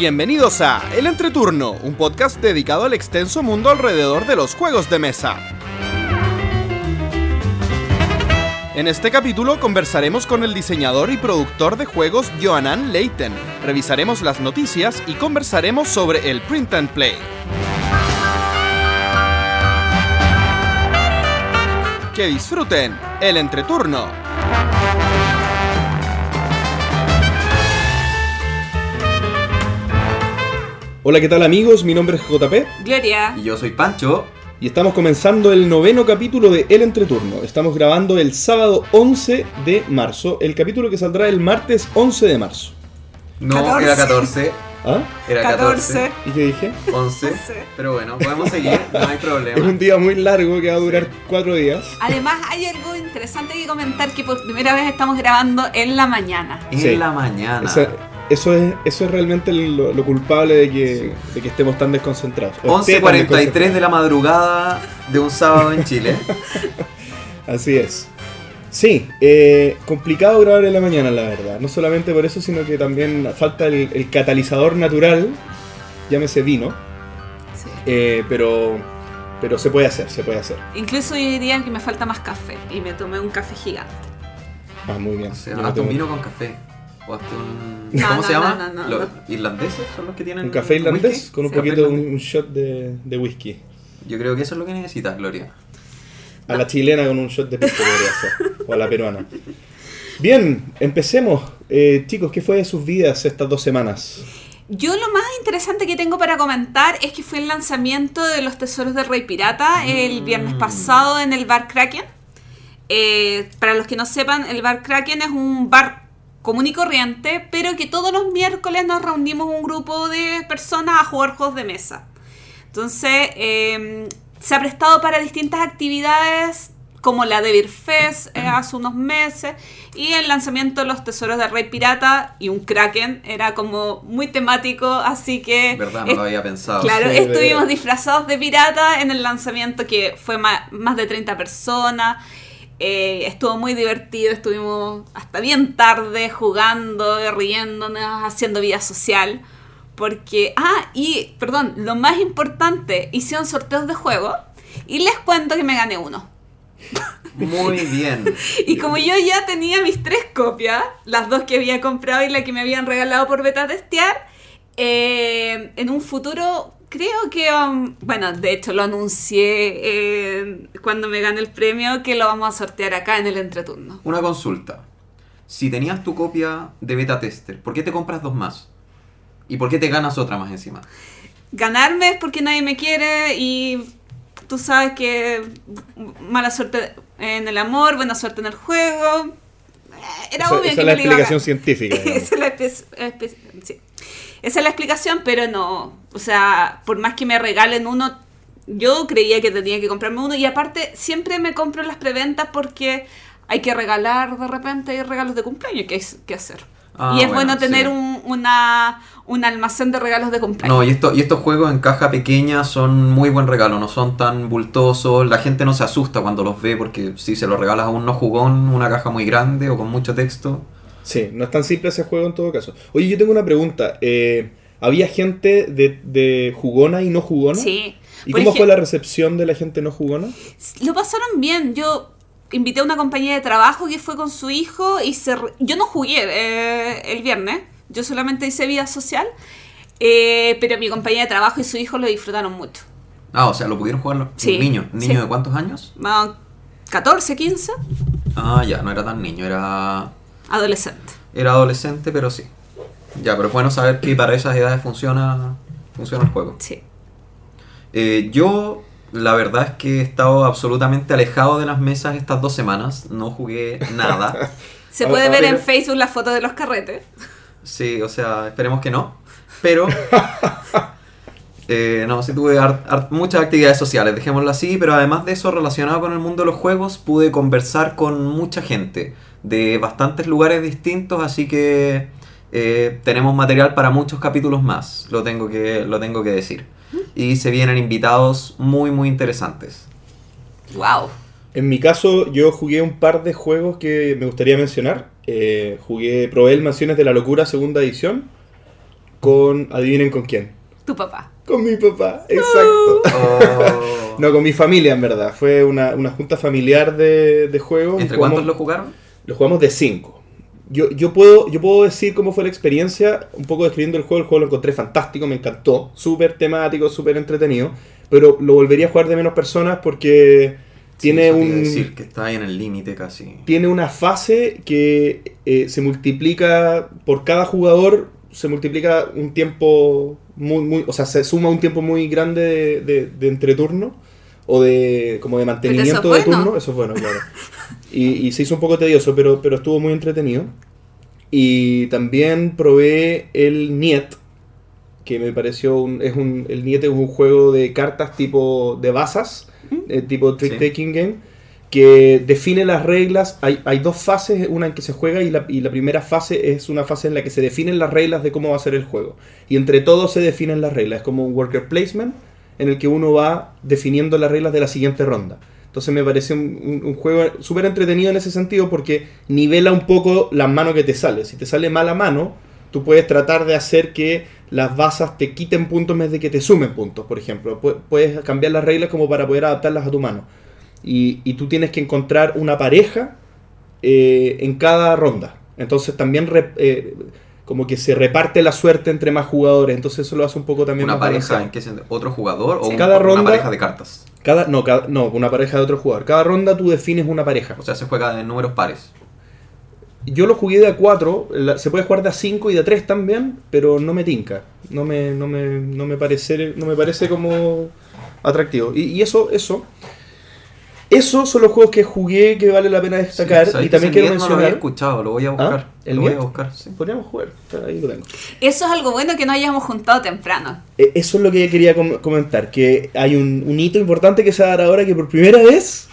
Bienvenidos a El Entreturno, un podcast dedicado al extenso mundo alrededor de los juegos de mesa. En este capítulo conversaremos con el diseñador y productor de juegos Johanan Leiten, revisaremos las noticias y conversaremos sobre el print and play. Que disfruten el entreturno. Hola, ¿qué tal amigos? Mi nombre es JP Gloria. Y yo soy Pancho. y estamos comenzando el noveno capítulo de El Entreturno. Estamos grabando el sábado 11 de marzo, el capítulo que saldrá el martes 11 de marzo. No, 14. era 14. ¿Ah? Era 14. 14. ¿Y qué dije? 11. Once. Pero bueno, podemos seguir, no hay Es un problema. día muy largo que va a durar cuatro días. Además, hay algo interesante que comentar que por primera vez estamos grabando en la mañana. En Sí. la mañana. Esa- eso, es, eso es realmente lo, lo culpable de que, de que estemos tan desconcentrados. O esté tan 11.43 de la madrugada de un sábado en Chile. Así es. Sí, eh, complicado grabar en la mañana, la verdad. No solamente por eso, sino que también falta el, el catalizador natural, llámese vino, Sí. eh, pero, pero se puede hacer, se puede hacer. Incluso yo diría que me falta más café y me tomé un café gigante. Ah, muy bien. O sea, hazte un vino con café. Hazte un. No, ¿Cómo no, se llama? no, no, no, ¿Los irlandeses son los que tienen. Un café irlandés whisky? con un Sí, poquito, un, un shot de, de whisky. Yo creo que eso es lo que necesitas, Gloria. A la chilena con un shot de pisco podría ser. O a la peruana. Bien, empecemos. Eh, chicos, ¿qué fue de sus vidas estas dos semanas? Yo lo más interesante que tengo para comentar es que fue el lanzamiento de los Tesoros del Rey Pirata el viernes pasado en el Bar Kraken. Eh, para los que no sepan, el Bar Kraken es un bar común y corriente, pero que todos los miércoles nos reunimos un grupo de personas a jugar juegos de mesa. Entonces, eh, se ha prestado para distintas actividades como la de Beer Fest eh, hace unos meses y el lanzamiento de los tesoros del Rey Pirata y un Kraken era como muy temático, así que... ¿Verdad? No lo había pensado. Claro, Sí, de estuvimos verdad. disfrazados de pirata en el lanzamiento que fue más, de 30 personas. Eh, estuvo muy divertido, estuvimos hasta bien tarde jugando, riéndonos, haciendo vida social. Porque, ah, y, perdón, lo más importante, hicieron sorteos de juego y les cuento que me gané uno. Muy bien. Y como yo ya tenía mis tres copias, las dos que había comprado y la que me habían regalado por beta testear, eh, en un futuro creo que, um, bueno, de hecho lo anuncié eh, cuando me gané el premio, que lo vamos a sortear acá en el entreturno. Una consulta. Si tenías tu copia de beta tester, ¿por qué te compras dos más? ¿Y por qué te ganas otra más encima? Ganarme es porque nadie me quiere y tú sabes que mala suerte en el amor, buena suerte en el juego. Eh, Era Esa, obvio esa que es la explicación ganar. científica. Esa es, la espe- espe- sí. Esa es la explicación, pero no. O sea, por más que me regalen uno, yo creía que tenía que comprarme uno. Y aparte, siempre me compro las preventas porque hay que regalar de repente, hay regalos de cumpleaños que hay que hacer. Ah, y es bueno, bueno tener sí. un, una, un almacén de regalos de cumpleaños. No, y, esto, y estos juegos en caja pequeña son muy buen regalo, no son tan bultosos, la gente no se asusta cuando los ve porque si se los regalas a un no jugón, una caja muy grande o con mucho texto. Sí, no es tan simple ese juego en todo caso. Oye, yo tengo una pregunta. Eh, ¿Había gente de, de jugona y no jugona? Sí. ¿Y Por cómo fue la recepción de la gente no jugona? Lo pasaron bien. Yo invité a una compañía de trabajo que fue con su hijo y se re- yo no jugué eh, el viernes. Yo solamente hice vida social. eh, pero mi compañía de trabajo y su hijo lo disfrutaron mucho. Ah, o sea, lo pudieron jugar los Sí, niños. ¿Niño sí. de cuántos años? Más 14, 15, Ah, ya, no era tan niño, era, adolescente. era adolescente, pero sí. Ya, pero es bueno saber que para esas edades funciona, funciona el juego. Sí. Eh, yo, la verdad es que he estado absolutamente alejado de las mesas estas dos semanas. No jugué nada. Se puede ver, en. Facebook las fotos de los carretes. Sí, o sea, esperemos que no. Pero, eh, no, sí tuve har- har- muchas actividades sociales, dejémoslo así. Pero además de eso, relacionado con el mundo de los juegos, pude conversar con mucha gente de bastantes lugares distintos. Así que eh, tenemos material para muchos capítulos más, lo tengo que, lo tengo que decir. Y se vienen invitados muy, muy interesantes. ¡Wow! En mi caso, yo jugué un par de juegos que me gustaría mencionar. Eh, jugué, probé el Mansiones de la Locura segunda edición. con, adivinen con quién. Tu papá. Con mi papá, exacto. Oh. No, con mi familia en verdad. Fue una, una junta familiar de, de juegos. y ¿Entre jugamos- cuántos lo jugaron? Lo jugamos de 5. Yo, yo, puedo, yo puedo decir cómo fue la experiencia, un poco describiendo el juego. El juego lo encontré fantástico, me encantó. Súper temático, súper entretenido. Pero lo volvería a jugar de menos personas porque tiene Sí, un... decir que está ahí en el límite casi. tiene una fase que eh, se multiplica por cada jugador, se multiplica un tiempo muy, muy, o sea, se suma un tiempo muy grande de, de, de entreturno o de como de mantenimiento eso es de bueno. turno, eso es bueno, claro. Y, y se hizo un poco tedioso, pero, pero estuvo muy entretenido. Y también probé el Niet, que me pareció un, es un, el Niet es un juego de cartas tipo de basas, eh, tipo trick Sí. taking game, que define las reglas. Hay, hay dos fases, una en que se juega y la, y la primera fase es una fase en la que se definen las reglas de cómo va a ser el juego. Y entre todos se definen las reglas. Es como un worker placement en el que uno va definiendo las reglas de la siguiente ronda. Entonces me parece un, juego súper entretenido en ese sentido porque nivela un poco la mano que te sale. Si te sale mala mano, tú puedes tratar de hacer que las basas te quiten puntos en vez de que te sumen puntos, por ejemplo. Pu- Puedes cambiar las reglas como para poder adaptarlas a tu mano. Y, tú tienes que encontrar una pareja eh, en cada ronda. Entonces también eh, como que se reparte la suerte entre más jugadores. Entonces eso lo hace un poco también ¿Una más pareja en qué sentido? ¿Otro jugador o un- Cada una pareja de cartas? Cada, no, cada- no, una pareja de otro jugador. Cada ronda tú defines una pareja. O sea, se juega de números pares. Yo lo jugué de a 4, se puede jugar de a 5 y de a 3 también, pero no me tinca. No me, no me, no me, parece, no me parece como atractivo. Y, y eso, eso. Esos son los juegos que jugué que vale la pena destacar. Sí, ¿sabes y también quiero Niet No lo había mencionar. escuchado, lo voy a buscar. ¿Ah? ¿El lo voy a buscar, sí. Podríamos jugar, ahí lo tengo. Eso es algo bueno que no hayamos juntado temprano. Eh, Eso es lo que quería com- comentar, que hay un, un hito importante que se va a dar ahora que por primera vez...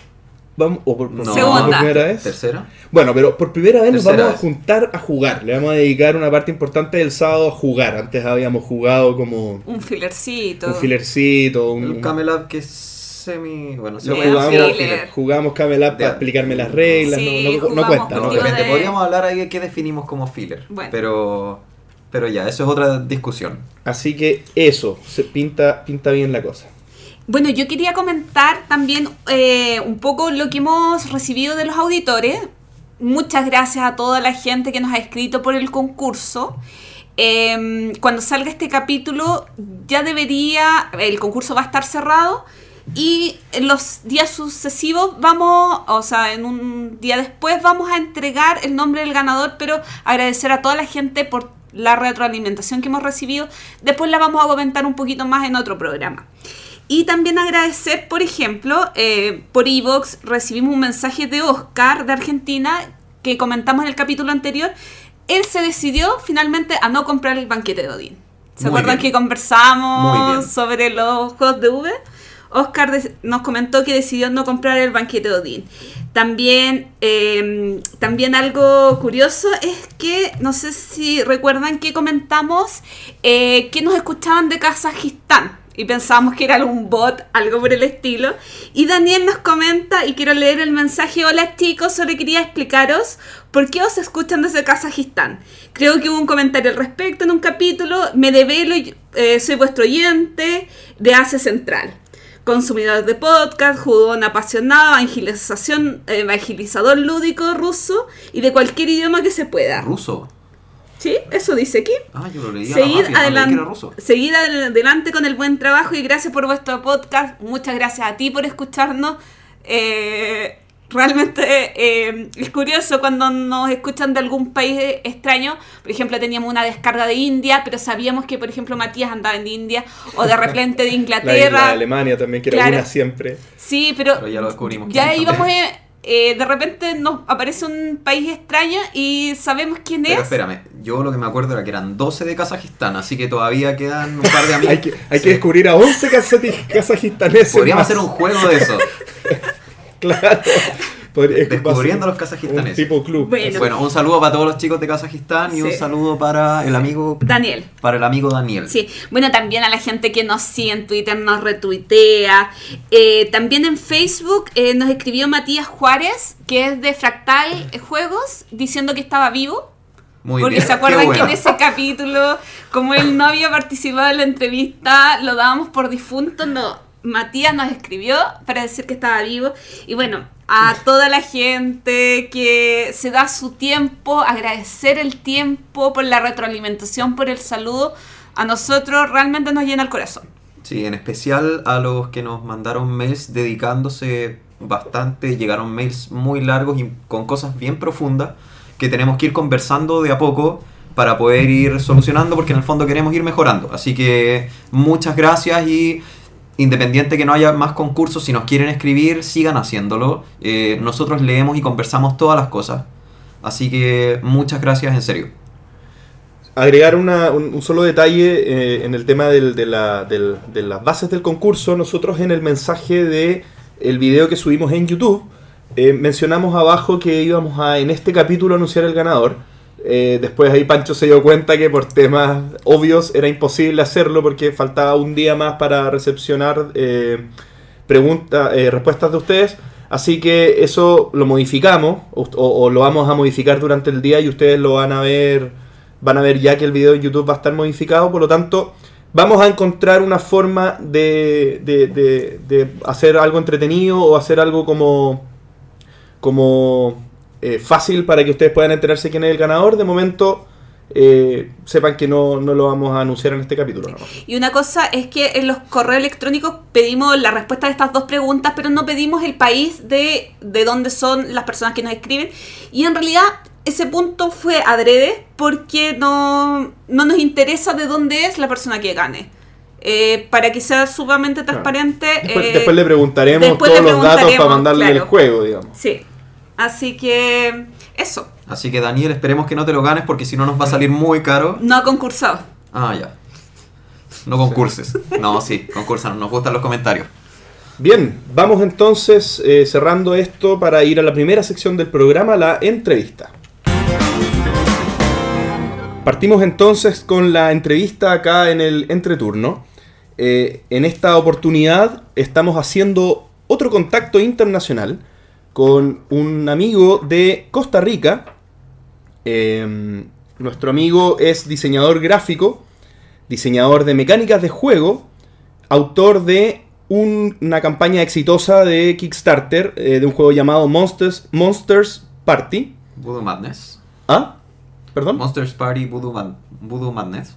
Vamos, o por, No. Segunda. por primera vez. ¿Tercera? Bueno, pero por primera vez nos Tercera vamos a vez. juntar a jugar. Le vamos a dedicar una parte importante del sábado a jugar. Antes habíamos jugado como Un filercito. un filercito, un... El Camelab que es semi... Bueno, jugamos, jugamos Camelot para explicarme las reglas, Sí, no, no- no cuenta. No, podríamos hablar ahí de qué definimos como filler. Bueno. Pero, pero ya, eso es otra discusión. Así que eso, se pinta, pinta bien la cosa. Bueno, yo quería comentar también eh, un poco lo que hemos recibido de los auditores. Muchas gracias a toda la gente que nos ha escrito por el concurso. Eh, cuando salga este capítulo ya debería, el concurso va a estar cerrado y en los días sucesivos vamos, o sea, en un día después vamos a entregar el nombre del ganador, pero agradecer a toda la gente por la retroalimentación que hemos recibido. Después la vamos a comentar un poquito más en otro programa. Y también agradecer, por ejemplo, eh, por Evox recibimos un mensaje de Oscar de Argentina que comentamos en el capítulo anterior. Él se decidió finalmente a no comprar el banquete de Odín. ¿Se Muy acuerdan bien. que conversamos sobre los juegos de V? Oscar nos comentó que decidió no comprar el banquete de Odín. También, eh, también algo curioso es que, no sé si recuerdan que comentamos eh, que nos escuchaban de Kazajistán y pensábamos que era algún bot, algo por el estilo. Y Daniel nos comenta, y quiero leer el mensaje, hola chicos, solo quería explicaros por qué os escuchan desde Kazajistán. Creo que hubo un comentario al respecto en un capítulo, me develo, eh, soy vuestro oyente de Asia Central. Consumidor de podcast, jugón apasionado, evangelización, evangelizador lúdico ruso y de cualquier idioma que se pueda. ¿Ruso? ¿Sí? Eso dice aquí. Ah, yo lo leía Seguid, rápido, adelan- ruso. seguid adel- adelante con el buen trabajo y gracias por vuestro podcast. Muchas gracias a ti por escucharnos. Eh, realmente eh, es curioso cuando nos escuchan de algún país extraño. Por ejemplo, teníamos una descarga de India, pero sabíamos que, por ejemplo, Matías andaba en India o de repente de La isla de Inglaterra. Alemania también, que era Claro. una siempre. Sí, pero, Pero ya lo descubrimos. ya íbamos, eh, eh, de repente nos aparece un país extraño y sabemos quién Pero es. espérame, yo lo que me acuerdo era que eran 12 de Kazajistán, así que todavía quedan un par de amigos. Hay que, hay Sí. que descubrir a 11 kazati- kazajistaneses. Podríamos más. hacer un juego de eso, Claro. Podría- es descubriendo a los un kazajistaneses. tipo club. Bueno. Bueno, un saludo para todos los chicos de Kazajistán y un saludo para el amigo Daniel. para el amigo Daniel. Sí, bueno, también a la gente que nos sigue en Twitter, nos retuitea. Eh, también en Facebook eh, nos escribió Matías Juárez, que es de Fractal Juegos, diciendo que estaba vivo. Muy Porque bien, se acuerdan que en ese capítulo, como él no había participado en la entrevista, lo dábamos por difunto, no. Matías nos escribió para decir que estaba vivo. Y bueno, a toda la gente que se da su tiempo, agradecer el tiempo por la retroalimentación, por el saludo, a nosotros realmente nos llena el corazón. Sí, en especial a los que nos mandaron mails dedicándose bastante, llegaron mails muy largos y con cosas bien profundas que tenemos que ir conversando de a poco para poder ir solucionando porque en el fondo queremos ir mejorando. Así que muchas gracias y independiente que no haya más concursos, si nos quieren escribir, sigan haciéndolo. Eh, nosotros leemos y conversamos todas las cosas. Así que muchas gracias en serio. Agregar un, solo detalle eh, en el tema de las bases del concurso. Nosotros en el mensaje de el video que subimos en YouTube eh, mencionamos abajo que íbamos a en este capítulo anunciar el ganador. Eh, después ahí Pancho se dio cuenta que por temas obvios era imposible hacerlo porque faltaba un día más para recepcionar eh, preguntas, eh, respuestas de ustedes. Así que eso lo modificamos o, lo vamos a modificar durante el día y ustedes lo van a ver, van a ver ya que el video en YouTube va a estar modificado. Por lo tanto, vamos a encontrar una forma de, de- de- de hacer algo entretenido o hacer algo como, como eh, fácil para que ustedes puedan enterarse quién es el ganador. De momento, eh, sepan que no, no lo vamos a anunciar en este capítulo. Y una cosa es que en los correos electrónicos pedimos la respuesta de estas dos preguntas, pero no pedimos el país de, de dónde son las personas que nos escriben. Y en realidad ese punto fue adrede porque no, no nos interesa de dónde es la persona que gane. Eh, para que sea sumamente transparente. Después, eh, después le preguntaremos después todos le los datos para mandarle el juego, digamos. Sí. Así que eso. Así que Daniel, esperemos que no te lo ganes porque si no nos va a salir muy caro. No ha concursado. Ah, ya. No concurses. No, sí, concursan. Nos gustan los comentarios. Bien, vamos entonces eh, cerrando esto para ir a la primera sección del programa, la entrevista. Partimos entonces con la entrevista acá en el entreturno. Eh, en esta oportunidad estamos haciendo otro contacto internacional con un amigo de Costa Rica. Eh, nuestro amigo es diseñador gráfico, diseñador de mecánicas de juego, autor de un- una campaña exitosa de Kickstarter eh, de un juego llamado Monsters, Monsters Party. Voodoo Madness. ¿Ah? ¿Perdón? Monsters Party Voodoo Madness.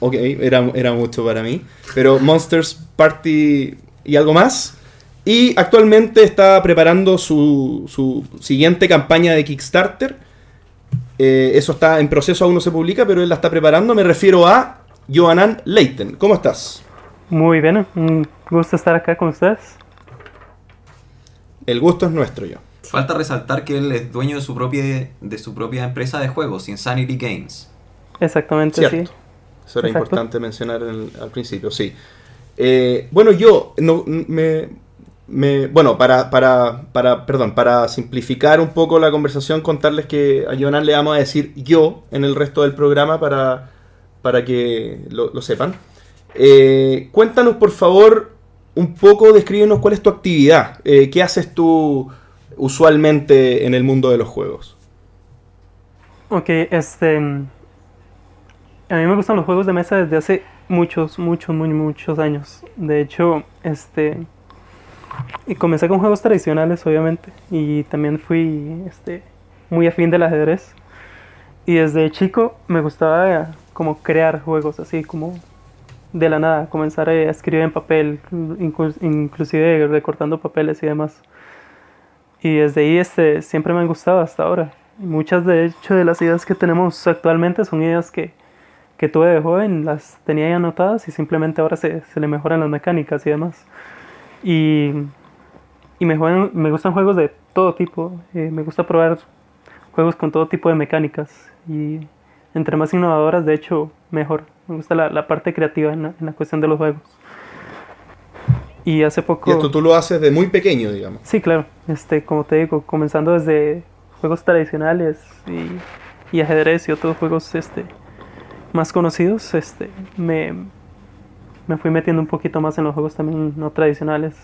Ok, era, era mucho para mí. Pero Monsters Party y algo más. Y actualmente está preparando su, su siguiente campaña de Kickstarter. Eh, eso está en proceso, aún no se publica, pero él la está preparando. Me refiero a Johanan Leiten. ¿Cómo estás? Muy bien, un gusto estar acá con ustedes. El gusto es nuestro, yo. Falta resaltar que él es dueño de su propia, de su propia empresa de juegos, Insanity Games. Exactamente, Cierto. sí. Eso era Exacto. importante mencionar en el- al principio, sí. Eh, bueno, yo no, me, me- bueno, para, para, para, perdón, para simplificar un poco la conversación, contarles que a Jonan le vamos a decir yo en el resto del programa para, para que lo, lo sepan. Eh, cuéntanos, por favor, un poco, descríbenos cuál es tu actividad. Eh, ¿Qué haces tú usualmente en el mundo de los juegos? Ok, este. A mí me gustan los juegos de mesa desde hace muchos, muchos, muy, muchos años. De hecho, este. Y comencé con juegos tradicionales, obviamente. Y también fui este, muy afín del ajedrez. Y desde chico me gustaba eh, como crear juegos, así como de la nada. Comenzar a escribir en papel, inclu- inclusive recortando papeles y demás. Y desde ahí este, siempre me han gustado hasta ahora. Muchas de hecho de las ideas que tenemos actualmente son ideas que, que tuve de joven, las tenía ya anotadas y simplemente ahora se, se le mejoran las mecánicas y demás. Y, y me, juegan- me gustan juegos de todo tipo. eh, me gusta probar juegos con todo tipo de mecánicas. Y entre más innovadoras, de hecho, mejor. Me gusta la, la parte creativa en la, en la cuestión de los juegos. Y hace poco... Y esto tú lo haces de muy pequeño, digamos. Sí, claro. Este, como te digo, comenzando desde juegos tradicionales y, y ajedrez y otros juegos este, más conocidos, este, me, me fui metiendo un poquito más en los juegos también no tradicionales.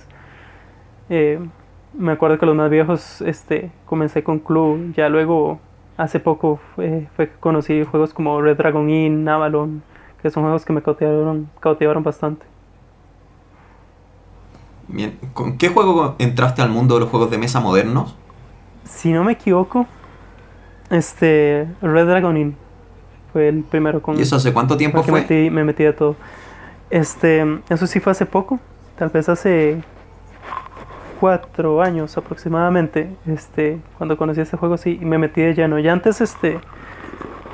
Eh, me acuerdo que los más viejos este, comencé con Club, ya luego hace poco fue, fue que conocí juegos como Red Dragon Inn, Avalon, que son juegos que me cautivaron, cautivaron bastante. Bien, ¿con qué juego entraste al mundo de los juegos de mesa modernos? Si no me equivoco, este Red Dragon Inn fue el primero con ¿Y eso hace cuánto tiempo fue? metí- me metí de todo. Este, eso sí fue hace poco, tal vez hace cuatro años aproximadamente, este, cuando conocí este juego sí me metí de lleno. Ya antes este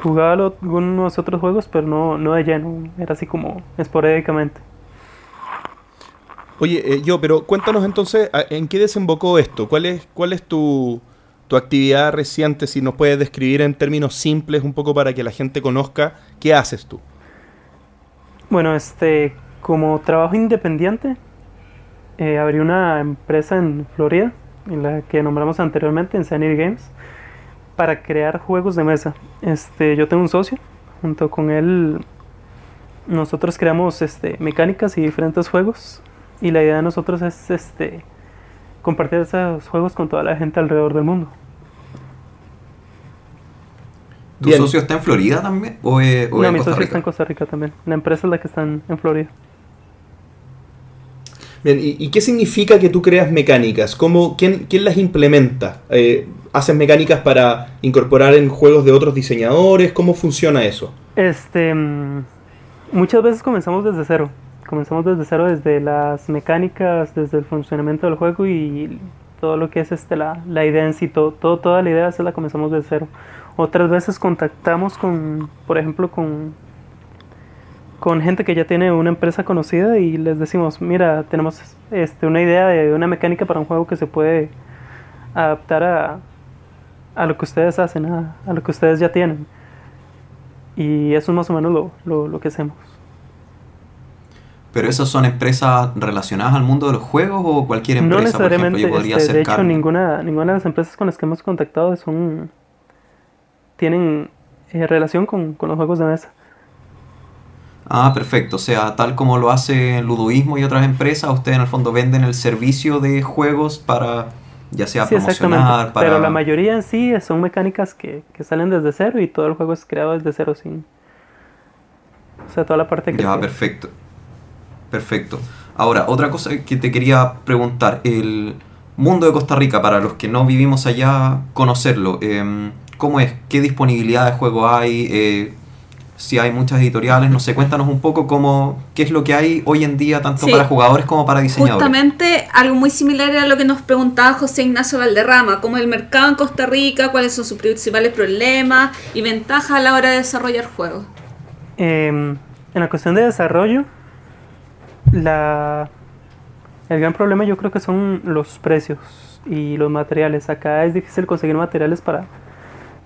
jugaba algunos otros juegos, pero no, no de lleno, era así como esporádicamente. Oye, eh, yo, pero cuéntanos entonces, ¿a- ¿en qué desembocó esto? ¿Cuál es, cuál es tu, tu actividad reciente? Si nos puedes describir en términos simples un poco para que la gente conozca qué haces tú. Bueno, este, como trabajo independiente, eh, abrí una empresa en Florida, en la que nombramos anteriormente, en Sanity Games, para crear juegos de mesa. Este, yo tengo un socio, junto con él, nosotros creamos este, mecánicas y diferentes juegos, y la idea de nosotros es este, compartir esos juegos con toda la gente alrededor del mundo. ¿Tu Bien. socio está en Florida también? ¿O, eh, o No, en mi Costa socio está en Costa Rica también. La empresa es la que está en, en Florida. Bien, ¿y, y qué significa que tú creas mecánicas? ¿Cómo, quién, quién las implementa? Eh, ¿Haces mecánicas para incorporar en juegos de otros diseñadores? ¿Cómo funciona eso? Este, mm, muchas veces comenzamos desde cero. Comenzamos desde cero, desde las mecánicas, desde el funcionamiento del juego y todo lo que es este, la, la idea en sí. Todo, todo- toda la idea esa la comenzamos desde cero. Otras veces contactamos con, por ejemplo, con, con gente que ya tiene una empresa conocida y les decimos, mira, tenemos este, una idea de una mecánica para un juego que se puede adaptar a, a lo que ustedes hacen, a, a lo que ustedes ya tienen. Y eso es más o menos lo, lo, lo que hacemos. ¿Pero esas son empresas relacionadas al mundo de los juegos o cualquier no empresa, por ejemplo? necesariamente, Yo podría este, de hecho, ninguna, ninguna de las empresas con las que hemos contactado son tienen eh, relación con, con los juegos de mesa. Ah, perfecto. O sea, tal como lo hace Ludoísmo y otras empresas, ustedes en el fondo venden el servicio de juegos para, ya sea Sí, promocionar, para... Pero la mayoría en sí son mecánicas que, que salen desde cero y todo el juego es creado desde cero sin... O sea, toda la parte que... Ya, perfecto. Perfecto. Ahora, otra cosa que te quería preguntar. El mundo de Costa Rica, para los que no vivimos allá, conocerlo. em, ¿Cómo es? ¿Qué disponibilidad de juego hay? Eh, si hay muchas editoriales, no sé, cuéntanos un poco cómo, qué es lo que hay hoy en día, tanto Sí. para jugadores como para diseñadores. Justamente algo muy similar a lo que nos preguntaba José Ignacio Valderrama, cómo el mercado en Costa Rica, cuáles son sus principales problemas y ventajas a la hora de desarrollar juegos. Em, en la cuestión de desarrollo, la, el gran problema yo creo que son los precios y los materiales. Acá es difícil conseguir materiales para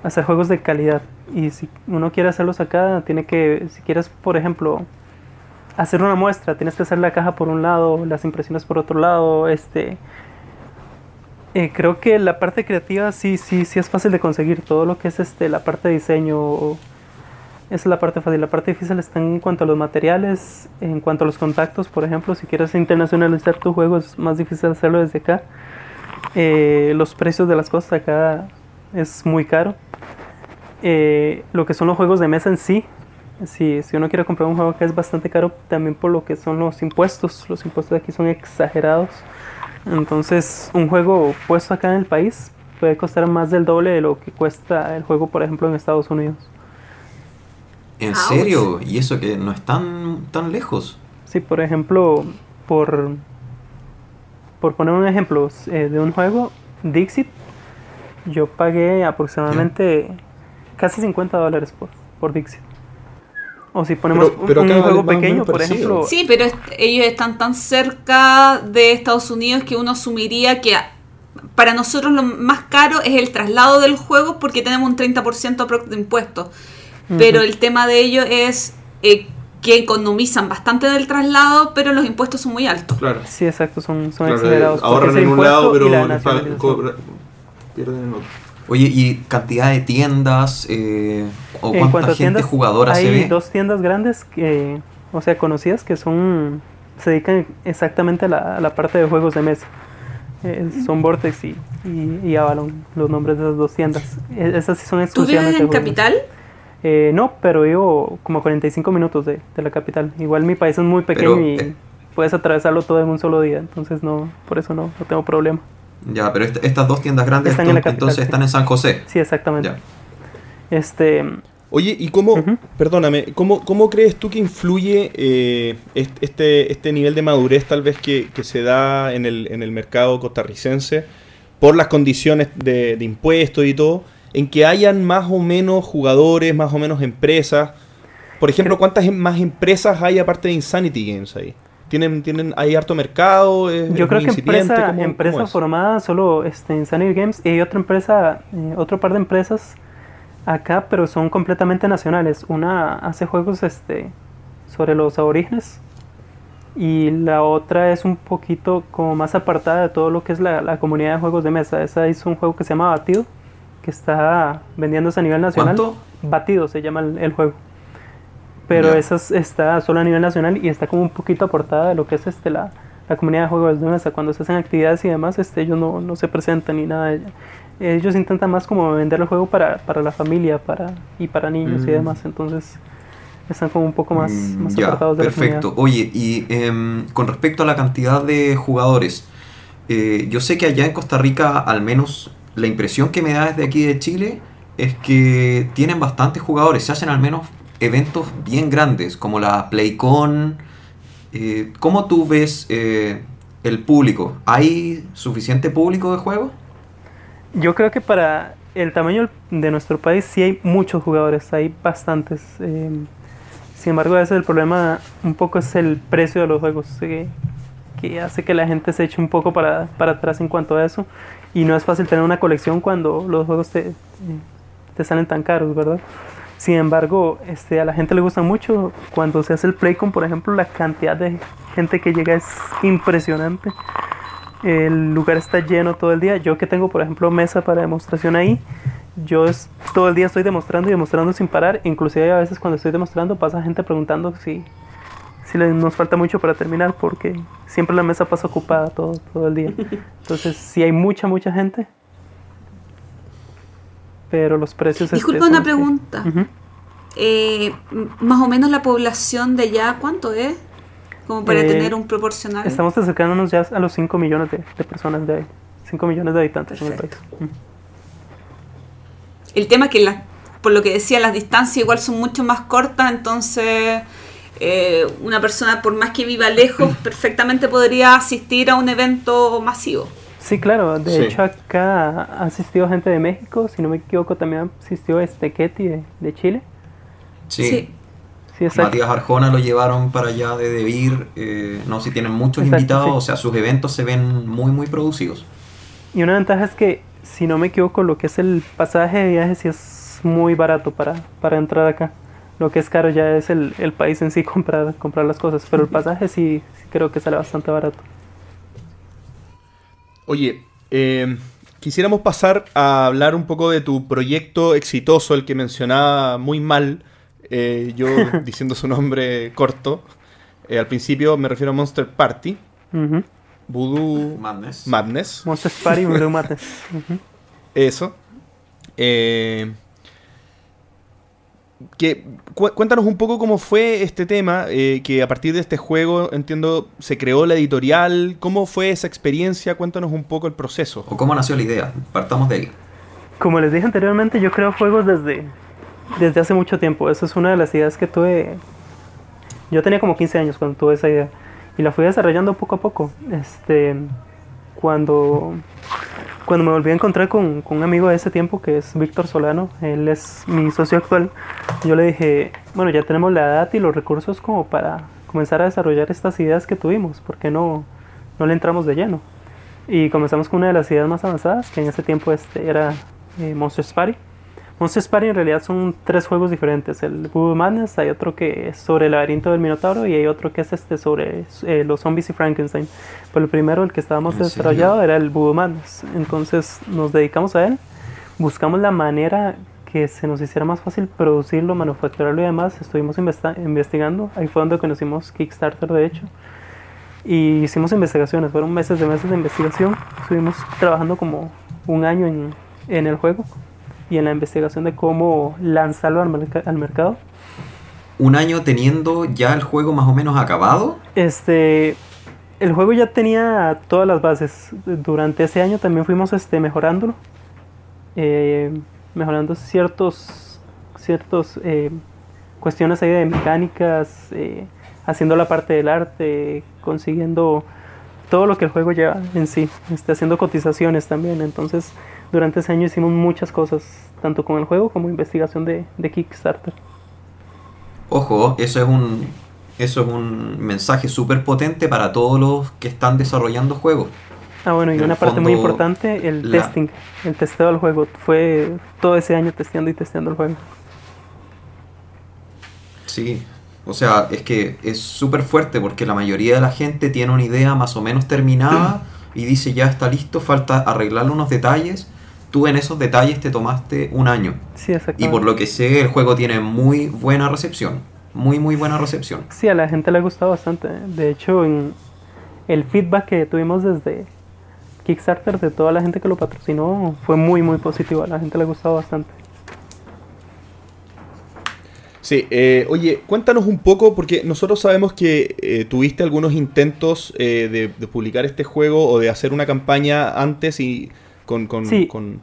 hacer juegos de calidad. Y si uno quiere hacerlos acá, tiene que, si quieres, por ejemplo, hacer una muestra, tienes que hacer la caja por un lado, las impresiones por otro lado, este... eh, creo que la parte creativa sí, sí, sí es fácil de conseguir. Todo lo que es este, la parte de diseño, es la parte fácil. La parte difícil está en cuanto a los materiales, en cuanto a los contactos, por ejemplo, si quieres internacionalizar tu juego es más difícil hacerlo desde acá. Eh, los precios de las cosas acá es muy caro. Eh, lo que son los juegos de mesa en sí, si, si uno quiere comprar un juego acá es bastante caro también por lo que son los impuestos. Los impuestos de aquí son exagerados. Entonces, un juego puesto acá en el país puede costar más del doble de lo que cuesta el juego, por ejemplo, en Estados Unidos. ¿En serio? ¿Y eso que no es tan, tan lejos? Sí, por ejemplo, por, por poner un ejemplo eh, de un juego, Dixit, yo pagué aproximadamente casi 50 dólares por, por Dixit. O si ponemos Pero- pero un, un juego vale pequeño, por ejemplo, Sí, pero est- ellos están tan cerca de Estados Unidos que uno asumiría que a- para nosotros lo más caro es el traslado del juego porque tenemos un 30% aprox de impuestos. Pero el tema de ellos es eh, que economizan bastante del traslado, pero los impuestos son muy altos. Claro. sí, exacto, son, son Claro, porque ahorran en un lado, pero la pierden en otro. Oye, ¿y cantidad de tiendas? eh, ¿O En cuánta gente tiendas, jugadora hay se ve? dos tiendas grandes que, o sea, conocidas que son se dedican exactamente a la, a la parte de juegos de mesa. Eh, son Vortex y, y, y Avalon, los nombres de esas dos tiendas. E- Esas sí son ¿Tú exclusivamente vives en juegos. Capital? Eh, no, pero vivo como a 45 minutos de, de la capital. Igual mi país es muy pequeño Pero, y eh, puedes atravesarlo todo en un solo día, entonces no, por eso no, no tengo problema. Ya, pero est- estas dos tiendas grandes Están en la enton- capital, entonces sí. están en San José. Sí, exactamente. Ya. Este, Oye, ¿y cómo, perdóname, ¿cómo, cómo crees tú que influye eh, est- este, este nivel de madurez tal vez que, que se da en el, en el mercado costarricense por las condiciones de, de impuestos y todo, en que hayan más o menos jugadores, más o menos empresas? Por ejemplo, ¿cuántas em- más empresas hay aparte de Insanity Games ahí? ¿Tienen, tienen, ¿Hay harto mercado? ¿Es- yo creo que empresa, ¿Cómo- empresa cómo formada solo este, Insanity Games y hay otra empresa, eh, otro par de empresas acá, pero son completamente nacionales. Una hace juegos este, sobre los aborígenes y la otra es un poquito como más apartada de todo lo que es la, la comunidad de juegos de mesa. Esa hizo un juego que se llama Batido, que está vendiéndose a nivel nacional. ¿Cuánto? Batido se llama el, el juego. Pero Ya. esa es- está solo a nivel nacional y está como un poquito aportada de lo que es este la, la comunidad de juegos de mesa. Cuando se hacen actividades y demás, este, ellos no, no se presentan ni nada de ello. Ellos intentan más como vender el juego para, para la familia para, y para niños y Mm. demás. Entonces están como un poco más, Mm, más ya, apartados de perfecto. la comunidad. Oye, y em, con respecto a la cantidad de jugadores, eh, yo sé que allá en Costa Rica, al menos la impresión que me da desde aquí de Chile, es que tienen bastantes jugadores. Se hacen al menos eventos bien grandes, como la PlayCon. Eh, ¿Cómo tú ves eh, el público? ¿Hay suficiente público de juego? Yo creo que para el tamaño de nuestro país sí hay muchos jugadores, hay bastantes. eh, sin embargo, a veces el problema un poco es el precio de los juegos, eh, que hace que la gente se eche un poco para, para atrás en cuanto a eso. Y no es fácil tener una colección cuando los juegos te, te salen tan caros, ¿verdad? Sin embargo, este, a la gente le gusta mucho cuando se hace el Playcon, por ejemplo, la cantidad de gente que llega es impresionante. El lugar está lleno todo el día. Yo que tengo, por ejemplo, mesa para demostración ahí, yo es- todo el día estoy demostrando y demostrando sin parar. Inclusive a veces cuando estoy demostrando pasa gente preguntando si, si le- nos falta mucho para terminar porque siempre la mesa pasa ocupada todo, todo el día. Entonces sí hay mucha, mucha gente. Pero los precios... este, Disculpa son una pregunta. Eh, más o menos la población de allá, ¿cuánto es? Como para Eh, tener un proporcional. Estamos acercándonos ya a los 5 millones de, de personas de ahí. 5 millones de habitantes en el país. Perfecto. El tema es que, las- por lo que decía, las distancias igual son mucho más cortas, entonces eh, una persona, por más que viva lejos, perfectamente podría asistir a un evento masivo. Sí, claro. De Sí. hecho, acá ha asistido gente de México. Si no me equivoco, también asistió este Ketty de, de Chile. Sí. Sí, exacto. Matías Arjona lo llevaron para allá de Debir. eh, no, si tienen muchos Exacto, invitados, sí. o sea, sus eventos se ven muy, muy producidos. Y una ventaja es que, si no me equivoco, lo que es el pasaje de viaje sí es muy barato para, para entrar acá. Lo que es caro ya es el, el país en sí comprar, comprar las cosas. Pero el pasaje sí, sí creo que sale bastante barato. Oye, eh, quisiéramos pasar a hablar un poco de tu proyecto exitoso, el que mencionaba muy mal, eh, yo diciendo su nombre corto. Eh, al principio me refiero a Monster Party, Ujú. Voodoo Madness. Madness, Monsters Party Voodoo Madness. Eso. Eh, que, cu- cuéntanos un poco cómo fue este tema, eh, que a partir de este juego, entiendo, se creó la editorial, cómo fue esa experiencia, cuéntanos un poco el proceso. ¿O cómo nació la idea? Partamos de ahí. Como les dije anteriormente, yo creo juegos desde, desde hace mucho tiempo. Esa es una de las ideas que tuve. Yo tenía como 15 años cuando tuve esa idea. Y la fui desarrollando poco a poco. Este, cuando, cuando me volví a encontrar con, con un amigo de ese tiempo que es Víctor Solano, él es mi socio actual, yo le dije, bueno, ya tenemos la edad y los recursos como para comenzar a desarrollar estas ideas que tuvimos. ¿Por qué no, no le entramos de lleno? Y comenzamos con una de las ideas más avanzadas, que en ese tiempo este era eh, Monsters Party. Monsters Party en realidad son tres juegos diferentes. El Voodoo Madness, hay otro que es sobre el laberinto del Minotauro y hay otro que es este sobre eh, los zombies y Frankenstein. Pero el primero, el que estábamos desarrollado, era el Voodoo Madness. Entonces nos dedicamos a él, buscamos la manera que se nos hiciera más fácil producirlo, manufacturarlo y demás. Estuvimos investigando, ahí fue donde conocimos Kickstarter de hecho. y hicimos investigaciones, fueron meses de meses de investigación, estuvimos trabajando como un año en, en el juego y en la investigación de cómo lanzarlo al, merc- al mercado. Un año teniendo ya el juego más o menos acabado. Este, el juego ya tenía todas las bases. Durante ese año también fuimos este, mejorándolo. eh, mejorando ciertos, ciertos eh, cuestiones ahí de mecánicas, eh, haciendo la parte del arte, consiguiendo todo lo que el juego lleva en sí, este, haciendo cotizaciones también. Entonces, durante ese año hicimos muchas cosas, tanto con el juego como investigación de, de Kickstarter. Ojo, eso es un, eso es un mensaje súper potente para todos los que están desarrollando juegos. Ah, bueno, y En una parte muy importante, el la- testing, el testeo del juego. Fue todo ese año testeando y testeando el juego. Sí, o sea, es que es súper fuerte porque la mayoría de la gente tiene una idea más o menos terminada y dice ya está listo, falta arreglarle unos detalles. Tú en esos detalles te tomaste un año. Sí, Y exactamente. por lo que sé, el juego tiene muy buena recepción. Muy, muy buena recepción. Sí, a la gente le ha gustado bastante. De hecho, en el feedback que tuvimos desde Kickstarter de toda la gente que lo patrocinó fue muy, muy positivo. A la gente le ha gustado bastante. Sí, eh, oye, cuéntanos un poco, porque nosotros sabemos que eh, tuviste algunos intentos eh, de, de publicar este juego o de hacer una campaña antes y con, con, Sí. con,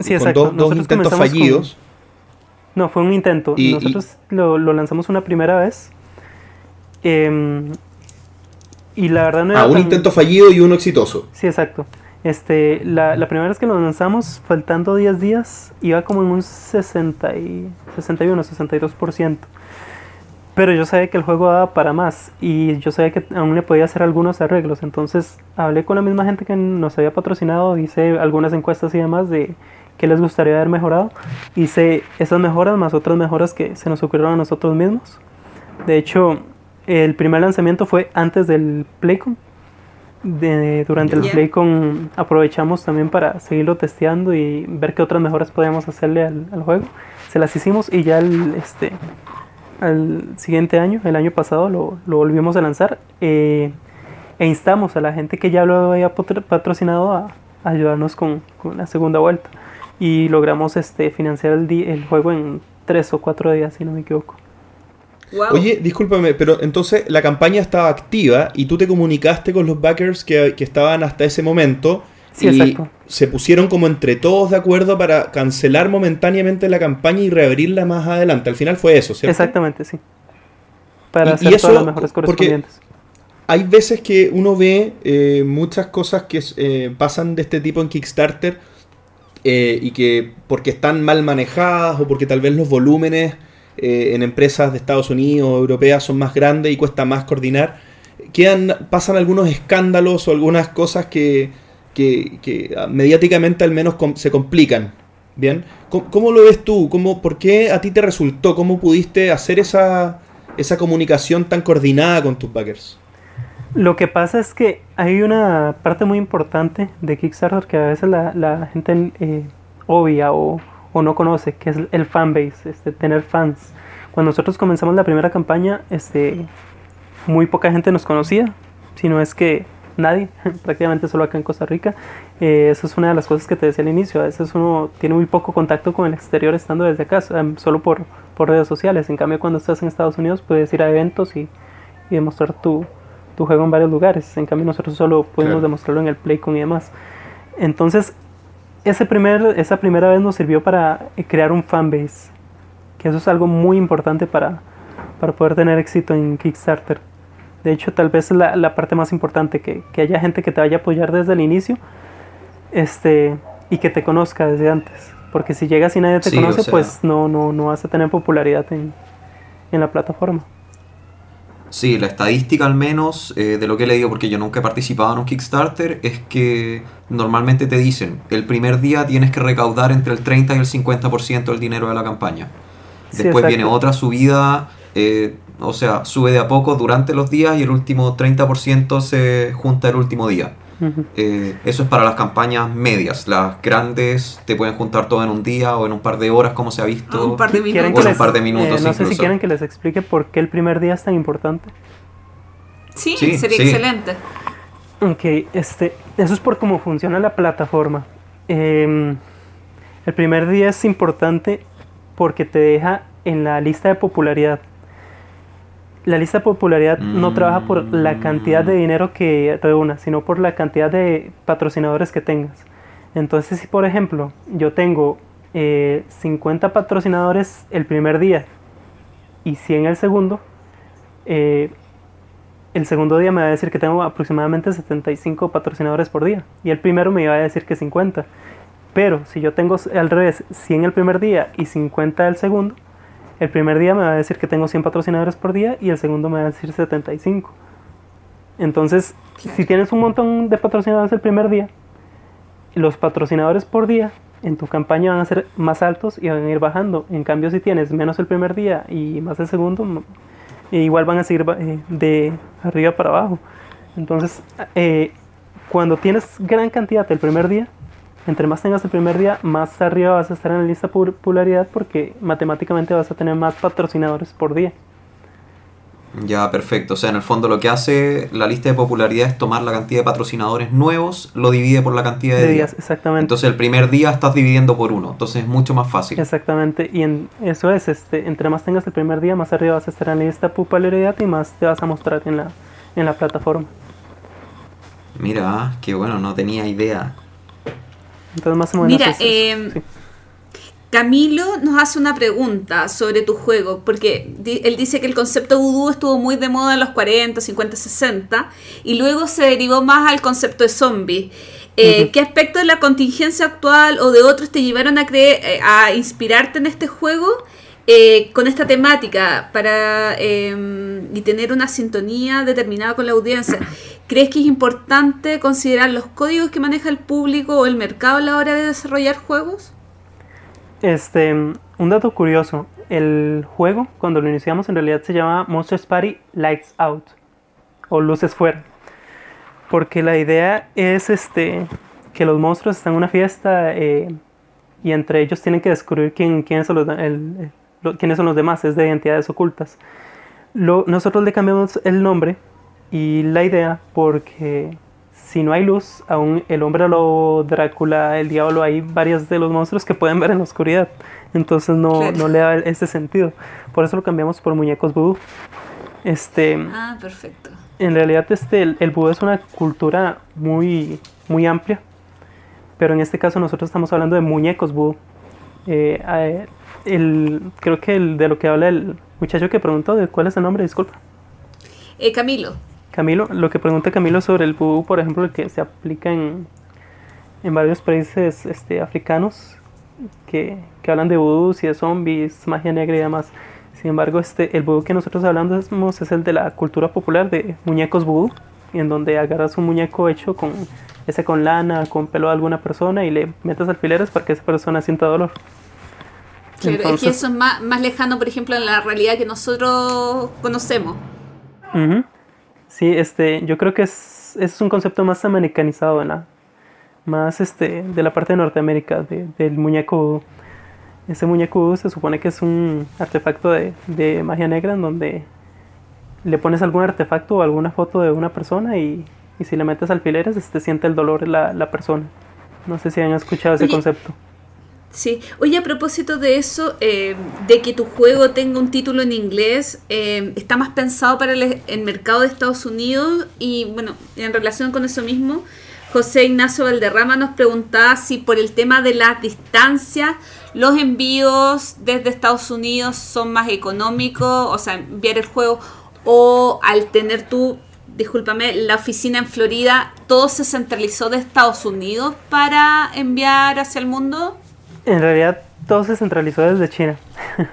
Sí, con dos, dos intentos fallidos. No, fue un intento. Y- y- Nosotros Lo, lo lanzamos una primera vez. Em, y la verdad no era Ah, un tan- intento fallido y uno exitoso. Sí, exacto. Este, la, la primera vez que lo lanzamos, faltando 10 días, iba como en un 60 y, 61, 62%. Pero yo sabía que el juego daba para más y yo sabía que aún le podía hacer algunos arreglos. Entonces hablé con la misma gente que nos había patrocinado, hice algunas encuestas y demás de qué les gustaría haber mejorado. Hice esas mejoras más otras mejoras que se nos ocurrieron a nosotros mismos. De hecho, el primer lanzamiento fue antes del Playcon. De- durante el. Playcon aprovechamos también para seguirlo testeando y ver qué otras mejoras podíamos hacerle al, al juego. Se las hicimos y ya el, este, al siguiente año, el año pasado, lo, lo volvimos a lanzar. eh, e instamos a la gente que ya lo había patro- patrocinado a, a ayudarnos con, con la segunda vuelta. Y logramos este, financiar el, el juego en tres o cuatro días, si no me equivoco. Wow. Oye, discúlpame, pero entonces la campaña estaba activa y tú te comunicaste con los backers que, que estaban hasta ese momento Sí, y exacto. se pusieron como entre todos de acuerdo para cancelar momentáneamente la campaña y reabrirla más adelante. Al final fue eso, ¿cierto? Exactamente, sí. Para Y- y hacer eso, todas las porque- correspondientes. Hay veces que uno ve eh, muchas cosas que eh, pasan de este tipo en Kickstarter eh, y que porque están mal manejadas o porque tal vez los volúmenes en empresas de Estados Unidos o europeas son más grandes y cuesta más coordinar, quedan, pasan algunos escándalos o algunas cosas que, que, ah, mediáticamente al menos se complican. ¿Bien? ¿Cómo, lo ves tú? ¿Cómo, ¿Por qué a ti te resultó? ¿Cómo pudiste hacer esa, esa comunicación tan coordinada con tus backers? Lo que pasa es que hay una parte muy importante de Kickstarter que a veces la, la gente eh, obvia o, o no conoce, que es el fanbase, este, tener fans. Cuando nosotros comenzamos la primera campaña, este, muy poca gente nos conocía, si no es que nadie, prácticamente solo acá en Costa Rica. Eh, eso es una de las cosas que te decía al inicio, a veces uno tiene muy poco contacto con el exterior estando desde acá, em, solo por, por redes sociales. En cambio, cuando estás en Estados Unidos puedes ir a eventos y, y demostrar tu, tu juego en varios lugares. En cambio, nosotros solo pudimos Claro. demostrarlo en el Playcon y demás. Entonces, ese primer, esa primera vez nos sirvió para eh, crear un fanbase, que eso es algo muy importante para, para poder tener éxito en Kickstarter. De hecho, tal vez es la, la parte más importante, que, que haya gente que te vaya a apoyar desde el inicio este, y que te conozca desde antes. Porque si llegas y nadie te Sí, o conoce, sea- pues no, no, no vas a tener popularidad en, en la plataforma. Sí, la estadística al menos eh, de lo que he leído, porque yo nunca he participado en un Kickstarter, es que normalmente te dicen, el primer día tienes que recaudar entre el 30 y el 50% del dinero de la campaña. Después viene otra subida, eh, o sea, sube de a poco durante los días y el último 30% se junta el último día. Eh, eso es para las campañas medias. Las grandes te pueden juntar todo en un día o en un par de horas, como se ha visto. Ah, un par de ¿Quieren minutos. Bueno, un par de minutos eh, no sé si quieren que les explique por qué el primer día es tan importante. Sí, Sí, sería sí. excelente. Ok, este, eso es por cómo funciona la plataforma. Em, el primer día es importante porque te deja en la lista de popularidad. La lista de popularidad no trabaja por la cantidad de dinero que reúna, sino por la cantidad de patrocinadores que tengas. Entonces, si por ejemplo yo tengo eh, 50 patrocinadores el primer día y 100 el segundo, eh, el segundo día me va a decir que tengo aproximadamente 75 patrocinadores por día. Y el primero me iba a decir que 50. Pero si yo tengo al revés 100 el primer día y 50 el segundo, el primer día me va a decir que tengo 100 patrocinadores por día y el segundo me va a decir 75. Entonces, si tienes un montón de patrocinadores el primer día, los patrocinadores por día en tu campaña van a ser más altos y van a ir bajando. En cambio, si tienes menos el primer día y más el segundo, e igual van a seguir eh, de arriba para abajo. Entonces, eh, cuando tienes gran cantidad el primer día, entre más tengas el primer día, más arriba vas a estar en la lista por popularidad porque matemáticamente vas a tener más patrocinadores por día. Ya, perfecto. O sea, en el fondo lo que hace la lista de popularidad es tomar la cantidad de patrocinadores nuevos, lo divide por la cantidad de, De días. días, exactamente. Entonces el primer día estás dividiendo por uno. Entonces es mucho más fácil. Exactamente, y en, eso es, este, entre más tengas el primer día, más arriba vas a estar en la lista de popularidad y más te vas a mostrar en la, en la plataforma. Mira, qué bueno, no tenía idea. Entonces más o menos Mira, eh, sí. Camilo nos hace una pregunta sobre tu juego, porque di- él dice que el concepto vudú estuvo muy de moda en los 40, 50, 60, y luego se derivó más al concepto de zombie. Eh. ¿Qué aspectos de la contingencia actual o de otros te llevaron a, creer, eh, a inspirarte en este juego eh, con esta temática para eh, y tener una sintonía determinada con la audiencia? ¿Crees que es importante considerar los códigos que maneja el público o el mercado a la hora de desarrollar juegos? Este, un dato curioso, el juego cuando lo iniciamos en realidad se llamaba Monsters Party Lights Out o Luces Fuera. Porque la idea es este que los monstruos están en una fiesta eh, y entre ellos tienen que descubrir quién, quiénes, son los, el- el- quiénes son los demás, es de identidades ocultas. Lo- nosotros le cambiamos el nombre y la idea porque si no hay luz, aún el hombre lobo, Drácula, el diablo, hay varios de los monstruos que pueden ver en la oscuridad. Entonces no, Claro. no le da ese sentido. Por eso lo cambiamos por muñecos vudú. Este, Ah, perfecto. en realidad este, el, el vudú es una cultura muy, muy amplia. Pero en este caso nosotros estamos hablando de muñecos vudú. Eh, el, creo que el, de lo que habla el muchacho que preguntó, de cuál es el nombre, disculpa. Eh, Camilo, Camilo, lo que pregunta Camilo sobre el vudú, por ejemplo, el que se aplica en, en varios países este, africanos que, que hablan de vudú y de zombies, magia negra y demás. Sin embargo, este, el vudú que nosotros hablamos es el de la cultura popular de muñecos vudú, en donde agarras un muñeco hecho con ese con lana, con pelo de alguna persona y le metes alfileres para que esa persona sienta dolor. claro, es que Entonces- eso es más, más lejano, por ejemplo, en la realidad que nosotros conocemos. Ujú. Sí, este, yo creo que es, es un concepto más americanizado, la, más este, de la parte de Norteamérica, de- del muñeco. Ese muñeco se supone que es un artefacto de, de magia negra en donde le pones algún artefacto o alguna foto de una persona y, y si le metes alfileres, este, siente el dolor la, la persona. No sé si han escuchado ese Oye, concepto. Sí. Oye, a propósito de eso, eh, de que tu juego tenga un título en inglés, eh, está más pensado para el, mercado de Estados Unidos y, bueno, en relación con eso mismo, José Ignacio Valderrama nos preguntaba si por el tema de las distancias, los envíos desde Estados Unidos son más económicos, o sea, enviar el juego, o al tener tú, discúlpame, la oficina en Florida, todo se centralizó de Estados Unidos para enviar hacia el mundo. En realidad todo se centralizó desde China.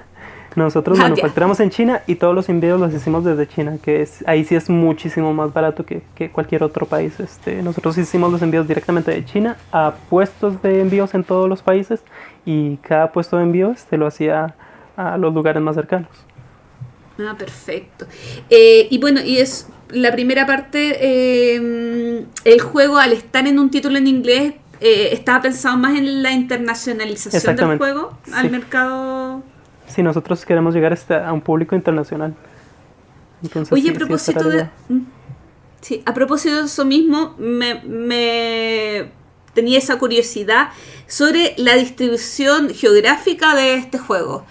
Nosotros Ah, manufacturamos en China y todos los envíos los hicimos desde China, que es, ahí sí es muchísimo más barato que, que cualquier otro país. Este, nosotros hicimos los envíos directamente de China a puestos de envíos en todos los países y cada puesto de envío este, lo hacía a los lugares más cercanos. Ah, perfecto. Eh, y bueno, y es la primera parte, eh, el juego al estar en un título en inglés, eh, estaba pensado más en la internacionalización del juego al sí. mercado. Si nosotros queremos llegar hasta a un público internacional. Entonces, Oye, sí, a sí, propósito de... ¿Mm? Sí, a propósito de eso mismo, me, me tenía esa curiosidad sobre la distribución geográfica de este juego.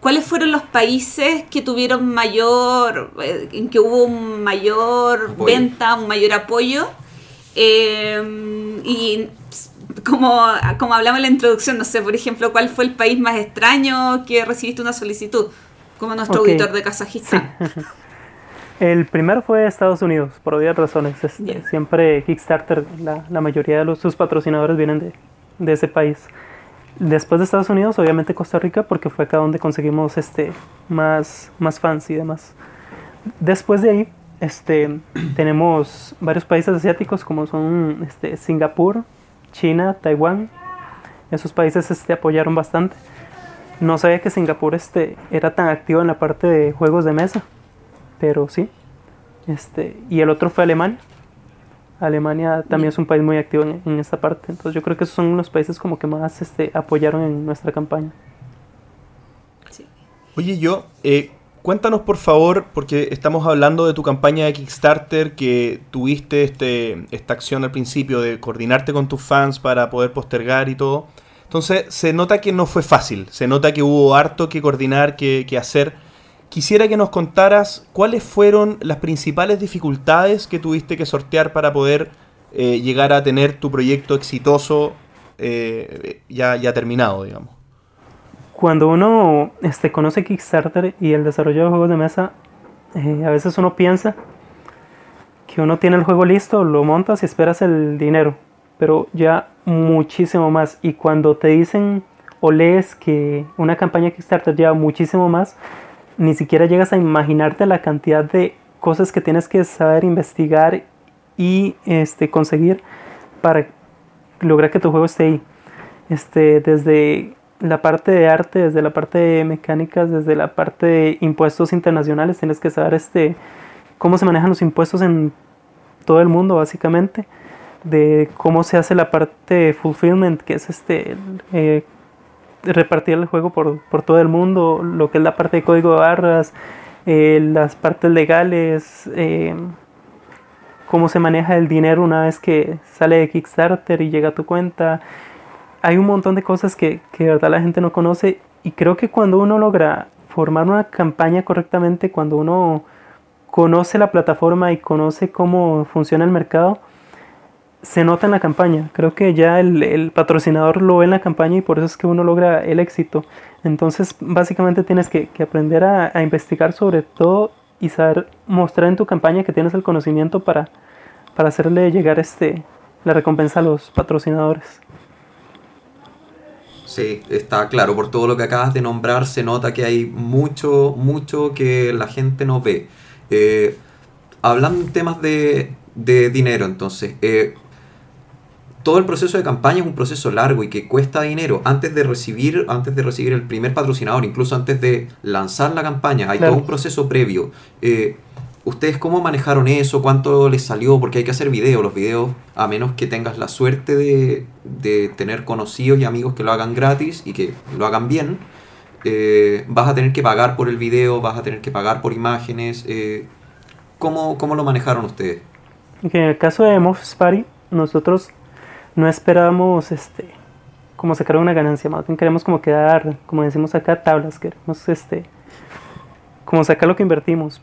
¿Cuáles fueron los países que tuvieron mayor, eh, en que hubo un mayor Apoyo. venta, un mayor apoyo? Eh, y como, como hablamos en la introducción, no sé, por ejemplo, ¿cuál fue el país más extraño que recibiste una solicitud? Como nuestro Ok. auditor de Kazajistán. El primero fue Estados Unidos, por obvias razones. Este, Ya. Siempre Kickstarter, la, la mayoría de los, sus patrocinadores vienen de, de ese país. Después de Estados Unidos, obviamente Costa Rica, porque fue acá donde conseguimos este, más, más fans y demás. Después de ahí, este, tenemos varios países asiáticos como son este, Singapur, China, Taiwán. Esos países este, apoyaron bastante. No sabía que Singapur este, era tan activo en la parte de juegos de mesa, pero sí. Este, y el otro fue Alemania. Alemania también es un país muy activo en, en esta parte. Entonces yo creo que esos son los países como que más este, apoyaron en nuestra campaña. Oye, yo, eh, cuéntanos por favor, porque estamos hablando de tu campaña de Kickstarter, que tuviste este, esta acción al principio de coordinarte con tus fans para poder postergar y todo. Entonces, se nota que no fue fácil, se nota que hubo harto que coordinar, que, que hacer. Quisiera que nos contaras cuáles fueron las principales dificultades que tuviste que sortear para poder eh, llegar a tener tu proyecto exitoso eh, ya, ya terminado, digamos. Cuando uno este, conoce Kickstarter y el desarrollo de juegos de mesa, eh, a veces uno piensa que uno tiene el juego listo, lo montas y esperas el dinero, pero ya muchísimo más. Y cuando te dicen o lees que una campaña Kickstarter lleva muchísimo más, ni siquiera llegas a imaginarte la cantidad de cosas que tienes que saber investigar y este, conseguir para lograr que tu juego esté ahí. Este, desde la parte de arte, desde la parte de mecánicas, desde la parte de impuestos internacionales, tienes que saber este, cómo se manejan los impuestos en todo el mundo, básicamente, de cómo se hace la parte de fulfillment, que es este, eh, repartir el juego por, por todo el mundo, lo que es la parte de código de barras, eh, las partes legales, eh, cómo se maneja el dinero una vez que sale de Kickstarter y llega a tu cuenta. Hay un montón de cosas que, que de verdad la gente no conoce y creo que cuando uno logra formar una campaña correctamente, cuando uno conoce la plataforma y conoce cómo funciona el mercado, se nota en la campaña. Creo que ya el, el, patrocinador lo ve en la campaña y por eso es que uno logra el éxito. Entonces, básicamente tienes que, que aprender a, a, investigar sobre todo y saber mostrar en tu campaña que tienes el conocimiento para, para hacerle llegar este, la recompensa a los patrocinadores. Sí, está claro, por todo lo que acabas de nombrar se nota que hay mucho, mucho que la gente no ve. Eh, hablando en temas de, de dinero, entonces, eh, todo el proceso de campaña es un proceso largo y que cuesta dinero. Antes de recibir, antes de recibir el primer patrocinador, incluso antes de lanzar la campaña, hay Claro. todo un proceso previo. Eh, ¿Ustedes cómo manejaron eso? ¿Cuánto les salió? Porque hay que hacer videos. Los videos, a menos que tengas la suerte de, de tener conocidos y amigos que lo hagan gratis y que lo hagan bien, eh, vas a tener que pagar por el video, vas a tener que pagar por imágenes. eh, ¿cómo, ¿Cómo lo manejaron ustedes? En el caso de Morphs Party, nosotros no esperábamos este, como sacar una ganancia, más queremos como quedar, como decimos acá, tablas, queremos este, como sacar lo que invertimos.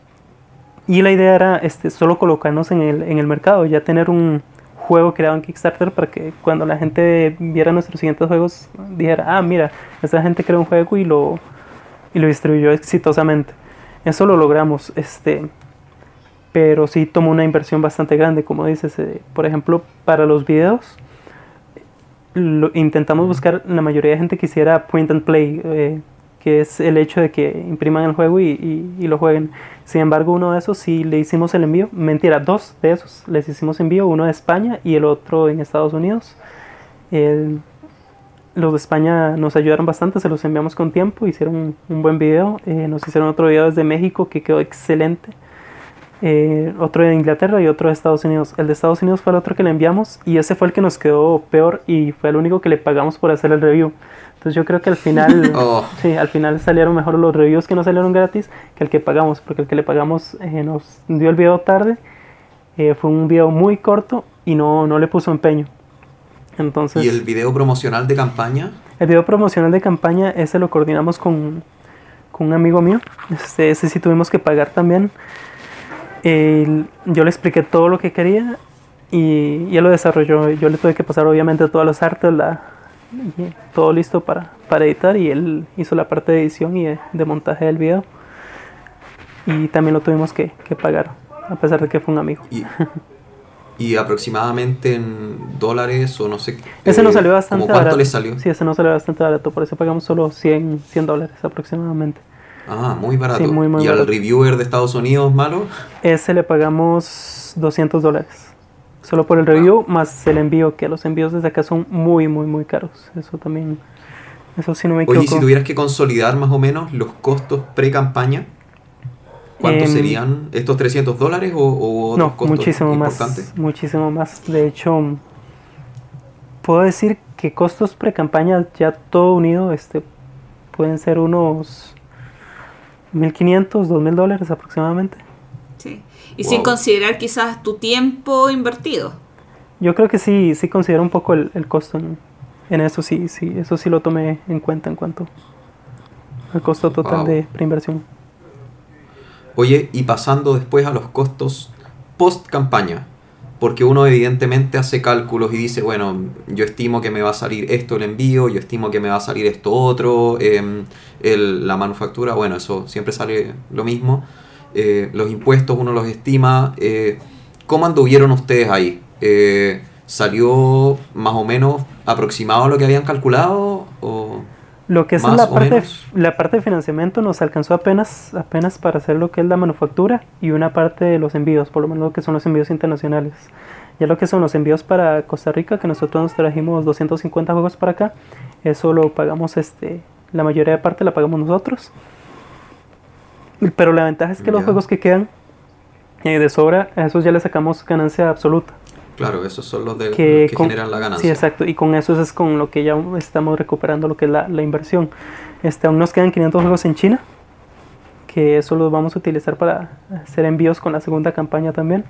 Y la idea era este, solo colocarnos en el, en el mercado, ya tener un juego creado en Kickstarter para que cuando la gente viera nuestros siguientes juegos dijera, ah, mira, esta gente creó un juego y lo, y lo distribuyó exitosamente. Eso lo logramos, este, pero sí tomó una inversión bastante grande, como dices. eh, por ejemplo, para los videos, intentamos buscar, la mayoría de gente quisiera point and play, eh, que es el hecho de que impriman el juego y, y- y lo jueguen. Sin embargo, uno de esos sí le hicimos el envío, mentira, dos de esos les hicimos envío, uno de España y el otro en Estados Unidos. El- los de España nos ayudaron bastante, se los enviamos con tiempo, hicieron un, buen video, eh, nos hicieron otro video desde México que quedó excelente eh, otro de Inglaterra y otro de Estados Unidos. El de Estados Unidos fue el otro que le enviamos y ese fue el que nos quedó peor y fue el único que le pagamos por hacer el review. Entonces yo creo que al final, Oh. sí, al final salieron mejor los reviews que no salieron gratis que el que pagamos, porque el que le pagamos eh, nos dio el video tarde eh, fue un video muy corto y no, no le puso empeño. Entonces, ¿Y el video promocional de campaña? el video promocional de campaña, ese lo coordinamos con, con un amigo mío. Este, ese sí tuvimos que pagar también. Yo le expliqué todo lo que quería y, y él lo desarrolló. Yo le tuve que pasar obviamente todas las artes, la, y todo listo para, para editar y él hizo la parte de edición y de, de montaje del video. Y también lo tuvimos que, que pagar, a pesar de que fue un amigo. Y, y aproximadamente en dólares o no sé. Ese eh, nos salió bastante ¿cómo ¿Cuánto barato. le salió? Sí, ese nos salió bastante barato, por eso pagamos solo 100, 100 dólares aproximadamente. Ah, muy barato. Sí, muy, muy ¿Y al barato. reviewer de Estados Unidos, malo? Ese le pagamos 200 dólares. Solo por el review más el envío, que los envíos desde acá son muy, muy, muy caros. Eso también, eso sí no me Oye, equivoco. y si tuvieras que consolidar más o menos los costos pre-campaña, ¿cuántos Em, serían? ¿Estos 300 dólares o, o otros No, costos muchísimo importantes? más, muchísimo más. De hecho, puedo decir que costos pre-campaña ya todo unido, este, pueden ser unos 1.500, 2.000 dólares aproximadamente. Y Wow. sin considerar quizás tu tiempo invertido. Yo creo que sí, sí considero un poco el, el costo en, en eso, sí, sí, eso sí lo tomé en cuenta en cuanto al costo total Wow. de preinversión. Oye, y pasando después a los costos post-campaña, porque uno evidentemente hace cálculos y dice, bueno, yo estimo que me va a salir esto el envío, yo estimo que me va a salir esto otro, em, el- la manufactura, bueno, eso siempre sale lo mismo. Eh, los impuestos uno los estima. eh, ¿Cómo anduvieron ustedes ahí? Eh, ¿Salió más o menos aproximado a lo que habían calculado? O... Lo que es la parte, menos. la parte de financiamiento nos alcanzó apenas, apenas para hacer lo que es la manufactura y una parte de los envíos, por lo menos lo que son los envíos internacionales. Ya lo que son los envíos para Costa Rica, que nosotros nos trajimos 250 juegos para acá, eso lo pagamos, este, la mayoría de parte la pagamos nosotros. Pero la ventaja es que los juegos que quedan eh, de sobra, a esos ya le sacamos ganancia absoluta. Claro, esos son los de, que, los que con- generan la ganancia. Sí, exacto. Y con eso es con lo que ya estamos recuperando lo que es la, la inversión. Este, aún nos quedan 500 juegos en China, que eso los vamos a utilizar para hacer envíos con la segunda campaña también.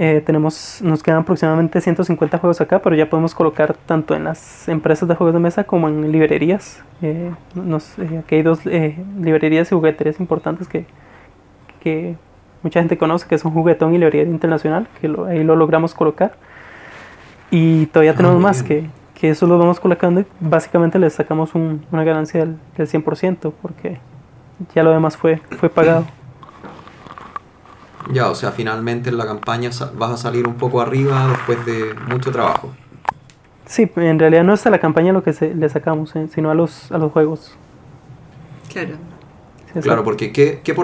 Eh, tenemos, nos quedan aproximadamente 150 juegos acá, pero ya podemos colocar tanto en las empresas de juegos de mesa como en librerías. Eh, nos, eh, aquí hay dos eh, librerías y jugueterías importantes que, que mucha gente conoce, que son Juguetón y Librería Internacional, que lo- ahí lo logramos colocar. Y todavía Ah, tenemos más, que, que eso lo vamos colocando y básicamente le sacamos un- una ganancia del, del 100%, porque ya lo demás fue, fue pagado. Ya, o sea, finalmente en la campaña vas a salir un poco arriba después de mucho trabajo. Sí, en realidad no es a la campaña lo que se- le sacamos, eh, sino a los, a los juegos. Claro. Sí, Claro, porque ¿qué, qué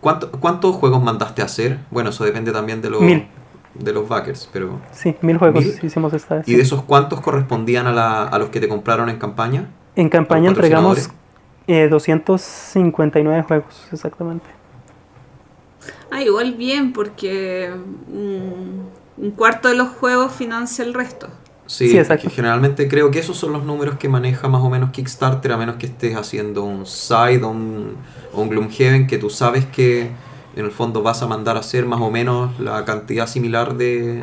cuánto- ¿cuántos juegos mandaste a hacer? Bueno, eso depende también de los, Mil. de los backers, pero... Sí, mil juegos ¿Mil? hicimos esta vez. ¿Y de esos cuántos correspondían a, la- a los que te compraron en campaña? En campaña entregamos eh, 259 juegos, exactamente. Ah, igual bien, porque mm, un cuarto de los juegos financia el resto. Sí, exacto. que generalmente creo que esos son los números que maneja más o menos Kickstarter, a menos que estés haciendo un side o un, o un Gloomhaven, que tú sabes que en el fondo vas a mandar a hacer más o menos la cantidad similar de,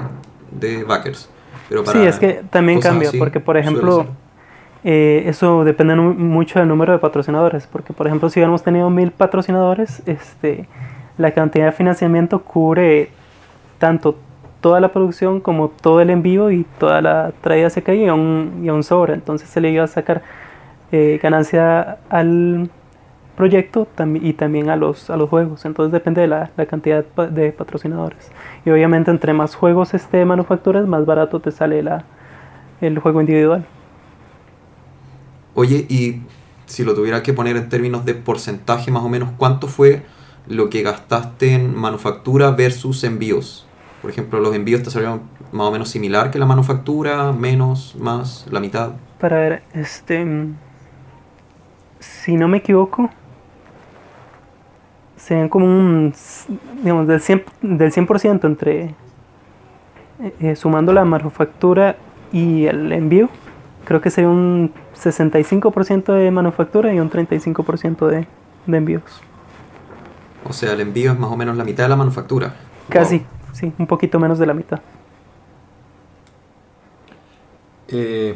de backers. Pero para Sí, es que también cambia, así, porque por ejemplo, eh, eso depende mucho del número de patrocinadores, porque por ejemplo, si hubiéramos tenido mil patrocinadores, este, la cantidad de financiamiento cubre tanto toda la producción como todo el envío y toda la traída hacia acá y aún, y aún sobra, entonces se le iba a sacar eh, ganancia al proyecto y también a los, a los juegos, entonces depende de la, la cantidad de patrocinadores. Y obviamente entre más juegos este manufacturas, más barato te sale la, el juego individual. Oye, y si lo tuviera que poner en términos de porcentaje más o menos, ¿cuánto fue lo que gastaste en manufactura versus envíos? Por ejemplo, los envíos te salieron más o menos similar que la manufactura, menos, más, la mitad. Para ver, este. mm, Si no me equivoco, serían como un. digamos, del 100%, del 100% entre. eh, eh, sumando la manufactura y el envío, creo que sería un 65% de manufactura y un 35% de, de envíos. O sea, el envío es más o menos la mitad de la manufactura. Casi, Wow. sí, un poquito menos de la mitad. Eh,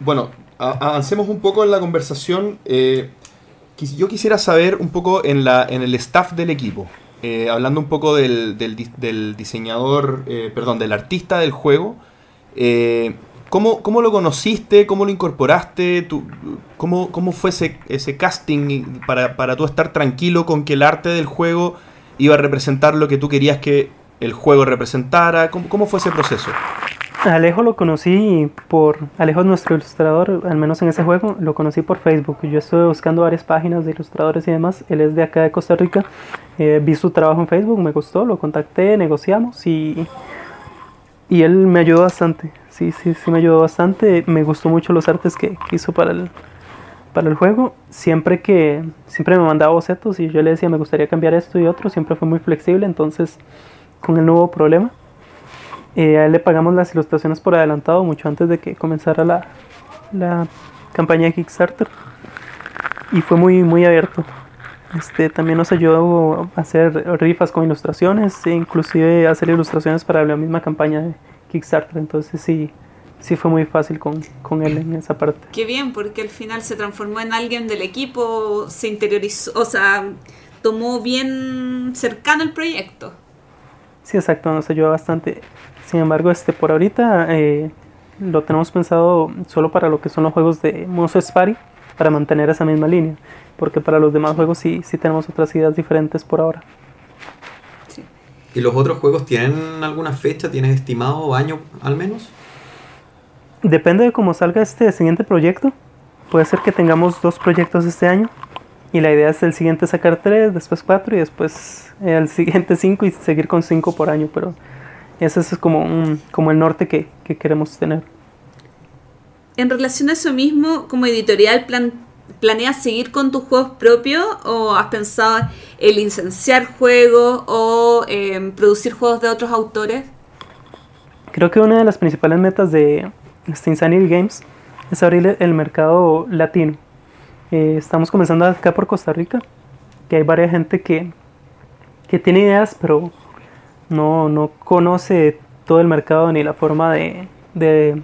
bueno, avancemos un poco en la conversación. Eh, yo quisiera saber un poco en, la, en el staff del equipo. Eh, hablando un poco del, del, diseñador, perdón, del artista del juego. ¿Cómo, ¿cómo, lo conociste? ¿Cómo lo incorporaste? cómo, ¿Cómo fue ese, ese casting para, para tú estar tranquilo con que el arte del juego iba a representar lo que tú querías que el juego representara? ¿Cómo, cómo fue ese proceso? Alejo lo conocí por. Alejo es nuestro ilustrador, al menos en ese juego, lo conocí por Facebook. Yo estuve buscando varias páginas de ilustradores y demás. Él es de acá de Costa Rica. Eh, vi su trabajo en Facebook, me gustó, lo contacté, negociamos y. Y él me ayudó bastante. Sí, sí, sí, me ayudó bastante. Me gustó mucho los artes que, hizo para el, para el juego. Siempre que. Siempre me mandaba bocetos y yo le decía, me gustaría cambiar esto y otro. Siempre fue muy flexible, entonces. Con el nuevo problema. Eh, a él le pagamos las ilustraciones por adelantado mucho antes de que comenzara la, la campaña de Kickstarter. Y fue muy, muy abierto. Este, también nos ayudó a hacer rifas con ilustraciones e inclusive hacer ilustraciones para la misma campaña de Kickstarter. Entonces sí, sí fue muy fácil con, con, él en esa parte. Qué bien, porque al final se transformó en alguien del equipo, se interiorizó, o sea, tomó bien cercano el proyecto. Sí, exacto, nos ayudó bastante. Sin embargo, este por ahorita eh, lo tenemos pensado solo para lo que son los juegos de Monster Party, para mantener esa misma línea, porque para los demás juegos sí, sí tenemos otras ideas diferentes por ahora. ¿Y los otros juegos tienen alguna fecha? ¿Tienes estimado año al menos? Depende de cómo salga este siguiente proyecto. Puede ser que tengamos dos proyectos este año. Y la idea es el siguiente sacar tres, después cuatro y después el siguiente cinco y seguir con cinco por año. Pero ese es como, un, como el norte que, queremos tener. En relación a eso mismo, como editorial, plan, ¿planeas seguir con tus juegos propios o has pensado en licenciar juegos o em, producir juegos de otros autores? Creo que una de las principales metas de Insanity Games es abrir el mercado latino. Eh, estamos comenzando acá por Costa Rica, que hay varias gente que, que tiene ideas, pero no, no conoce todo el mercado ni la forma de, de,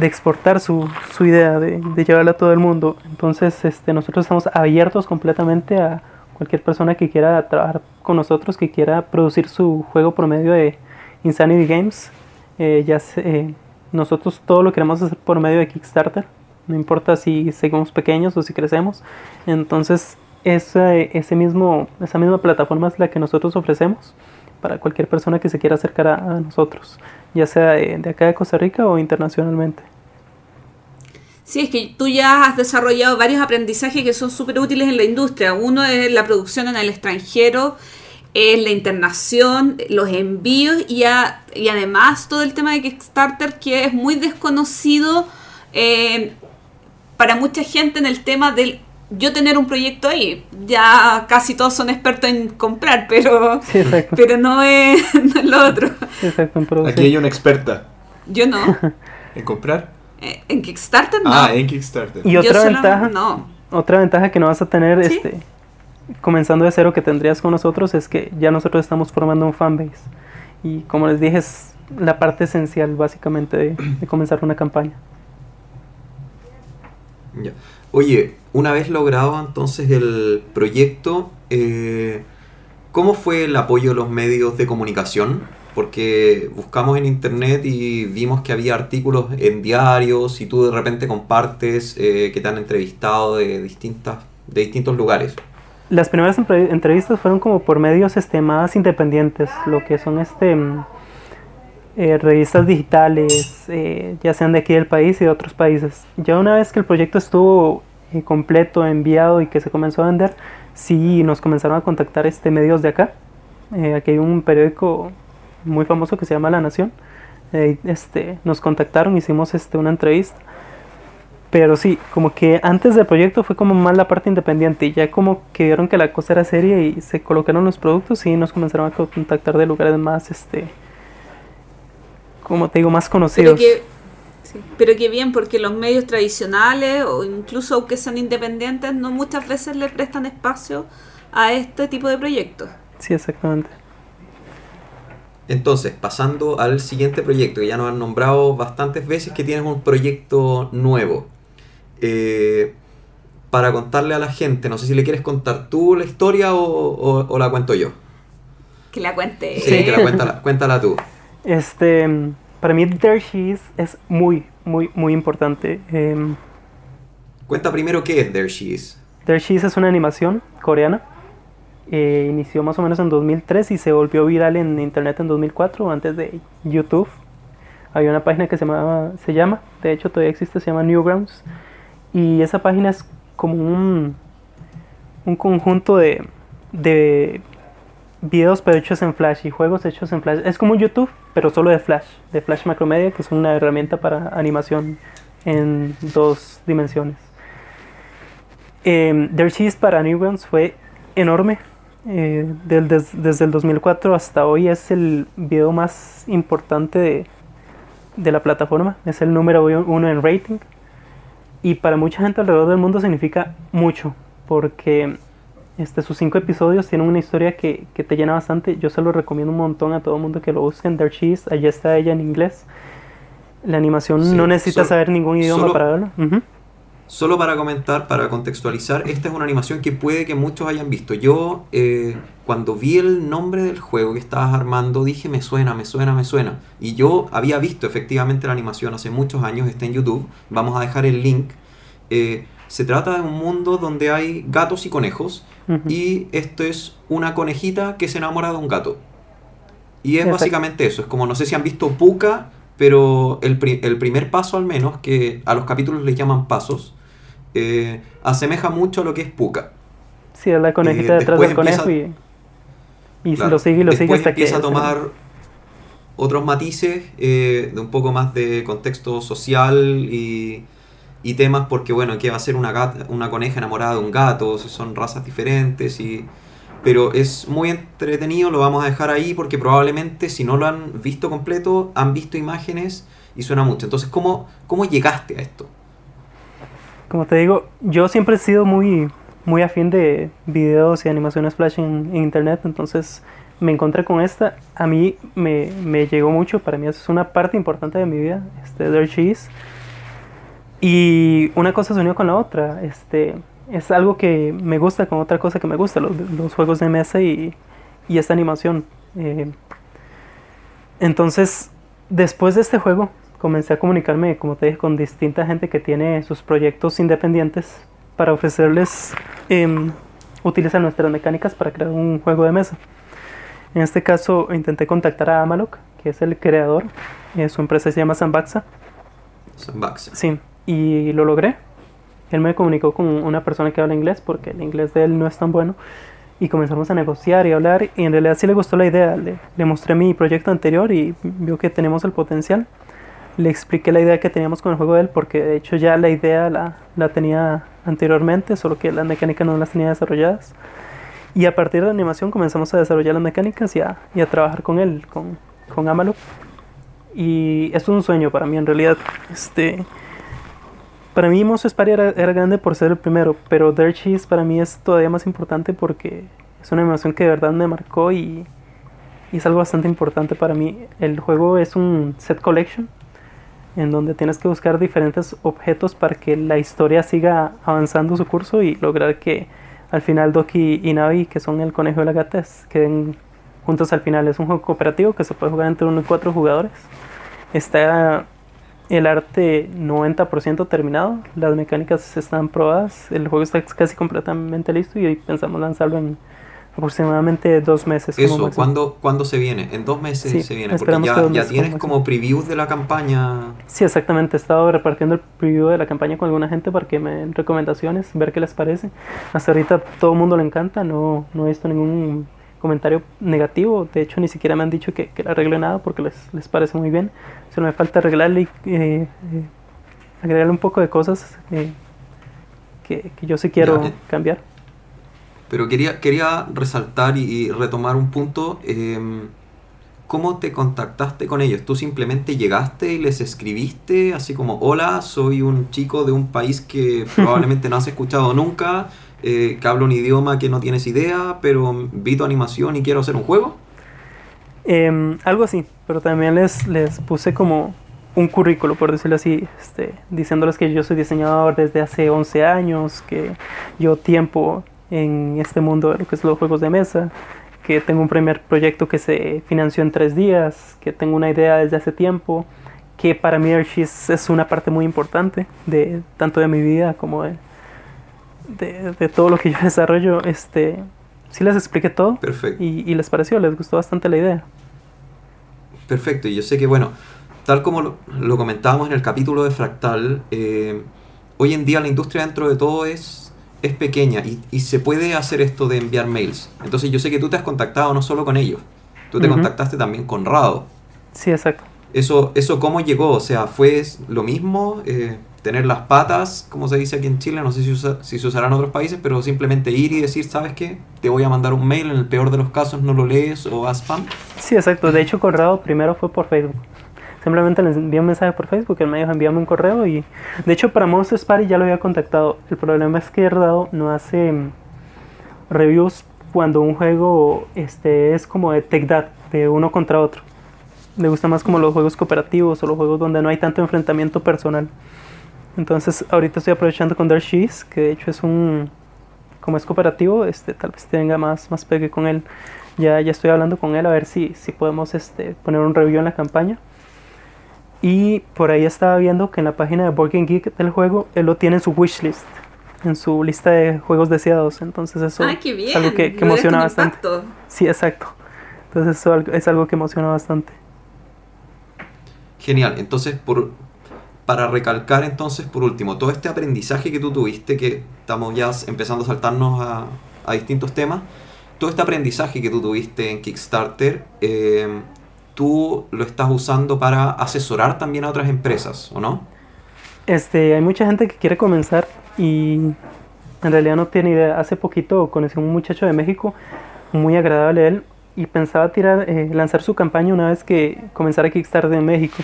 exportar su, su idea, de, de, llevarla a todo el mundo. Entonces este, nosotros estamos abiertos completamente a cualquier persona que quiera trabajar con nosotros, que quiera producir su juego por medio de Insanity Games. Eh, ya eh, nosotros todo lo queremos hacer por medio de Kickstarter. No importa si seguimos pequeños o si crecemos. Entonces esa, ese mismo, esa misma plataforma es la que nosotros ofrecemos para cualquier persona que se quiera acercar a, nosotros, ya sea de, acá de Costa Rica o internacionalmente. Sí, es que tú ya has desarrollado varios aprendizajes que son súper útiles en la industria. Uno es la producción en el extranjero, es la internación, los envíos y, y además todo el tema de Kickstarter que es muy desconocido eh, para mucha gente en el tema del yo tener un proyecto ahí. Ya casi todos son expertos en comprar, pero, pero no, es, lo otro. Aquí hay una experta. Yo no. ¿En comprar? Eh, en Kickstarter no. Ah, en Kickstarter. Y otra ventaja, no. otra ventaja que no vas a tener este comenzando de cero que tendrías con nosotros es que ya nosotros estamos formando un fanbase. Y como les dije, es la parte esencial básicamente de, de comenzar una campaña. Ya. Oye, una vez logrado entonces el proyecto, eh, ¿cómo fue el apoyo de los medios de comunicación? Porque buscamos en internet y vimos que había artículos en diarios y tú de repente compartes eh, que te han entrevistado de, distintas, de distintos lugares. Las primeras entrevistas fueron como por medios este, más independientes, lo que son este, mm, eh, revistas digitales, ya sean de aquí del país y de otros países. Ya una vez que el proyecto estuvo eh, completo, enviado y que se comenzó a vender, sí nos comenzaron a contactar este, medios de acá. Eh, aquí hay un periódico muy famoso que se llama La Nación. Eh, este, nos contactaron, hicimos este, una entrevista. Pero sí, como que antes del proyecto fue como más la parte independiente ya como que vieron que la cosa era seria y se colocaron los productos y nos comenzaron a contactar de lugares más, este, como te digo, más conocidos. Pero qué bien, porque los medios tradicionales o incluso aunque sean independientes, no muchas veces le prestan espacio a este tipo de proyectos. Sí, exactamente. Entonces, pasando al siguiente proyecto, que ya nos han nombrado bastantes veces que tienes un proyecto nuevo. Eh, para contarle a la gente, no sé si le quieres contar tú la historia o, o- o la cuento yo. Que la cuente. Sí, que la cuéntala, cuéntala tú. Este, para mí There She Is es muy, muy, muy importante. Em, Cuenta primero qué es There She Is. There She Is es una animación coreana. Eh, inició más o menos en 2003 y se volvió viral en internet en 2004, antes de YouTube. Había una página que se, llamaba, se llama, de hecho todavía existe, se llama Newgrounds. Y esa página es como un, un conjunto de, de videos pero hechos en Flash y juegos hechos en Flash. Es como YouTube, pero solo de Flash, de Flash Macromedia, que es una herramienta para animación en dos dimensiones. Eh, There She Is para Newgrounds fue enorme. Eh, del- des- desde el 2004 hasta hoy es el video más importante de, de la plataforma. Es el número uno en rating. Y para mucha gente alrededor del mundo significa mucho. Porque este, sus cinco episodios tienen una historia que, que te llena bastante. Yo se lo recomiendo un montón a todo el mundo que lo busquen. There She Is, allá está ella en inglés. La animación Sí, no necesita solo- saber ningún idioma solo- para verlo. Solo para comentar, para contextualizar, esta es una animación que puede que muchos hayan visto. Yo, eh, cuando vi el nombre del juego que estabas armando, dije, me suena, me suena, me suena. Y yo había visto efectivamente la animación hace muchos años, está en YouTube. Vamos a dejar el link. Eh, se trata de un mundo donde hay gatos y conejos. Y esto es una conejita que se enamora de un gato. Y es básicamente eso. Es como, no sé si han visto Puka, pero el, pri- el primer paso al menos, que a los capítulos les llaman pasos, eh, asemeja mucho a lo que es Puka. Sí, es la conejita Eh, detrás del conejo empieza- y, y Claro. lo sigue y lo sigue hasta que... empieza a tomar otros matices eh, de un poco más de contexto social y, y temas porque bueno, que va a ser una, gata, una coneja enamorada de un gato, son razas diferentes y... Pero es muy entretenido, lo vamos a dejar ahí porque probablemente si no lo han visto completo, han visto imágenes y suena mucho. Entonces, ¿cómo, cómo llegaste a esto? Como te digo, yo siempre he sido muy, muy afín de videos y animaciones flash en, en internet, entonces me encontré con esta. A mí me, me llegó mucho, para mí es una parte importante de mi vida, este Dirt Cheese. Y una cosa se unió con la otra. Este, es algo que me gusta con otra cosa que me gusta, los, los juegos de mesa y, y esta animación. Eh, entonces, después de este juego, comencé a comunicarme, como te dije, con distinta gente que tiene sus proyectos independientes para ofrecerles em, utilizar nuestras mecánicas para crear un juego de mesa. En este caso, intenté contactar a Amalok, que es el creador. eh, su empresa se llama Zambaxa. Sandbox. Sí, y lo logré. Él me comunicó con una persona que habla inglés porque el inglés de él no es tan bueno. Y comenzamos a negociar y hablar. Y en realidad sí le gustó la idea. Le, le mostré mi proyecto anterior y vio que tenemos el potencial. Le expliqué la idea que teníamos con el juego de él porque de hecho ya la idea la, la tenía anteriormente, solo que las mecánicas no las tenía desarrolladas. Y a partir de la animación comenzamos a desarrollar las mecánicas y a, y a trabajar con él, con, con Amalok. Y es un sueño para mí en realidad. Este, para mí Monster Party era, era grande por ser el primero, pero Dirt Cheese para mí es todavía más importante porque es una animación que de verdad me marcó y, y es algo bastante importante para mí. El juego es un set collection en donde tienes que buscar diferentes objetos para que la historia siga avanzando su curso y lograr que al final Doki y Navi, que son el conejo y la gata, queden juntos al final. Es un juego cooperativo que se puede jugar entre uno y cuatro jugadores. Está el arte 90% terminado, las mecánicas están probadas, el juego está casi completamente listo y hoy pensamos lanzarlo en aproximadamente dos meses. como Eso, máximo. ¿cuándo, ¿cuándo se viene? En dos meses Sí, se viene, porque ya, ya tienes como como previews de la campaña. Sí, exactamente. He estado repartiendo el preview de la campaña con alguna gente para que me den recomendaciones, ver qué les parece. Hasta ahorita todo el mundo le encanta, no, no he visto ningún comentario negativo. De hecho, ni siquiera me han dicho que, que le arregle nada porque les, les parece muy bien. Solo me falta arreglarle y eh, eh, agregarle un poco de cosas eh, que, que yo sí quiero Ya, cambiar. Pero quería, quería resaltar y, y retomar un punto. eh, ¿Cómo te contactaste con ellos? ¿Tú simplemente llegaste y les escribiste así como, hola, soy un chico de un país que probablemente no has escuchado nunca, eh, que habla un idioma que no tienes idea, pero vi tu animación y quiero hacer un juego? Em, algo así, pero también les, les puse como un currículo, por decirlo así, este, diciéndoles que yo soy diseñador desde hace 11 años, que yo tiempo en este mundo de lo que es los juegos de mesa, que tengo un primer proyecto que se financió en tres días, que tengo una idea desde hace tiempo, que para mí Archis es una parte muy importante de tanto de mi vida como de, de, de todo lo que yo desarrollo. Este, sí les expliqué todo Perfecto. y, y les pareció, les gustó bastante la idea. Perfecto, y yo sé que, bueno, tal como lo, lo comentábamos en el capítulo de Fractal, eh, hoy en día la industria dentro de todo es, es pequeña y, y se puede hacer esto de enviar mails. Entonces yo sé que tú te has contactado no solo con ellos, tú te contactaste también con Rado. Sí, exacto. Eso, ¿Eso cómo llegó? O sea, ¿fue lo mismo? Eh, ¿Tener las patas, como se dice aquí en Chile? No sé si, si se usará en otros países, pero simplemente ir y decir, ¿sabes qué? Te voy a mandar un mail, en el peor de los casos no lo lees o haz spam. Sí, exacto. De hecho, Corrado primero fue por Facebook. Simplemente les envié un mensaje por Facebook, él me dijo envíame un correo y de hecho para Monsters Party ya lo había contactado. El problema es que Rado no hace mm, reviews cuando un juego este, es como de Take That, de uno contra otro. Le gusta más como los juegos cooperativos o los juegos donde no hay tanto enfrentamiento personal. Entonces ahorita estoy aprovechando con Dark Cheese, que de hecho es un... Como es cooperativo, este, tal vez tenga más, más pegue con él. Ya, ya estoy hablando con él a ver si, si podemos este, poner un review en la campaña. Y por ahí estaba viendo que en la página de Board Game Geek del juego, él lo tiene en su wishlist, en su lista de juegos deseados. Entonces eso Ah, qué bien. es algo que, que emociona bastante. impacto. Sí, exacto. Entonces eso es algo que emociona bastante. Genial. Entonces, por, para recalcar entonces, por último, todo este aprendizaje que tú tuviste, que estamos ya empezando a saltarnos a, distintos temas, todo este aprendizaje que tú tuviste en Kickstarter, eh, tú lo estás usando para asesorar también a otras empresas, ¿o no? Este, hay mucha gente que quiere comenzar y en realidad no tiene idea. Hace poquito conocí a un muchacho de México, muy agradable él, y pensaba tirar, eh, lanzar su campaña una vez que comenzara Kickstarter en México.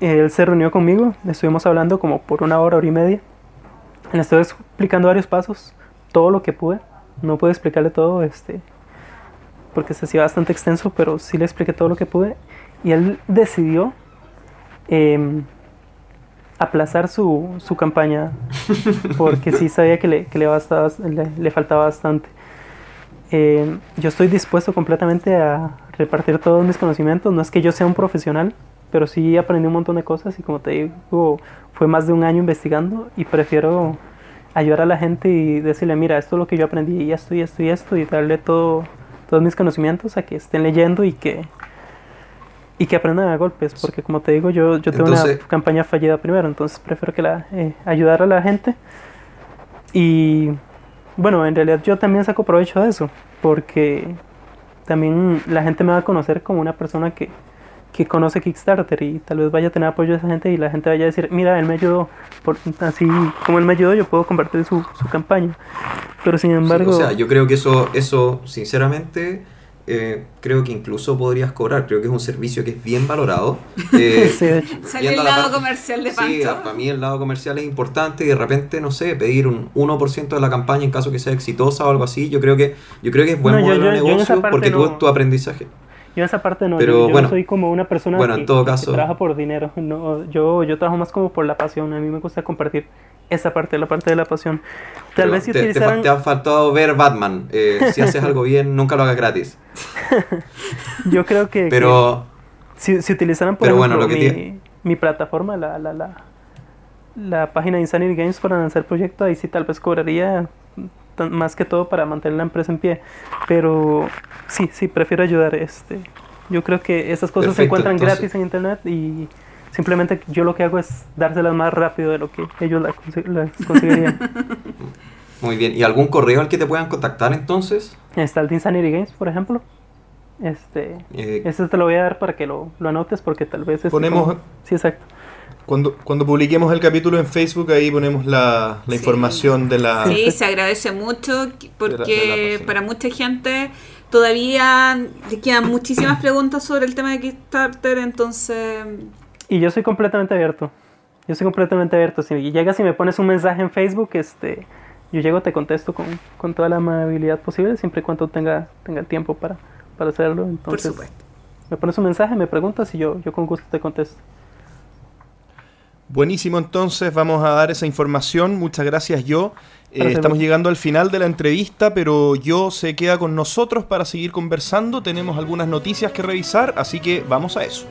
Él se reunió conmigo, estuvimos hablando como por una hora, hora y media. Le estoy explicando varios pasos, todo lo que pude. No pude explicarle todo, este, porque se hacía bastante extenso, pero sí le expliqué todo lo que pude. Y él decidió em, aplazar su, su campaña porque sí sabía que le, que le, bastaba- le, le faltaba bastante. Eh, yo estoy dispuesto completamente a repartir todos mis conocimientos. No es que yo sea un profesional, pero sí aprendí un montón de cosas y como te digo, fue más de un año investigando y prefiero ayudar a la gente y decirle, mira, esto es lo que yo aprendí y esto y esto y esto y darle todo, todos mis conocimientos a que estén leyendo y que y que aprendan a golpes, porque como te digo, yo, yo una campaña fallida primero, entonces prefiero que la, eh, ayudar a la gente. Y bueno, en realidad yo también saco provecho de eso, porque también la gente me va a conocer como una persona que, que conoce Kickstarter y tal vez vaya a tener apoyo de esa gente y la gente vaya a decir, mira, él me ayudó, por, así como él me ayudó, yo puedo compartir su, su campaña. Pero sin Sí, embargo, o sea, yo creo que eso, eso sinceramente, eh, creo que incluso podrías cobrar. Creo que es un servicio que es bien valorado. Eh, sí, de hecho. Salió Viendo el la lado parte- comercial de Sí, para mí el lado comercial es importante y de repente, no sé, pedir un 1% de la campaña en caso que sea exitosa o algo así, yo creo que yo creo que es buen No, modelo yo- de yo esa negocio porque tú, no. tu aprendizaje. Yo esa parte no, Pero, yo, yo bueno, no soy como una persona bueno, que, en todo que caso- trabaja por dinero. No, yo, yo trabajo más como por la pasión. A mí me gusta compartir esa parte, la parte de la pasión. Tal Pero vez si te, utilizaran... te ha faltado ver Batman. Eh, si haces algo bien, nunca lo hagas gratis. Yo creo que, Pero que si, si utilizaran, por pero bueno, ejemplo, lo que mi, tiene- mi plataforma, la, la, la, la página de Insanity Games para lanzar proyectos, ahí sí tal vez cobraría más que todo para mantener la empresa en pie. Pero sí, sí, prefiero ayudar. este Yo creo que esas cosas se Perfecto, encuentran entonces- gratis en internet y simplemente yo lo que hago es dárselas más rápido de lo que ellos las, las conseguirían. muy bien. ¿Y algún correo al que te puedan contactar entonces? Está el de Insanity Games, por ejemplo. Este, Eh, este te lo voy a dar para que lo, lo anotes porque tal vez... Ponemos- como- Sí, exacto. Cuando, cuando publiquemos el capítulo en Facebook, ahí ponemos la, la Sí. información de la... Sí, se agradece mucho que- De la- de la porque para mucha gente todavía le quedan muchísimas preguntas sobre el tema de Kickstarter, entonces Y yo soy completamente abierto. Yo soy completamente abierto. Si llegas y me pones un mensaje en Facebook, este, yo llego, te contesto con, con toda la amabilidad posible, siempre y cuando tenga, tenga el tiempo para, para hacerlo. Por Entonces, supuesto. me pones un mensaje, me preguntas y yo, yo con gusto te contesto. Buenísimo, entonces vamos a dar esa información. Muchas gracias, yo. Eh, estamos llegando al final de la entrevista, pero yo se queda con nosotros para seguir conversando. Tenemos algunas noticias que revisar, así que vamos a eso.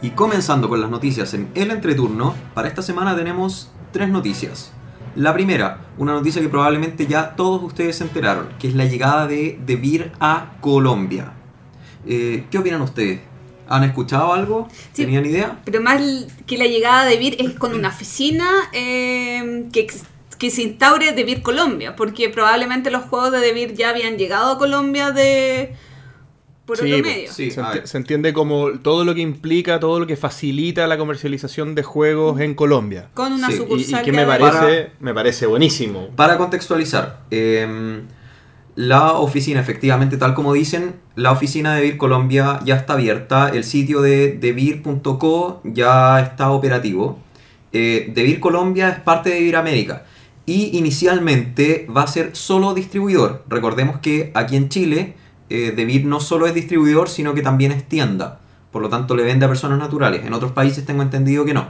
Y comenzando con las noticias en el entreturno, para esta semana tenemos tres noticias. La primera, una noticia que probablemente ya todos ustedes se enteraron, que es la llegada de DeVir a Colombia. Eh, ¿Qué opinan ustedes? ¿Han escuchado algo? Sí. ¿Tenían idea? Pero más que la llegada de Vir es con una oficina eh, que, ex- que se instaure de Vir Colombia, porque probablemente los juegos de Vir ya habían llegado a Colombia de por Sí, otro medio. sí. se, enti- entiende como todo lo que implica, todo lo que facilita la comercialización de juegos en Colombia. Con una Sí, y- y sucursal que me parece, Para- me parece buenísimo. Para contextualizar, eh, la oficina, efectivamente, tal como dicen, la oficina de Vir Colombia ya está abierta, el sitio de devir.co ya está operativo. Eh, Colombia es parte de Vir América y inicialmente va a ser solo distribuidor. Recordemos que aquí en Chile, eh, no solo es distribuidor, sino que también es tienda. Por lo tanto, le vende a personas naturales. En otros países tengo entendido que no.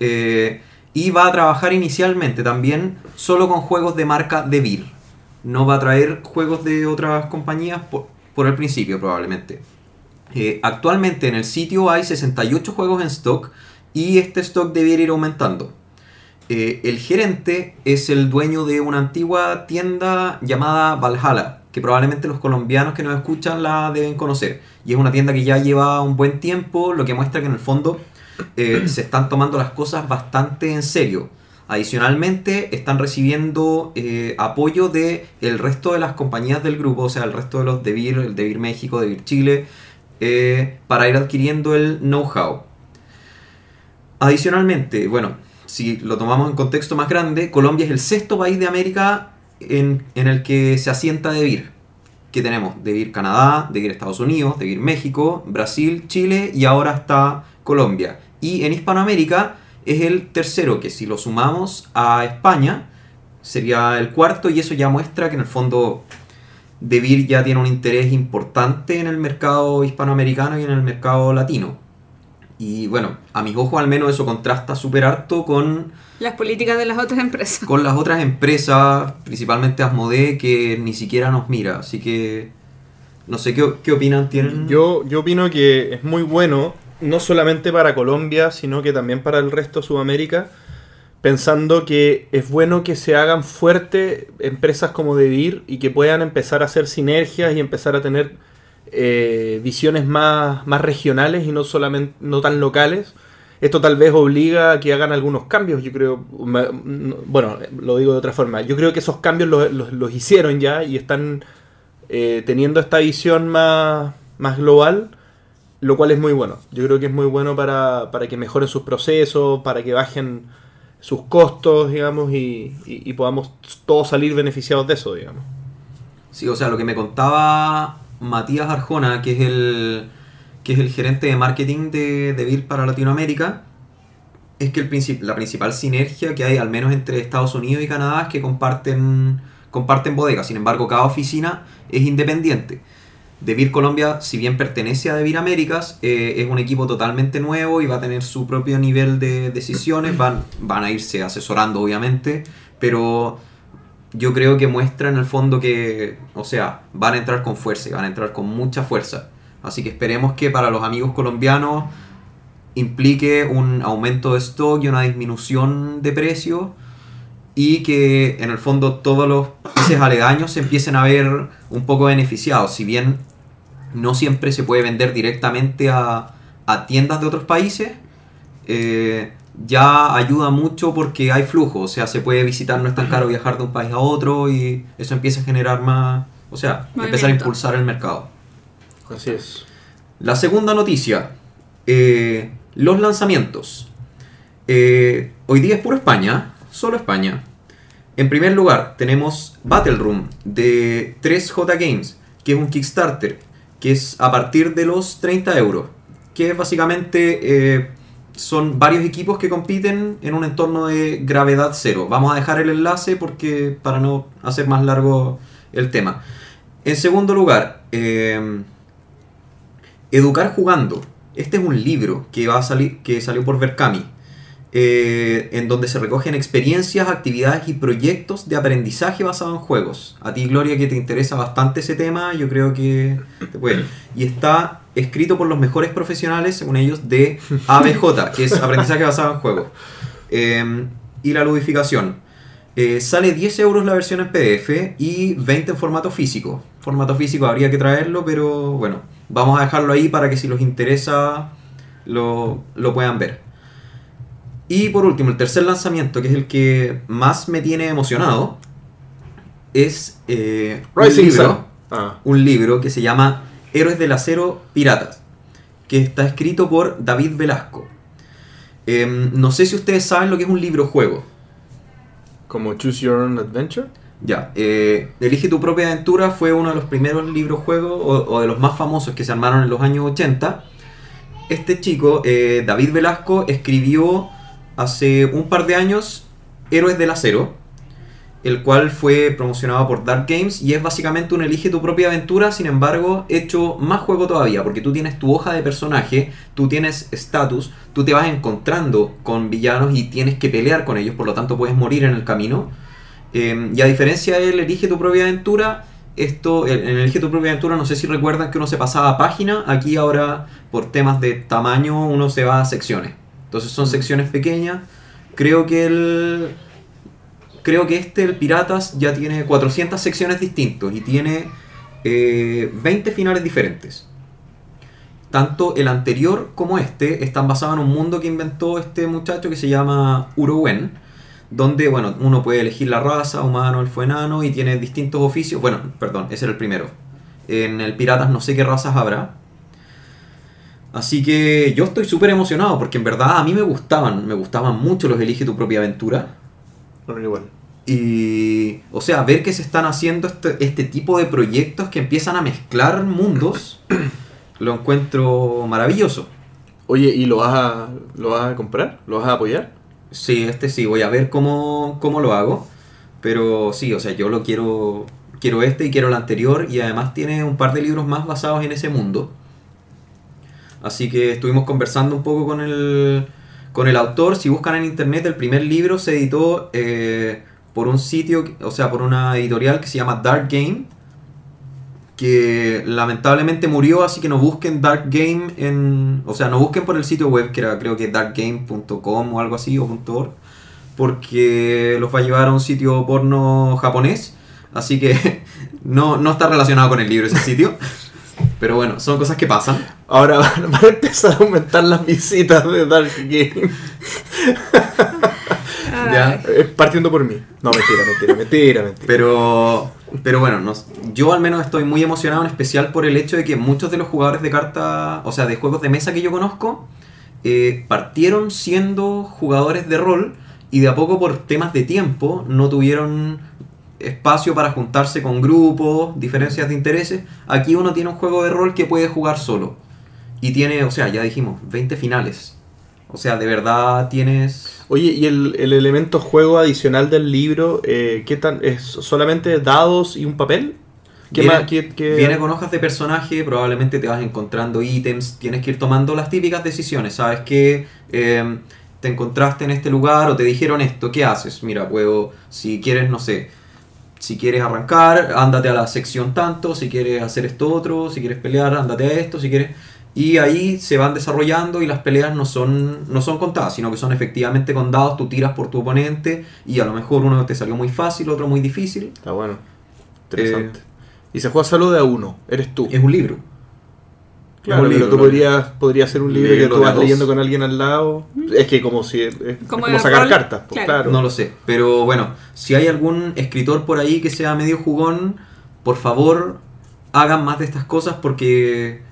Eh, y va a trabajar inicialmente también solo con juegos de marca Devir. No va a traer juegos de otras compañías por, por el principio probablemente. Eh, actualmente en el sitio hay 68 juegos en stock y este stock debiera ir aumentando. Eh, el gerente es el dueño de una antigua tienda llamada Valhalla, que probablemente los colombianos que nos escuchan la deben conocer. Y es una tienda que ya lleva un buen tiempo, lo que muestra que en el fondo eh, se están tomando las cosas bastante en serio. Adicionalmente, están recibiendo eh, apoyo de el resto de las compañías del grupo, o sea, el resto de los Devir, el Devir México, Devir Chile, eh, para ir adquiriendo el know-how. Adicionalmente, bueno, si lo tomamos en contexto más grande, Colombia es el sexto país de América en, en el que se asienta DeVir. Que tenemos DeVir Canadá, DeVir Estados Unidos, DeVir México, Brasil, Chile y ahora está Colombia. Y en Hispanoamérica es el tercero, que si lo sumamos a España, sería el cuarto y eso ya muestra que en el fondo DeVir ya tiene un interés importante en el mercado hispanoamericano y en el mercado latino. Y bueno, a mis ojos al menos eso contrasta súper harto con, Las políticas de las otras empresas. con las otras empresas, principalmente Asmodee, que ni siquiera nos mira. Así que no sé qué, qué opinan, tienen. Yo, yo opino que es muy bueno, no solamente para Colombia, sino que también para el resto de Sudamérica, pensando que es bueno que se hagan fuertes empresas como DeVir y que puedan empezar a hacer sinergias y empezar a tener eh, visiones más, más regionales y no solamente no tan locales. Esto tal vez obliga a que hagan algunos cambios, yo creo, bueno, lo digo de otra forma, yo creo que esos cambios los, los- los hicieron ya y están eh, teniendo esta visión más, más global, lo cual es muy bueno. Yo creo que es muy bueno para, para que mejoren sus procesos, para que bajen sus costos, digamos, y, y- podamos todos salir beneficiados de eso, digamos. Sí, o sea, lo que me contaba Matías Arjona, que es el, que es el gerente de marketing de, de Bill para Latinoamérica, es que el princip- la principal sinergia que hay, al menos entre Estados Unidos y Canadá, es que comparten, comparten bodegas. Sin embargo, cada oficina es independiente. Devir Colombia, si bien pertenece a Devir Américas, eh, es un equipo totalmente nuevo y va a tener su propio nivel de decisiones. Van, van a irse asesorando, obviamente, pero yo creo que muestra en el fondo que, o sea, van a entrar con fuerza y van a entrar con mucha fuerza. Así que esperemos que para los amigos colombianos implique un aumento de stock y una disminución de precio y que en el fondo todos los países aledaños se empiecen a ver un poco beneficiados. Si bien no siempre se puede vender directamente a, a tiendas de otros países, eh, ya ayuda mucho porque hay flujo, o sea, se puede visitar, no es tan caro viajar de un país a otro y eso empieza a generar más, o sea, empezar a Movimiento. impulsar el mercado. Así es. La segunda noticia, eh, los lanzamientos. Eh, hoy día es puro España, solo España. En primer lugar, tenemos Battle Room de 3J Games, que es un Kickstarter, que es a partir de los 30 euros, que básicamente eh, son varios equipos que compiten en un entorno de gravedad cero. Vamos a dejar el enlace porque para no hacer más largo el tema. En segundo lugar, eh, Educar jugando. Este es un libro que va a salir, que salió por Berkami, eh, en donde se recogen experiencias, actividades y proyectos de aprendizaje basado en juegos. A ti, Gloria, que te interesa bastante ese tema, yo creo que te puede. Y está escrito por los mejores profesionales, según ellos, de ABJ, que es aprendizaje basado en juegos. Eh, y la ludificación. Eh, sale 10 euros la versión en PDF y 20 en formato físico. Formato físico habría que traerlo, pero bueno, vamos a dejarlo ahí para que si los interesa lo, lo puedan ver. Y por último, el tercer lanzamiento, que es el que más me tiene emocionado, es eh, un, libro. Ah. un libro que se llama Héroes del Acero Piratas, que está escrito por David Velasco. Em, no sé si ustedes saben lo que es un libro juego. Como Choose Your Own Adventure. Ya, eh, Elige tu propia aventura fue uno de los primeros libros juegos o, o de los más famosos que se armaron en los años 80. Este chico, eh, David Velasco, escribió hace un par de años Héroes del Acero, el cual fue promocionado por Dark Games y es básicamente un Elige tu propia aventura, sin embargo, hecho más juego todavía, porque tú tienes tu hoja de personaje, tú tienes estatus, tú te vas encontrando con villanos y tienes que pelear con ellos, por lo tanto puedes morir en el camino. Eh, y a diferencia del Elige tu propia aventura, esto, en el Elige tu propia aventura, no sé si recuerdan que uno se pasaba a página, aquí ahora por temas de tamaño uno se va a secciones. Entonces son secciones pequeñas. Creo que el creo que este, el Piratas, ya tiene 400 secciones distintas y tiene eh, 20 finales diferentes. Tanto el anterior como este están basados en un mundo que inventó este muchacho que se llama Urowen, donde bueno, uno puede elegir la raza, humano, elfo, enano, y tiene distintos oficios. Bueno, perdón, ese era el primero. En el Piratas no sé qué razas habrá. Así que yo estoy súper emocionado porque en verdad a mí me gustaban, me gustaban mucho los Elige tu propia aventura. Bueno, igual. Y, o sea, ver que se están haciendo este, este tipo de proyectos que empiezan a mezclar mundos, lo encuentro maravilloso. Oye, ¿y lo vas a, lo vas a comprar? ¿Lo vas a apoyar? Sí, este sí, voy a ver cómo, cómo lo hago. Pero sí, o sea, yo lo quiero, quiero este y quiero el anterior y además tiene un par de libros más basados en ese mundo. Así que estuvimos conversando un poco con el, con el autor. Si buscan en internet, el primer libro se editó eh, por un sitio, o sea, por una editorial que se llama Dark Game, que lamentablemente murió, así que no busquen Dark Game en, o sea, no busquen por el sitio web que era creo que darkgame.com o algo así o .org, porque los va a llevar a un sitio porno japonés, así que no, no está relacionado con el libro ese sitio. Pero bueno, son cosas que pasan. Ahora van a empezar a aumentar las visitas de Dark Game. Ya. Eh, Partiendo por mí. No, mentira, mentira, mentira, mentira. Pero, pero bueno, nos- yo al menos estoy muy emocionado, en especial por el hecho de que muchos de los jugadores de carta, o sea, de juegos de mesa que yo conozco, eh, partieron siendo jugadores de rol y de a poco por temas de tiempo no tuvieron espacio para juntarse con grupos, diferencias de intereses. Aquí uno tiene un juego de rol que puede jugar solo. Y tiene, o sea, ya dijimos, 20 finales. O sea, de verdad tienes... Oye, ¿y el, el elemento juego adicional del libro, eh, qué tan, es solamente dados y un papel? ¿Qué Viene- más? qué- qué- Viene con hojas de personaje, probablemente te vas encontrando ítems, tienes que ir tomando las típicas decisiones. Sabes que eh, te encontraste en este lugar o te dijeron esto, ¿qué haces? Mira, puedo, si quieres, no sé, si quieres arrancar, ándate a la sección tanto, si quieres hacer esto otro, si quieres pelear, ándate a esto, si quieres... Y ahí se van desarrollando y las peleas no son, no son contadas, sino que son efectivamente con dados, tú tiras por tu oponente y a lo mejor uno te salió muy fácil, otro muy difícil. Está bueno. Interesante. y se juega solo de a uno, eres tú. Es un libro. Claro, un pero libro, tú podrías, podrías ser un libro que tú vas leyendo con alguien al lado. Es que como si es, es Como sacar rol, cartas, pues, claro. claro. No lo sé, pero bueno, si hay algún escritor por ahí que sea medio jugón, por favor hagan más de estas cosas porque,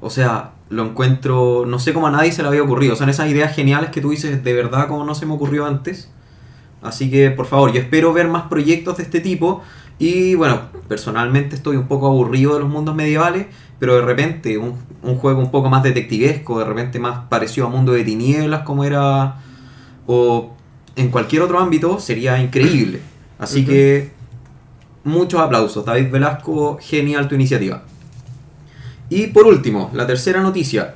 o sea, lo encuentro, no sé cómo a nadie se le había ocurrido, son esas ideas geniales que tú dices, de verdad, como no se me ocurrió antes. Así que, por favor, yo espero ver más proyectos de este tipo. Y bueno, personalmente estoy un poco aburrido de los mundos medievales, pero de repente un, un juego un poco más detectivesco, de repente más parecido a Mundo de Tinieblas como era, o en cualquier otro ámbito, sería increíble. Así que muchos aplausos. David Velasco, genial tu iniciativa. Y por último, la tercera noticia.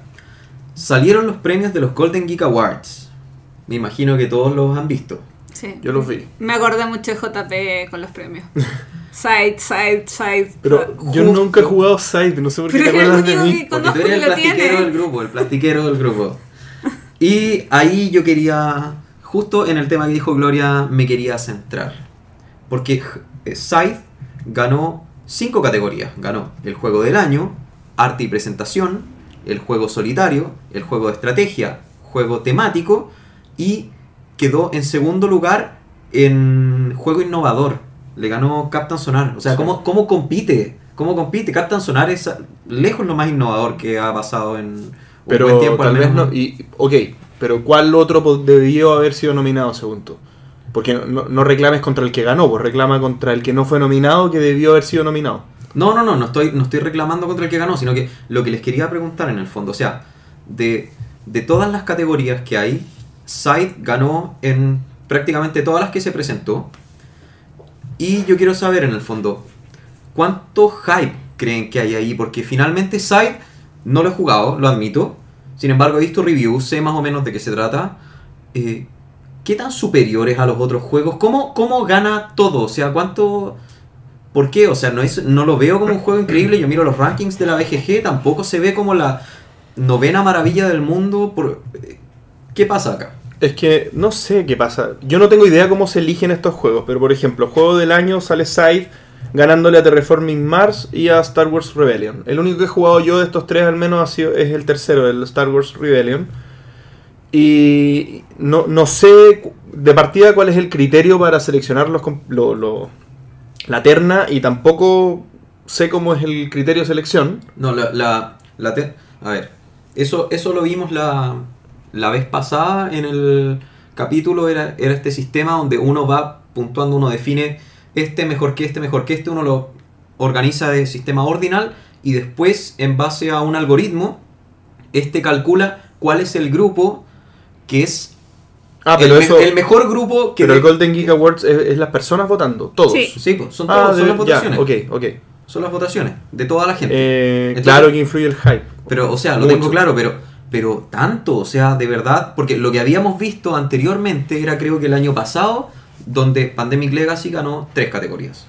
Salieron los premios de los Golden Geek Awards. Me imagino que todos los han visto. Sí. Yo los vi. Me acordé mucho de JP con los premios. Side, side, side. Pero yo Justo. nunca he jugado Side, no sé por qué Pero te acuerdas de mí. que- Porque Conozco tú eres el plastiquero tiene. del grupo, el plastiquero del grupo. Y ahí yo quería, justo en el tema que dijo Gloria, me quería centrar. Porque eh, Scythe ganó cinco categorías. Ganó el juego del año, arte y presentación, el juego solitario, el juego de estrategia, juego temático y quedó en segundo lugar en juego innovador. Le ganó Captain Sonar. O sea, Sí. ¿cómo, cómo compite? ¿Cómo compite? Captain Sonar es lejos lo más innovador que ha pasado en un Pero buen tiempo. al tal vez menos. no. Y, ok, pero ¿cuál otro debió haber sido nominado según tú? Porque no, no- no reclames contra el que ganó, pues reclama contra el que no fue nominado que debió haber sido nominado. No, no, no, no estoy, no estoy reclamando contra el que ganó, sino que lo que les quería preguntar en el fondo, o sea, de, de todas las categorías que hay, Side ganó en prácticamente todas las que se presentó. Y yo quiero saber en el fondo, ¿cuánto hype creen que hay ahí? Porque finalmente Side no lo he jugado, lo admito. Sin embargo, he visto reviews, sé más o menos de qué se trata. Eh, ¿Qué tan superiores a los otros juegos? ¿Cómo, ¿Cómo gana todo? O sea, ¿cuánto...? ¿Por qué? O sea, no, es, no lo veo como un juego increíble. Yo miro los rankings de la BGG, tampoco se ve como la novena maravilla del mundo. Por... ¿Qué pasa acá? Es que no sé qué pasa. Yo no tengo idea cómo se eligen estos juegos, pero por ejemplo, juego del año sale Side ganándole a Terraforming Mars y a Star Wars Rebellion. El único que he jugado yo de estos tres al menos ha sido, es el tercero, el Star Wars Rebellion. Y no, no sé de partida cuál es el criterio para seleccionar los, la terna y tampoco sé cómo es el criterio de selección. No, la... la, la te- A ver, eso, eso lo vimos la, la vez pasada en el capítulo. Era, era este sistema donde uno va puntuando, uno define este mejor que este, mejor que este. Uno lo organiza de sistema ordinal y después, en base a un algoritmo, este calcula cuál es el grupo que es Ah, el, pero me- eso... el mejor grupo que... Pero el Golden Geek Awards es, es las personas votando, todos. Sí. Sí, pues, son, Ah, todos, son de- las votaciones. ya, ok, ok. Son las votaciones de toda la gente. Eh, Entonces- claro que influye el hype. Pero, o sea, lo Mucho. tengo claro, pero, pero tanto, o sea, de verdad, porque lo que habíamos visto anteriormente era creo que el año pasado, donde Pandemic Legacy ganó tres categorías.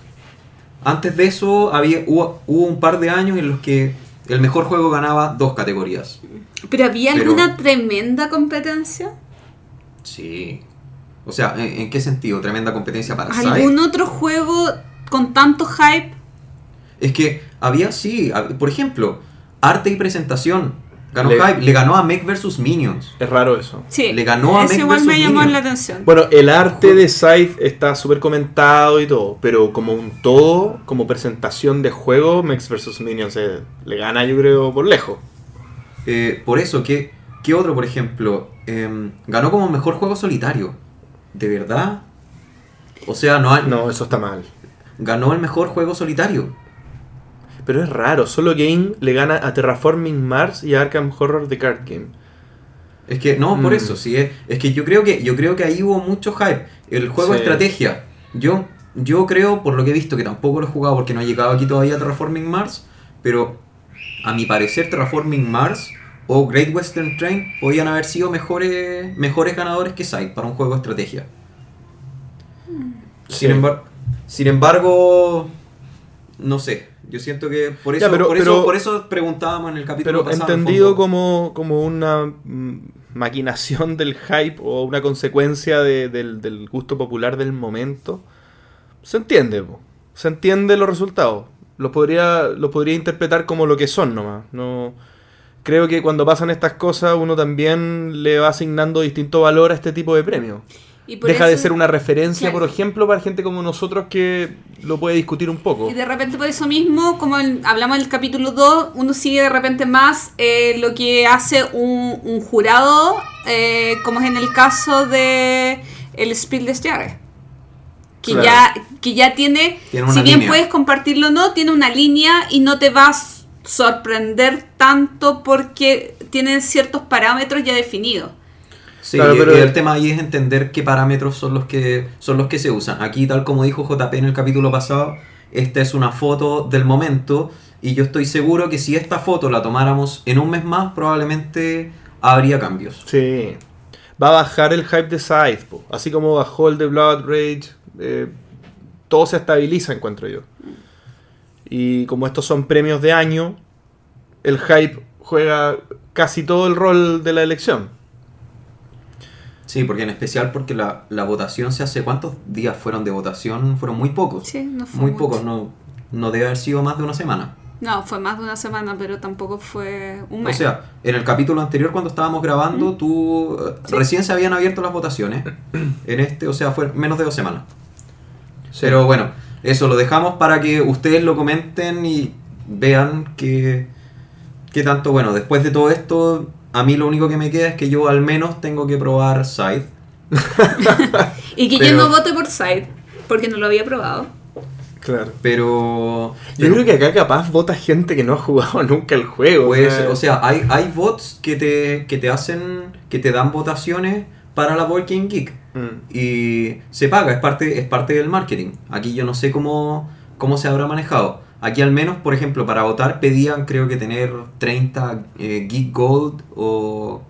Antes de eso había, hubo, hubo un par de años en los que el mejor juego ganaba dos categorías. ¿Pero había Pero- alguna tremenda competencia? Sí. O sea, ¿en, en qué sentido? Tremenda competencia para Sai. ¿Algún otro juego con tanto hype? Es que había, sí, por ejemplo, arte y presentación. Ganó Le- Hype, le ganó a Mech vs Minions. Es raro eso. Sí. Le ganó a Mech igual me versus llamó Minions. la atención. Bueno, el arte de Scythe está súper comentado y todo, pero como un todo, como presentación de juego, Mex vs. Minions eh, le gana, yo creo, por lejos. Eh, por eso, ¿qué, qué otro, por ejemplo? Em, ganó como mejor juego solitario. ¿De verdad? O sea, no, hay- No, eso está mal. ganó el mejor juego solitario. Pero es raro, solo Game le gana a Terraforming Mars y a Arkham Horror The Card Game. Es que, no, por Mm. eso, sí. Es, es que yo creo que yo creo que ahí hubo mucho hype. El juego de estrategia. Yo, yo creo, por lo que he visto, que tampoco lo he jugado porque no he llegado aquí todavía a Terraforming Mars. Pero a mi parecer, Terraforming Mars o Great Western Train podían haber sido mejores, mejores ganadores que Side para un juego de estrategia. Sin, Sí. embar- sin embargo, no sé. Yo siento que por eso, Ya, pero- por, pero- eso por eso preguntábamos en el capítulo Pero pasado. en entendido como, como una mm, maquinación del hype o una consecuencia de- del, del gusto popular del momento, se entiende, po. se entiende los resultados. Los podría, los podría interpretar como lo que son nomás. No, creo que cuando pasan estas cosas uno también le va asignando distinto valor a este tipo de premios. Y por Deja de ser una referencia, Claro. por ejemplo, para gente como nosotros que lo puede discutir un poco. Y de repente por eso mismo, como en- hablamos en el capítulo 2, uno sigue de repente más eh, lo que hace un, un jurado, eh, como es en el caso de el Spiel des Jahres. Que, Claro. ya, que ya tiene, si bien línea. puedes compartirlo o no, tiene una línea y no te vas a sorprender tanto porque tienen ciertos parámetros ya definidos. Sí, Claro, pero- y el tema ahí es entender qué parámetros son los que son los que se usan. Aquí, tal como dijo JP en el capítulo pasado, esta es una foto del momento y yo estoy seguro que si esta foto la tomáramos en un mes más, probablemente habría cambios. Sí. Va a bajar el hype de Scythe, así como bajó el de Blood Rage. eh, todo se estabiliza, encuentro yo. Y como estos son premios de año, el hype juega casi todo el rol de la elección. Sí, porque en especial porque la, la votación se hace... ¿Cuántos días fueron de votación? Fueron muy pocos. Sí, no fue muy mucho. pocos, no, no debe haber sido más de una semana. No, fue más de una semana, pero tampoco fue un O mes. sea, en el capítulo anterior cuando estábamos grabando, tú eh, Sí. recién se habían abierto las votaciones. En este, o sea, fue menos de dos semanas. Pero bueno, eso lo dejamos para que ustedes lo comenten y vean que, que tanto, bueno, después de todo esto, a mí lo único que me queda es que yo al menos tengo que probar Scythe. y que pero- yo no vote por Side, porque no lo había probado. Claro. Pero... Yo creo que acá capaz vota gente que no ha jugado nunca el juego. Pues, o sea, hay, hay bots que te, que te hacen, que te dan votaciones para la Working Geek. Mm. Y se paga, es parte, es parte del marketing. Aquí yo no sé cómo, cómo se habrá manejado. Aquí al menos, por ejemplo, para votar pedían creo que tener 30 eh, Geek Gold o,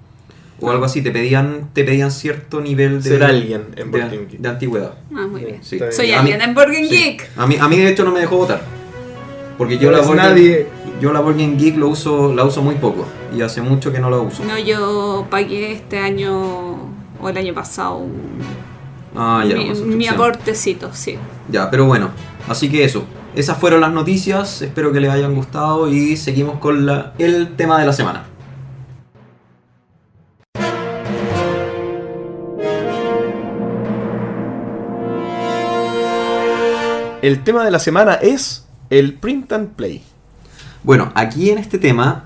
o algo así. Te pedían, te pedían cierto nivel de, Ser alguien en de, Geek. de antigüedad. Ah, muy bien. Sí. Soy A alguien mí- en Burger Sí. Geek. A mí, a mí de hecho no me dejó votar. Porque yo No la, nadie. yo la Working Geek lo uso, la uso muy poco. Y hace mucho que no la uso. No, yo pagué este año o el año pasado un- Ah, ya. mi, mi aportecito, sí. Ya, pero bueno, así que eso. Esas fueron las noticias, espero que les hayan gustado y seguimos con la- el tema de la semana. El tema de la semana es el print and play. Bueno, aquí en este tema,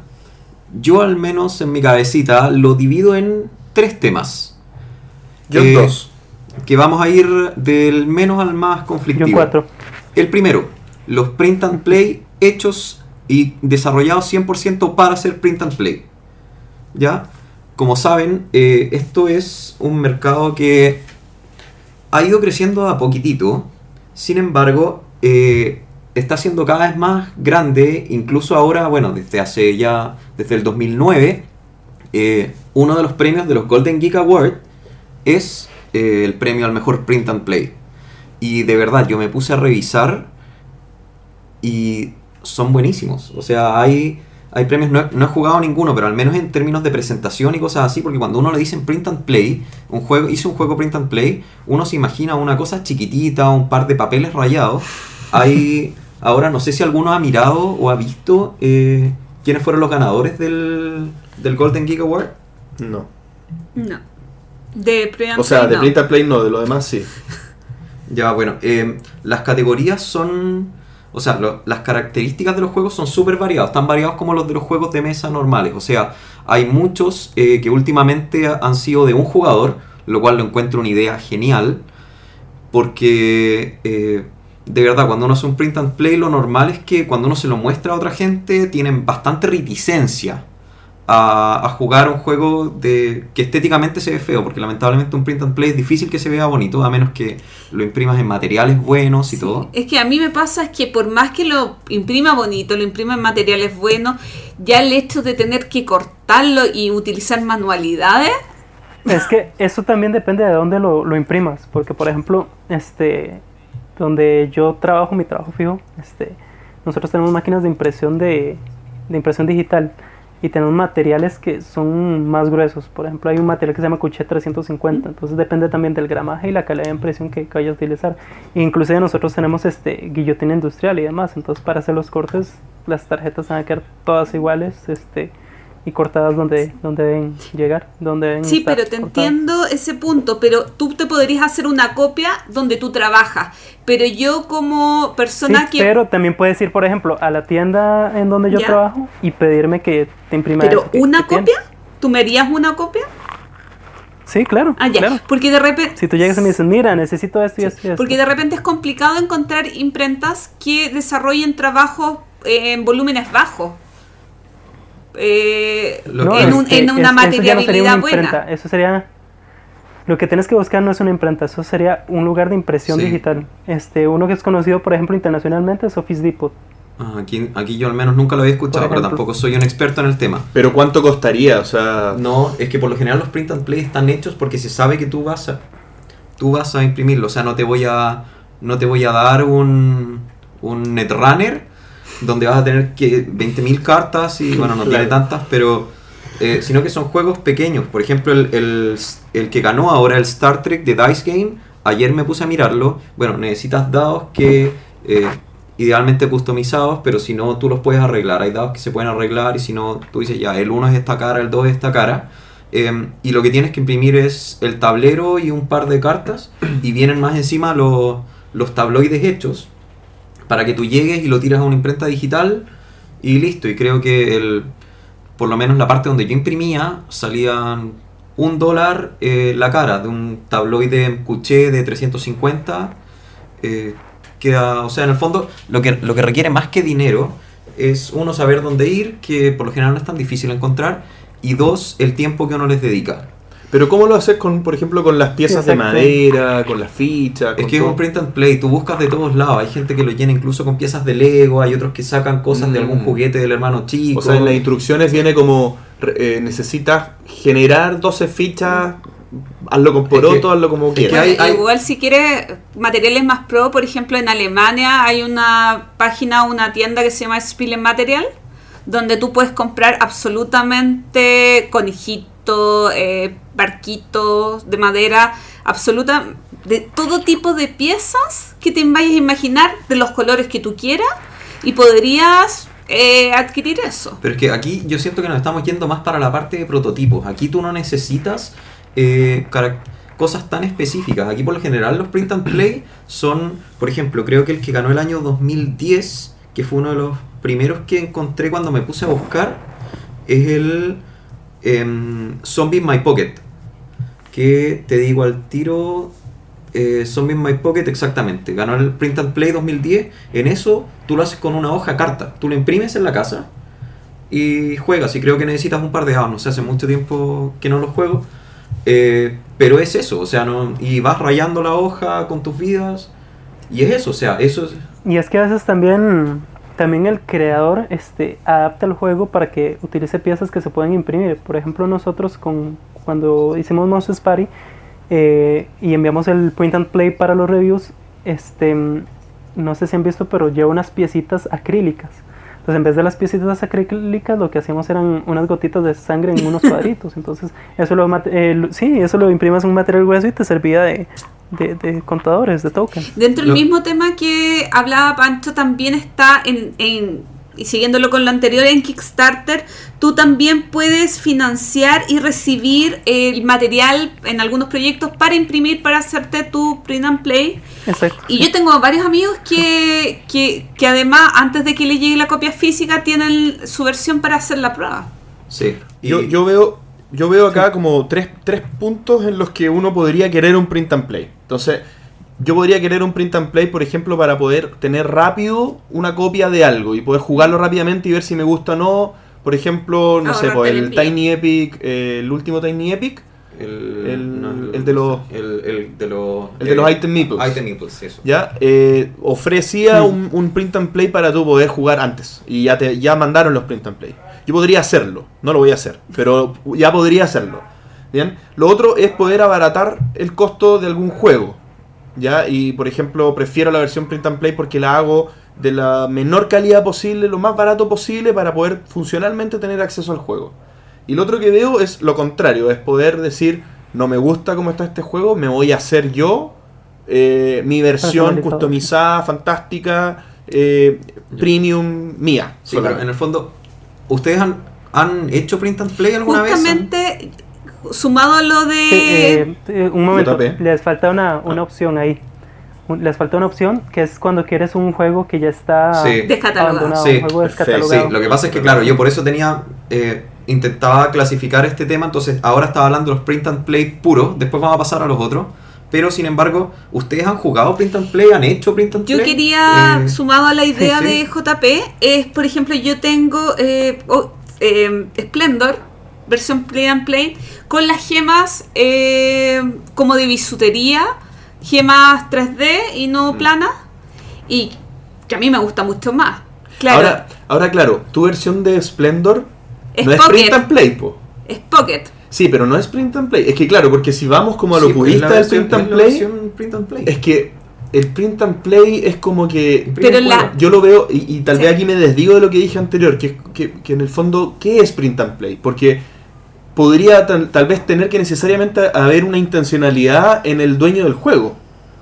yo al menos en mi cabecita lo divido en tres temas. Yo Eh, dos. Que vamos a ir del menos al más conflictivo. Yo cuatro. El primero, los print and play hechos y desarrollados 100% para hacer print and play. ¿Ya? Como saben, eh, esto es un mercado que ha ido creciendo a poquitito. Sin embargo, eh, está siendo cada vez más grande. Incluso ahora, bueno, desde hace ya, desde el 2009, eh, uno de los premios de los Golden Geek Award es eh, el premio al mejor print and play. Y de verdad, yo me puse a revisar y son buenísimos. O sea, hay, hay premios, no he, no he jugado ninguno, pero al menos en términos de presentación y cosas así, porque cuando uno le dicen print and play, un juego, hice un juego print and play, uno se imagina una cosa chiquitita, un par de papeles rayados. Hay, ahora no sé si alguno ha mirado o ha visto eh, quiénes fueron los ganadores del, del Golden Geek Award. No. No. De pre O sea, de no. print and play no, de lo demás sí. Ya, bueno, eh, las categorías son... O sea, lo- las características de los juegos son súper variados, tan variados como los de los juegos de mesa normales. O sea, hay muchos eh, que últimamente ha- han sido de un jugador, lo cual lo encuentro una idea genial, porque eh, de verdad, cuando uno hace un print and play, lo normal es que cuando uno se lo muestra a otra gente, tienen bastante reticencia a, a jugar un juego de que estéticamente se ve feo, porque lamentablemente un print and play es difícil que se vea bonito, a menos que lo imprimas en materiales buenos y todo. Es que a mí me pasa es que por más que lo imprima bonito, lo imprima en materiales buenos, ya el hecho de tener que cortarlo y utilizar manualidades, Es que eso también depende de dónde lo, lo imprimas, porque por ejemplo, este, donde yo trabajo, mi trabajo fijo, este, nosotros tenemos máquinas de impresión de, de impresión digital y tenemos materiales que son más gruesos. Por ejemplo, hay un material que se llama Cuchet 350, entonces depende también del gramaje y la calidad de impresión que, que vayas a utilizar. Inclusive nosotros tenemos este guillotina industrial y demás, entonces para hacer los cortes las tarjetas van a quedar todas iguales, este y cortadas donde, donde deben llegar, donde deben Sí, pero te cortadas. entiendo ese punto, pero tú te podrías hacer una copia donde tú trabajas, pero yo como persona Sí, que... pero también puedes ir, por ejemplo, a la tienda en donde yo Ya. trabajo y pedirme que te imprima Pero eso una que copia. ¿tú me harías una copia? Sí, claro. Ah, ya, claro. porque de repente... Si tú llegas y me dices, mira, necesito esto y esto y esto. Porque de repente es complicado encontrar imprentas que desarrollen trabajos eh, en volúmenes bajos. Eh, Lo en, que- un- es que en una es- ya no sería materialidad una buena. imprenta, Eso sería, Lo que tienes que buscar no es una imprenta, eso sería un lugar de impresión Sí. digital. Este, uno que es conocido, por ejemplo, internacionalmente es Office Depot. Ah, aquí, aquí yo al menos nunca lo había escuchado, pero tampoco soy un experto en el tema. Pero ¿cuánto costaría? O sea, No, es que por lo general los print and play están hechos porque se sabe que tú vas a tú vas a imprimirlo, o sea, no te voy a no te voy a dar un un netrunner donde vas a tener que 20.000 cartas y bueno, no Claro. tiene tantas, pero eh, sino que son juegos pequeños. Por ejemplo, el, el, el que ganó ahora el Star Trek de Dice Game, ayer me puse a mirarlo. Bueno, necesitas dados que eh, idealmente customizados, pero si no, tú los puedes arreglar. Hay dados que se pueden arreglar y si no, tú dices ya, el 1 es esta cara, el 2 es esta cara. Eh, y lo que tienes que imprimir es el tablero y un par de cartas y vienen más encima los, los tabloides hechos para que tú llegues y lo tiras a una imprenta digital y listo. Y creo que el, por lo menos la parte donde yo imprimía salían un dólar eh, la cara de un tabloide cuché de 350. eh, queda, o sea, en el fondo lo que, lo que requiere más que dinero es uno saber dónde ir, que por lo general no es tan difícil encontrar, y dos, el tiempo que uno les dedica. Pero ¿cómo lo haces con, por ejemplo, con las piezas de madera, con las fichas? Es con que es un print and play, tú buscas de todos lados. Hay gente que lo llena incluso con piezas de Lego, hay otros que sacan cosas de algún Mm. juguete del hermano chico. O sea, en las instrucciones viene como eh, necesitas generar 12 fichas, hazlo con poroto, que- hazlo como que quieras. hay- hay- Igual si quieres materiales más pro, por ejemplo en Alemania hay una página, una tienda que se llama Spielen Material, donde tú puedes comprar absolutamente conejitos, eh, barquitos de madera, absoluta de todo tipo de piezas que te vayas a imaginar de los colores que tú quieras y podrías eh, adquirir eso. Pero es que aquí yo siento que nos estamos yendo más para la parte de prototipos. Aquí tú no necesitas eh, cosas tan específicas. Aquí por lo general los print and play son, por ejemplo, creo que el que ganó el año 2010, que fue uno de los primeros que encontré cuando me puse a buscar, es el em, Zombie in My Pocket. Que te digo al tiro, eh, Zombie in My Pocket exactamente. Ganó el Print and Play 2010. En eso tú lo haces con una hoja carta. Tú lo imprimes en la casa y juegas. Y creo que necesitas un par de dados. No sé, hace mucho tiempo que no lo juego. Eh, pero es eso, o sea, y vas rayando la hoja con tus vidas. Y es eso, o sea, eso es... Y es que a veces también, también el creador este, adapta el juego para que utilice piezas que se pueden imprimir. Por ejemplo, nosotros con, cuando hicimos Monsters Party eh, y enviamos el print and play para los reviews, este, no sé si han visto, pero lleva unas piecitas acrílicas. Entonces, en vez de las piecitas acrílicas, lo que hacíamos eran unas gotitas de sangre en unos cuadritos. Entonces, eso lo, eh, sí, eso lo imprimas en un material grueso y te servía de, de, de contadores, de tokens. Dentro del mismo tema que hablaba Pancho, también está en, en- y siguiéndolo con lo anterior en Kickstarter, tú también puedes financiar y recibir el material en algunos proyectos para imprimir, para hacerte tu print and play. Exacto. Y yo tengo varios amigos que, que, que además, antes de que les llegue la copia física, tienen su versión para hacer la prueba. Sí. Y- Yo, yo veo, yo veo acá como tres, tres puntos en los que uno podría querer un print and play. Entonces, yo podría querer un print and play, por ejemplo, para poder tener rápido una copia de algo y poder jugarlo rápidamente y ver si me gusta o no. Por ejemplo, no sé, pues, el. Tiny Epic, eh, el último Tiny Epic, El, El- el de los- El, el de los... el de los Item Meeples. Item Meeples, eso. ¿ya? Eh, ofrecía Mm. un, un print and play para tú poder jugar antes. Y ya, te, ya mandaron los print and play. Yo podría hacerlo, no lo voy a hacer, pero ya podría hacerlo. ¿Bien? Lo otro es poder abaratar el costo de algún juego. ¿Ya? Y por ejemplo, prefiero la versión print and play porque la hago de la menor calidad posible, lo más barato posible para poder funcionalmente tener acceso al juego. Y lo otro que veo es lo contrario, es poder decir, no me gusta cómo está este juego, me voy a hacer yo eh, mi versión customizada, fantástica, eh, premium mía. Sí, pero en el fondo, ¿ustedes han, han hecho print and play alguna vez? Justamente, sumado a lo de... Sí, eh, eh, un momento, JP. les falta una, Ah. una opción ahí. Les falta una opción que es cuando quieres un juego que ya está Sí. Descatalogado. Sí, un juego perfecto. Sí, lo que pasa es que, claro, yo por eso tenía. eh, intentaba clasificar este tema, entonces ahora estaba hablando de los print and play puros, después vamos a pasar a los otros. Pero sin embargo, ¿ustedes han jugado print and play? ¿Han hecho print and Yo play? quería, Eh, sumado a la idea sí. de JP, es, por ejemplo, yo tengo eh, oh, eh, Splendor, versión play and play, con las gemas eh, como de bisutería, gemas 3D y no Mm. planas, y que a mí me gusta mucho más. Claro, Ahora, ahora, claro, tu versión de Splendor Es no es print and play, po. es Pocket. Sí, pero no es print and play. Es que claro, porque si vamos como a lo Sí, pues, purista del print and es la play, print and play. es que el print and play es como que Pero la- yo lo veo, y, y tal Sí. vez aquí me desdigo de lo que dije anterior, que, que, que en el fondo, ¿qué es print and play? Porque podría tal, tal vez tener que necesariamente haber una intencionalidad en el dueño del juego.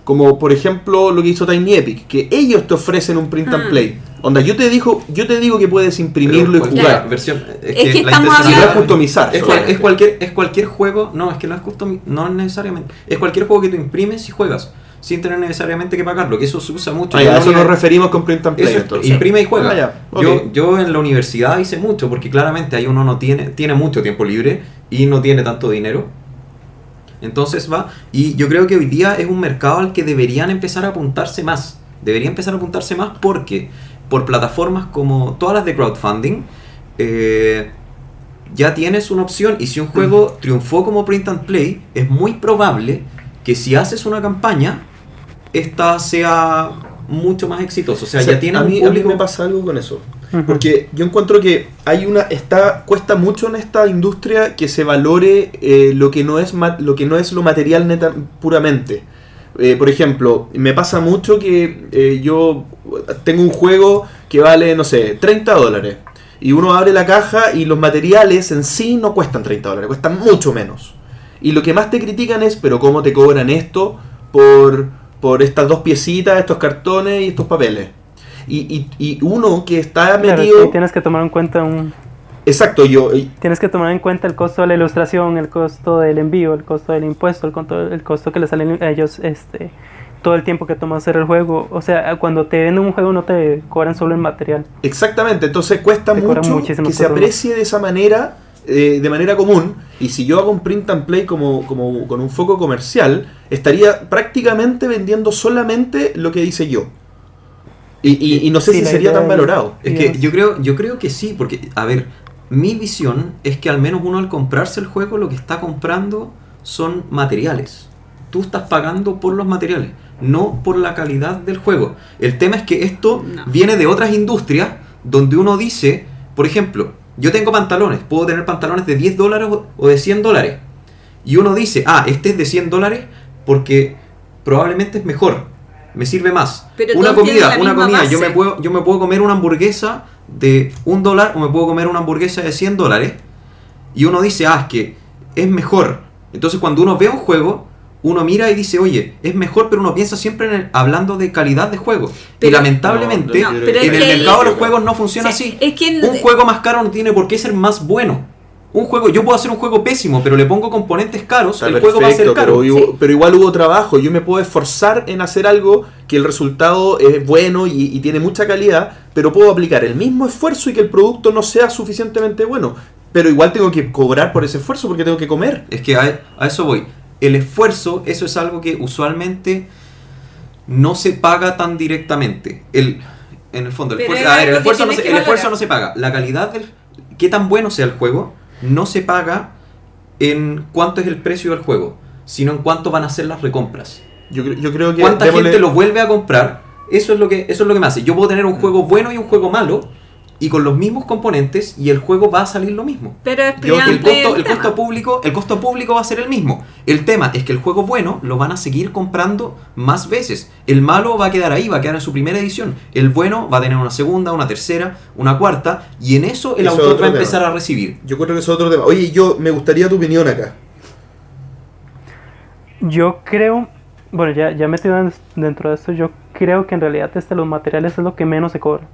Como por ejemplo lo que hizo Tiny Epic, que ellos te ofrecen un print and Mm. play. Onda, yo te dijo, yo te digo que puedes imprimirlo y jugar. cualquier versión, es, Es que la estamos no es customizar. Es, cual- solamente. es cualquier, es cualquier juego, no, es que no es custom, no necesariamente. Es cualquier juego que tú imprimes y juegas, sin tener necesariamente que pagarlo, que eso se usa mucho. Ah, ya, la eso nos referimos con print and play. Eso es, entonces. imprime y juega. Ah, ya, yo, yo en la universidad hice mucho, porque claramente ahí uno no tiene, tiene mucho tiempo libre y no tiene tanto dinero. Entonces va, y yo creo que hoy día es un mercado al que deberían empezar a apuntarse más. Debería empezar a apuntarse más porque por plataformas como todas las de crowdfunding, eh, ya tienes una opción y si un juego triunfó como print and play, es muy probable que si haces una campaña, esta sea mucho más exitosa. O sea, O sea, ya tiene a un mí, a mí me pasa algo con eso. Porque yo encuentro que hay una está cuesta mucho en esta industria que se valore eh, lo que no es lo que no es lo material neta puramente. Eh, por ejemplo, me pasa mucho que eh, yo tengo un juego que vale, no sé, 30 dólares. Y uno abre la caja y los materiales en sí no cuestan 30 dólares, cuestan mucho menos. Y lo que más te critican es, pero ¿cómo te cobran esto por, por estas dos piecitas, estos cartones y estos papeles? Y, y, y uno que está Claro, metido... tienes que tomar en cuenta un, Exacto, yo... y- tienes que tomar en cuenta el costo de la ilustración, el costo del envío, el costo del impuesto, el costo, el costo que le salen a ellos, este, todo el tiempo que toma hacer el juego. O sea, cuando te venden un juego no te cobran solo el material. Exactamente, entonces cuesta Te mucho que se cosas aprecie de esa manera, eh, de manera común. Y si yo hago un print and play como, como con un foco comercial, estaría prácticamente vendiendo solamente lo que dice yo. Y, y- y no sé Sí, si sería tan valorado. Es que yo creo, yo creo que sí, porque, a ver, mi visión es que al menos uno al comprarse el juego lo que está comprando son materiales. Tú estás pagando por los materiales, no por la calidad del juego. El tema es que esto No. viene de otras industrias donde uno dice, por ejemplo, yo tengo pantalones, puedo tener pantalones de 10 dólares o- de 100 dólares. Y uno dice, ah, este es de 100 dólares porque probablemente es mejor, me sirve más. Pero una comida, una comida, yo me, puedo, yo me puedo comer una hamburguesa de un dólar o me puedo comer una hamburguesa de 100 dólares. Y uno dice, ah, es que es mejor. Entonces cuando uno ve un juego, uno mira y dice, oye, es mejor, pero uno piensa siempre en el- hablando de calidad de juego. y lamentablemente, No, no, en el mercado de los juegos no funciona Sí, así. es que Un juego más caro no tiene por qué ser más bueno. Un juego, yo puedo hacer un juego pésimo, pero le pongo componentes caros, Está el juego va a ser caro. pero, igual hubo trabajo. Yo me puedo esforzar en hacer algo que el resultado es bueno y, y tiene mucha calidad, pero puedo aplicar el mismo esfuerzo y que el producto no sea suficientemente bueno. Pero igual tengo que cobrar por ese esfuerzo porque tengo que comer. Es que a, a eso voy. El esfuerzo, eso es algo que usualmente no se paga tan directamente. El, en el fondo, el esfuerzo, es a ver, el esfuerzo, no tienes se, que el esfuerzo valorar. no se paga. La calidad del... Qué tan bueno sea el juego, no se paga en cuánto es el precio del juego, sino en cuánto van a ser las recompras. Yo, yo creo que. ¿Cuánta démosle- gente lo vuelve a comprar? Eso es lo que eso es lo que me hace. Yo puedo tener un juego bueno y un juego malo y con los mismos componentes y el juego va a salir lo mismo. Pero es Yo- El costo, el tema. costo público, el costo público va a ser el mismo. El tema es que el juego bueno lo van a seguir comprando más veces. El malo va a quedar ahí, va a quedar en su primera edición. El bueno va a tener una segunda, una tercera, una cuarta y en eso el Eso autor va a tema. empezar a recibir. Yo creo que eso es otro tema. Oye, yo me gustaría tu opinión acá. Yo creo, bueno, ya, ya metido en- dentro de esto, yo creo que en realidad este, los materiales es lo que menos se cobra.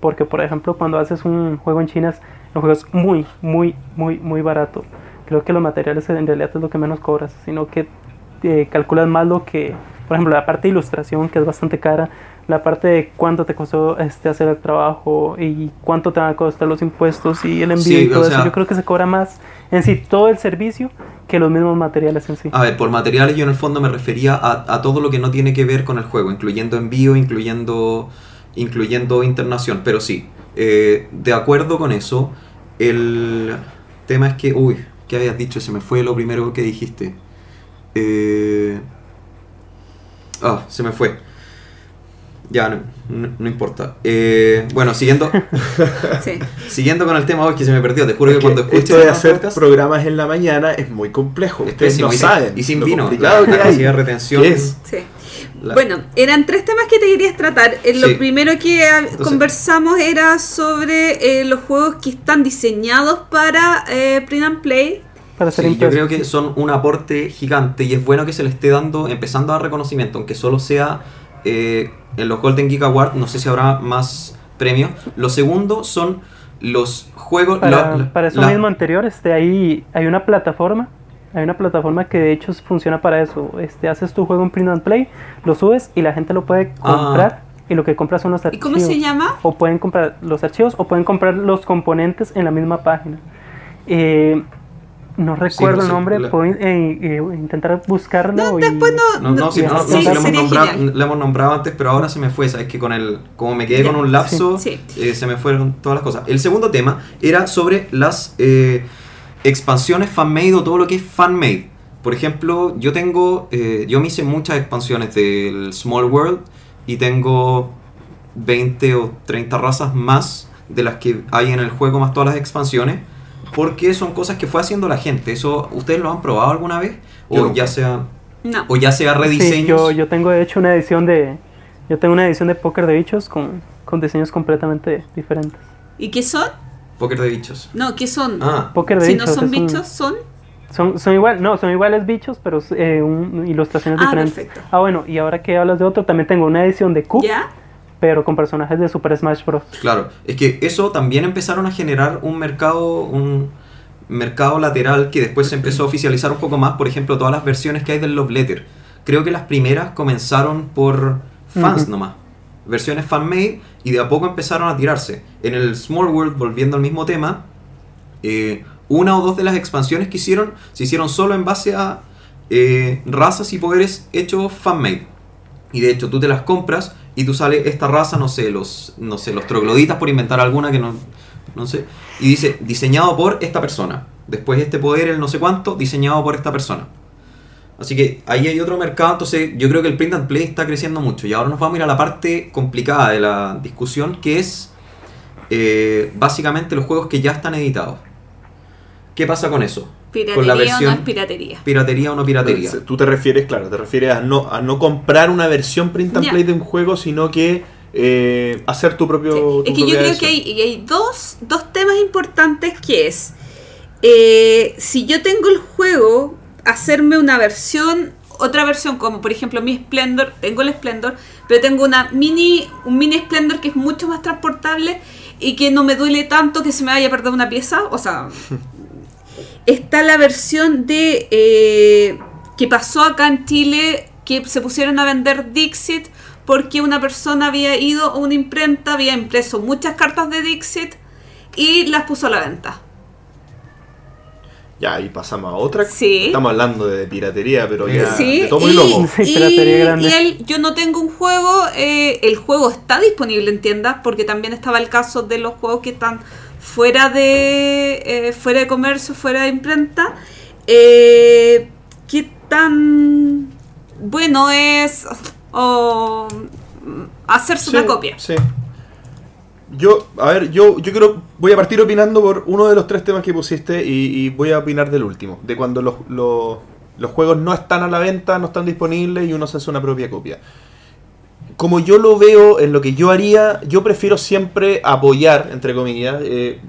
Porque, por ejemplo, cuando haces un juego en China, el juego es muy, muy, muy, muy barato. Creo que los materiales en realidad es lo que menos cobras, sino que eh, calculas más lo que, por ejemplo, la parte de ilustración, que es bastante cara, la parte de cuánto te costó este, hacer el trabajo y cuánto te van a costar los impuestos y el envío Sí, y todo eso. sea- Yo creo que se cobra más en sí todo el servicio que los mismos materiales en sí. A ver, por materiales yo en el fondo me refería a, a todo lo que no tiene que ver con el juego, incluyendo envío, incluyendo, incluyendo internación. Pero sí, eh, de acuerdo con eso, el, tema es que, uy, ¿qué habías dicho? Se me fue lo primero que dijiste. Eh... Ah, se me fue. Ya, no, no- no importa. Eh, bueno, siguiendo, Sí. siguiendo con el tema, hoy que se me perdió. Te juro que Es que cuando escuche esto de el hacer podcast, programas en la mañana es muy complejo. es Ustedes pésimo. no y, sin- saben. y sin lo vino. la retención. ¿Qué es? Sí. La- Bueno, eran tres temas que te querías tratar. Eh, Sí. Lo primero que Entonces- conversamos era sobre eh, los juegos que están diseñados para eh, print and play. Para ser Sí, yo creo que son un aporte gigante y es bueno que se le esté dando, empezando a dar reconocimiento, aunque solo sea eh, en los Golden Geek Awards, no sé si habrá más premios. Lo segundo son los juegos... Para, la- la- para eso la- mismo anterior, este, ahí hay una plataforma, hay una plataforma que de hecho funciona para eso. Este, haces tu juego en print and play, lo subes y la gente lo puede Ah. comprar y lo que compras son los ¿Y archivos. cómo se llama? O pueden comprar los archivos o pueden comprar los componentes en la misma página. Eh, no recuerdo no el nombre, la- puedo eh, eh, intentar buscarlo. No, y- después no. No, no, sí, no, no, Sí, sí, lo, hemos nombrado, lo hemos nombrado antes, pero ahora se me fue, ¿sabes? Que con el, como me quedé con un lapso, sí. eh, se me fueron todas las cosas. El segundo tema era sobre las eh, expansiones fan-made o todo lo que es fan-made. Por ejemplo, yo tengo, eh, yo me hice muchas expansiones del Small World y tengo 20 o 30 razas más de las que hay en el juego, más todas las expansiones, porque son cosas que fue haciendo la gente. ¿Eso ustedes lo han probado alguna vez? O ya sea No. o ya sea Sí, rediseños. yo, yo tengo de hecho una edición de yo tengo una edición de póker de bichos con, con diseños completamente diferentes. ¿Y qué son? Póker de bichos. No, ¿qué son? Ah, Póker de si bichos no son bichos, son. son, son igual, no, son iguales bichos, pero eh, un- ilustraciones Ah, diferentes. perfecto. Ah, bueno, y ahora que hablas de otro, también tengo una edición de Coop, ¿Ya? pero con personajes de Super Smash Bros. claro. Es que eso también empezaron a generar un mercado, un mercado lateral que después se empezó a oficializar un poco más. Por ejemplo, todas las versiones que hay del Love Letter. Creo que las primeras comenzaron por fans Ujú. nomás. Versiones fan-made y de a poco empezaron a tirarse. En el Small World, volviendo al mismo tema, eh, una o dos de las expansiones que hicieron se hicieron solo en base a eh, razas y poderes hechos fan-made. Y de hecho tú te las compras y tú sale esta raza, no sé, los, no sé, los trogloditas por inventar alguna que no, no sé. Y dice, diseñado por esta persona. Después este poder, el no sé cuánto, diseñado por esta persona. Así que ahí hay otro mercado, entonces yo creo que el print and play está creciendo mucho. Y ahora nos vamos a ir a la parte complicada de la discusión, que es eh, básicamente los juegos que ya están editados. ¿Qué pasa con eso? ¿Piratería con la o no versión es piratería? piratería o no piratería. Tú te refieres, claro, te refieres a no, a no comprar una versión print and play de un juego, sino que eh, hacer tu propio. Sí. tu Es que yo creo que versión. hay, y hay dos, dos temas importantes que es, eh, si yo tengo el juego, hacerme una versión, otra versión, como por ejemplo mi Splendor, tengo el Splendor, pero tengo una mini, un mini Splendor que es mucho más transportable y que no me duele tanto que se me vaya a perder una pieza, o sea... Está la versión de eh, que pasó acá en Chile, que se pusieron a vender Dixit porque una persona había ido a una imprenta, había impreso muchas cartas de Dixit y las puso a la venta. Ya, y pasamos a otra. Sí. Estamos hablando de piratería, pero ya. Sí, de tomo y, y, lomo. Y él, yo no tengo un juego, eh, el juego está disponible en tiendas, porque también estaba el caso de los juegos que están fuera de eh, fuera de comercio, fuera de imprenta. Eh, ¿Qué tan bueno es hacerse Sí, una copia? Sí. Yo, a ver, yo, yo creo, voy a partir opinando por uno de los tres temas que pusiste y, voy a opinar del último, de cuando los, los, los juegos no están a la venta, no están disponibles y uno se hace una propia copia. Como yo lo veo en lo que yo haría, yo prefiero siempre apoyar, entre comillas, eh,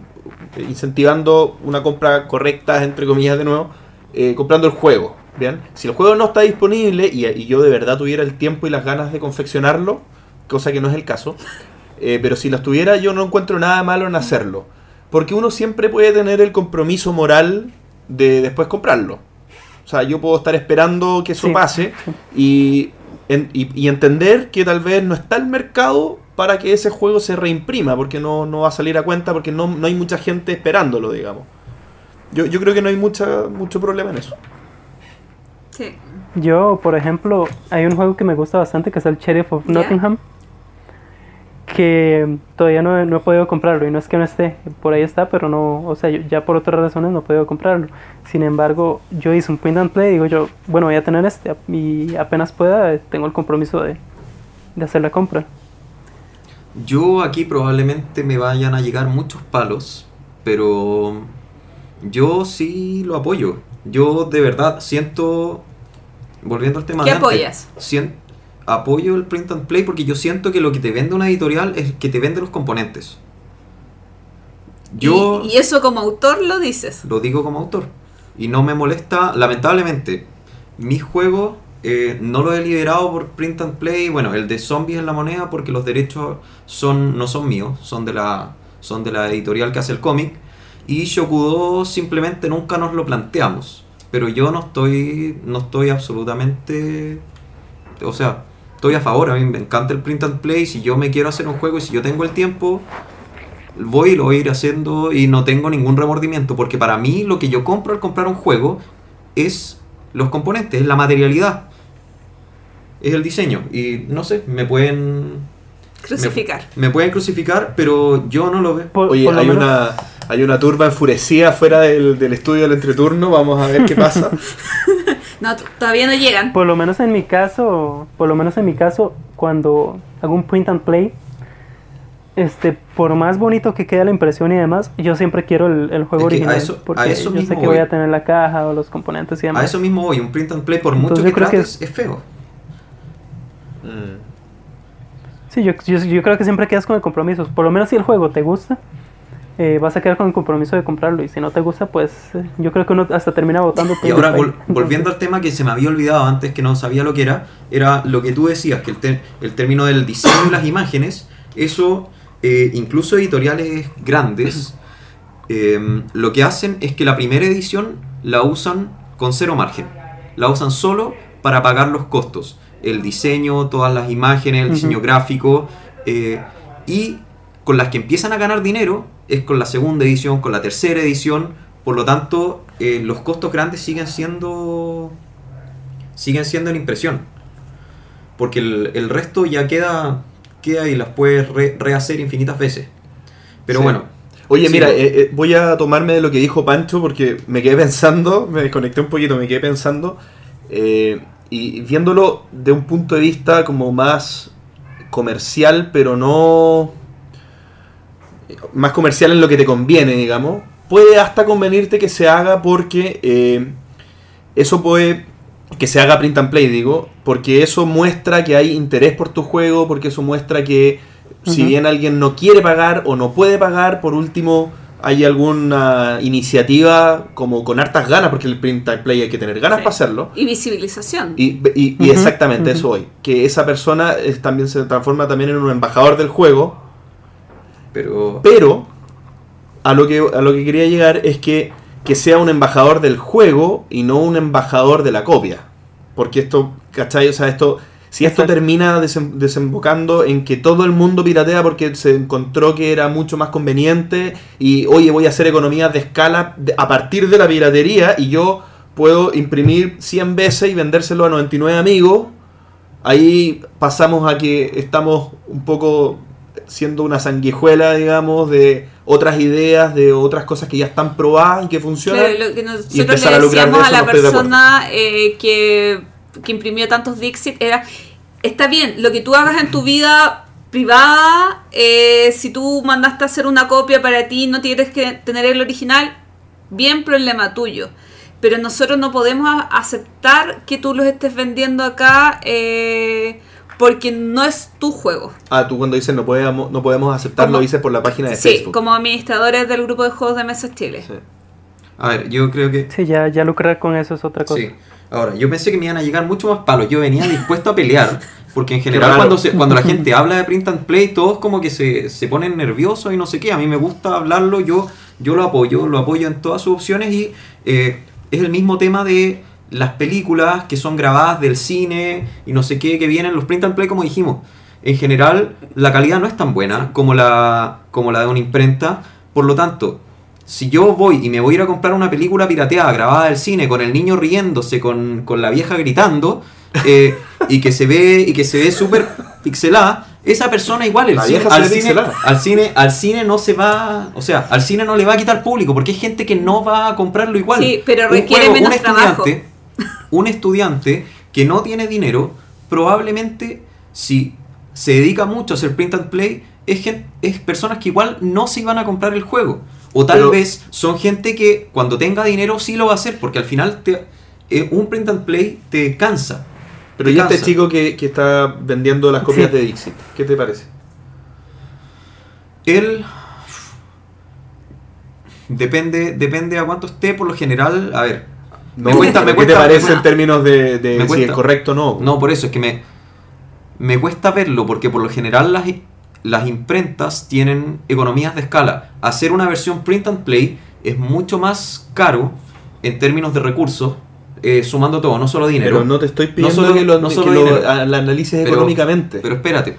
incentivando una compra correcta, entre comillas de nuevo, eh, comprando el juego. Bien, si el juego no está disponible y yo de verdad tuviera el tiempo y las ganas de confeccionarlo, cosa que no es el caso, eh, pero si las tuviera yo no encuentro nada malo en hacerlo. Porque uno siempre puede tener el compromiso moral de después comprarlo. O sea, yo puedo estar esperando que eso Sí. pase y, en- y- y entender que tal vez no está el mercado para que ese juego se reimprima, porque no, no va a salir a cuenta, porque no, no hay mucha gente esperándolo, digamos. Yo, yo creo que no hay mucha, mucho problema en eso. Sí. Yo, por ejemplo, hay un juego que me gusta bastante que es el Sheriff of. Nottingham. Que todavía no, he- no he podido comprarlo y no es que no esté, por ahí está, pero no, o sea, yo ya por otras razones no he podido comprarlo. Sin embargo, yo hice un print and play, digo yo, bueno, voy a tener este y apenas pueda eh, tengo el compromiso de, de hacer la compra. Yo aquí probablemente me vayan a llegar muchos palos, pero yo sí lo apoyo. Yo de verdad siento, volviendo al tema ¿Qué de antes, apoyas? sien- apoyo el print and play porque yo siento que lo que te vende una editorial es que te vende los componentes. Yo Y, y eso como autor lo dices. lo digo como autor y no me molesta, lamentablemente, mis juegos eh, no los he liberado por print and play, bueno, el de zombies en la moneda porque los derechos son no son míos, son de la son de la editorial que hace el cómic y Shokudo simplemente nunca nos lo planteamos, pero yo no estoy no estoy absolutamente o sea, estoy a favor, a mí me encanta el print and play, si yo me quiero hacer un juego y si yo tengo el tiempo voy y lo voy a ir haciendo y no tengo ningún remordimiento, porque para mí lo que yo compro al comprar un juego es los componentes, es la materialidad, es el diseño. Y no sé, me pueden... Crucificar. Me, me pueden crucificar, pero yo no lo veo. Por- Oye, por lo hay menos- una, hay una turba enfurecida fuera del, del estudio del entreturno. Vamos a ver qué pasa. No, todavía no llegan. Por lo menos en mi caso, por lo menos en mi caso, cuando hago un print and play, este, por más bonito que quede la impresión y demás, yo siempre quiero el, el juego Es que a original. a porque eso yo mismo sé que voy. voy a tener la caja o los componentes y demás. A eso mismo voy, un print and play, por mucho Entonces que creo que trates, es feo. Mm. Sí, yo, yo, yo creo que siempre quedas con el compromiso. Por lo menos si el juego te gusta, eh, vas a quedar con el compromiso de comprarlo. Y si no te gusta, pues eh, yo creo que uno hasta termina votando. Y ahora, vol- volviendo al tema que se me había olvidado antes, que no sabía lo que era, era lo que tú decías, que el, ter- el término del diseño y las imágenes, eso, eh, incluso editoriales grandes, eh, lo que hacen es que la primera edición la usan con cero margen. La usan solo para pagar los costos. El diseño, todas las imágenes, el diseño Ujú. gráfico. eh, y con las que empiezan a ganar dinero es con la segunda edición, con la tercera edición. Por lo tanto, eh, los costos grandes siguen siendo. siguen siendo en impresión. Porque el, el resto ya queda. queda y las puedes re- rehacer infinitas veces. Pero Sí. bueno. Oye, Sí, mira, eh, eh, voy a tomarme de lo que dijo Pancho porque me quedé pensando, me desconecté un poquito, me quedé pensando y viéndolo de un punto de vista como más comercial, pero no más comercial en lo que te conviene, digamos, puede hasta convenirte que se haga porque eh, eso puede que se haga print and play, digo, porque eso muestra que hay interés por tu juego, porque eso muestra que si bien alguien no quiere pagar o no puede pagar, por último hay alguna iniciativa como con hartas ganas, porque el print and play hay que tener ganas Sí. para hacerlo. Y visibilización. Y, y- exactamente eso hoy, que esa persona es- también se transforma también en un embajador del juego, Pero. pero a lo que, a lo que quería llegar es que, que sea un embajador del juego y no un embajador de la copia. Porque esto, ¿cachai? O sea, esto, si esto Exacto. termina desem- desembocando en que todo el mundo piratea porque se encontró que era mucho más conveniente y, oye, voy a hacer economías de escala a partir de la piratería y yo puedo imprimir 100 veces y vendérselo a 99 amigos, ahí pasamos a que estamos un poco siendo una sanguijuela, digamos, de otras ideas, de otras cosas que ya están probadas y que funcionan. Claro, lo que nosotros empezar le a lucrar de decíamos a la no persona eh, que, que imprimió tantos Dixit era, está bien, lo que tú hagas en tu vida privada, eh, si tú mandaste a hacer una copia para ti, no tienes que tener el original, bien problema tuyo. Pero nosotros no podemos aceptar que tú los estés vendiendo acá eh, porque no es tu juego. Ah, tú cuando dices no podemos, no podemos aceptarlo, Como- dices por la página de Sí, Facebook. como administradores del grupo de juegos de mesas Chile. Sí. A ver, yo creo que. Sí, ya, ya lucrar con eso es otra cosa. Sí. Ahora, yo pensé que me iban a llegar mucho más palos. Yo venía dispuesto a pelear. Porque en general, Claro. cuando, se- cuando la gente habla de print and play, todos como que se, se ponen nerviosos y no sé qué. A mí me gusta hablarlo, yo, yo lo apoyo, lo apoyo en todas sus opciones. Y eh, es el mismo tema de las películas que son grabadas del cine y no sé qué, que vienen. Los print and play, como dijimos. En general, la calidad no es tan buena como la, como la de una imprenta. Por lo tanto, si yo voy y me voy a ir a comprar una película pirateada grabada del cine con el niño riéndose, con, con la vieja gritando, eh, y que se ve y que se ve súper pixelada, esa persona igual el La cine- al, cine, pixelada. al cine al cine no se va o sea al cine no le va a quitar público porque hay gente que no va a comprarlo igual Sí, pero Un requiere menos un trabajo. Un estudiante que no tiene dinero probablemente si se dedica mucho a hacer print and play es, es personas que igual no se iban a comprar el juego. O tal Pero- vez son gente que cuando tenga dinero sí lo va a hacer porque al final te, eh, un print and play te cansa Pero Te y este chico que, que está vendiendo las copias de Dixit, ¿qué te parece? Él depende depende a cuánto esté por lo general, a ver, me cuesta me ¿Qué te cuesta parece en términos de, si cuesta. es correcto o no? No, por eso es que me me cuesta verlo porque por lo general las las imprentas tienen economías de escala. Hacer una versión print and play es mucho más caro en términos de recursos, eh, sumando todo, no solo dinero. Pero no te estoy pidiendo solo- que lo, no que solo lo la analices Pero- económicamente. Pero espérate,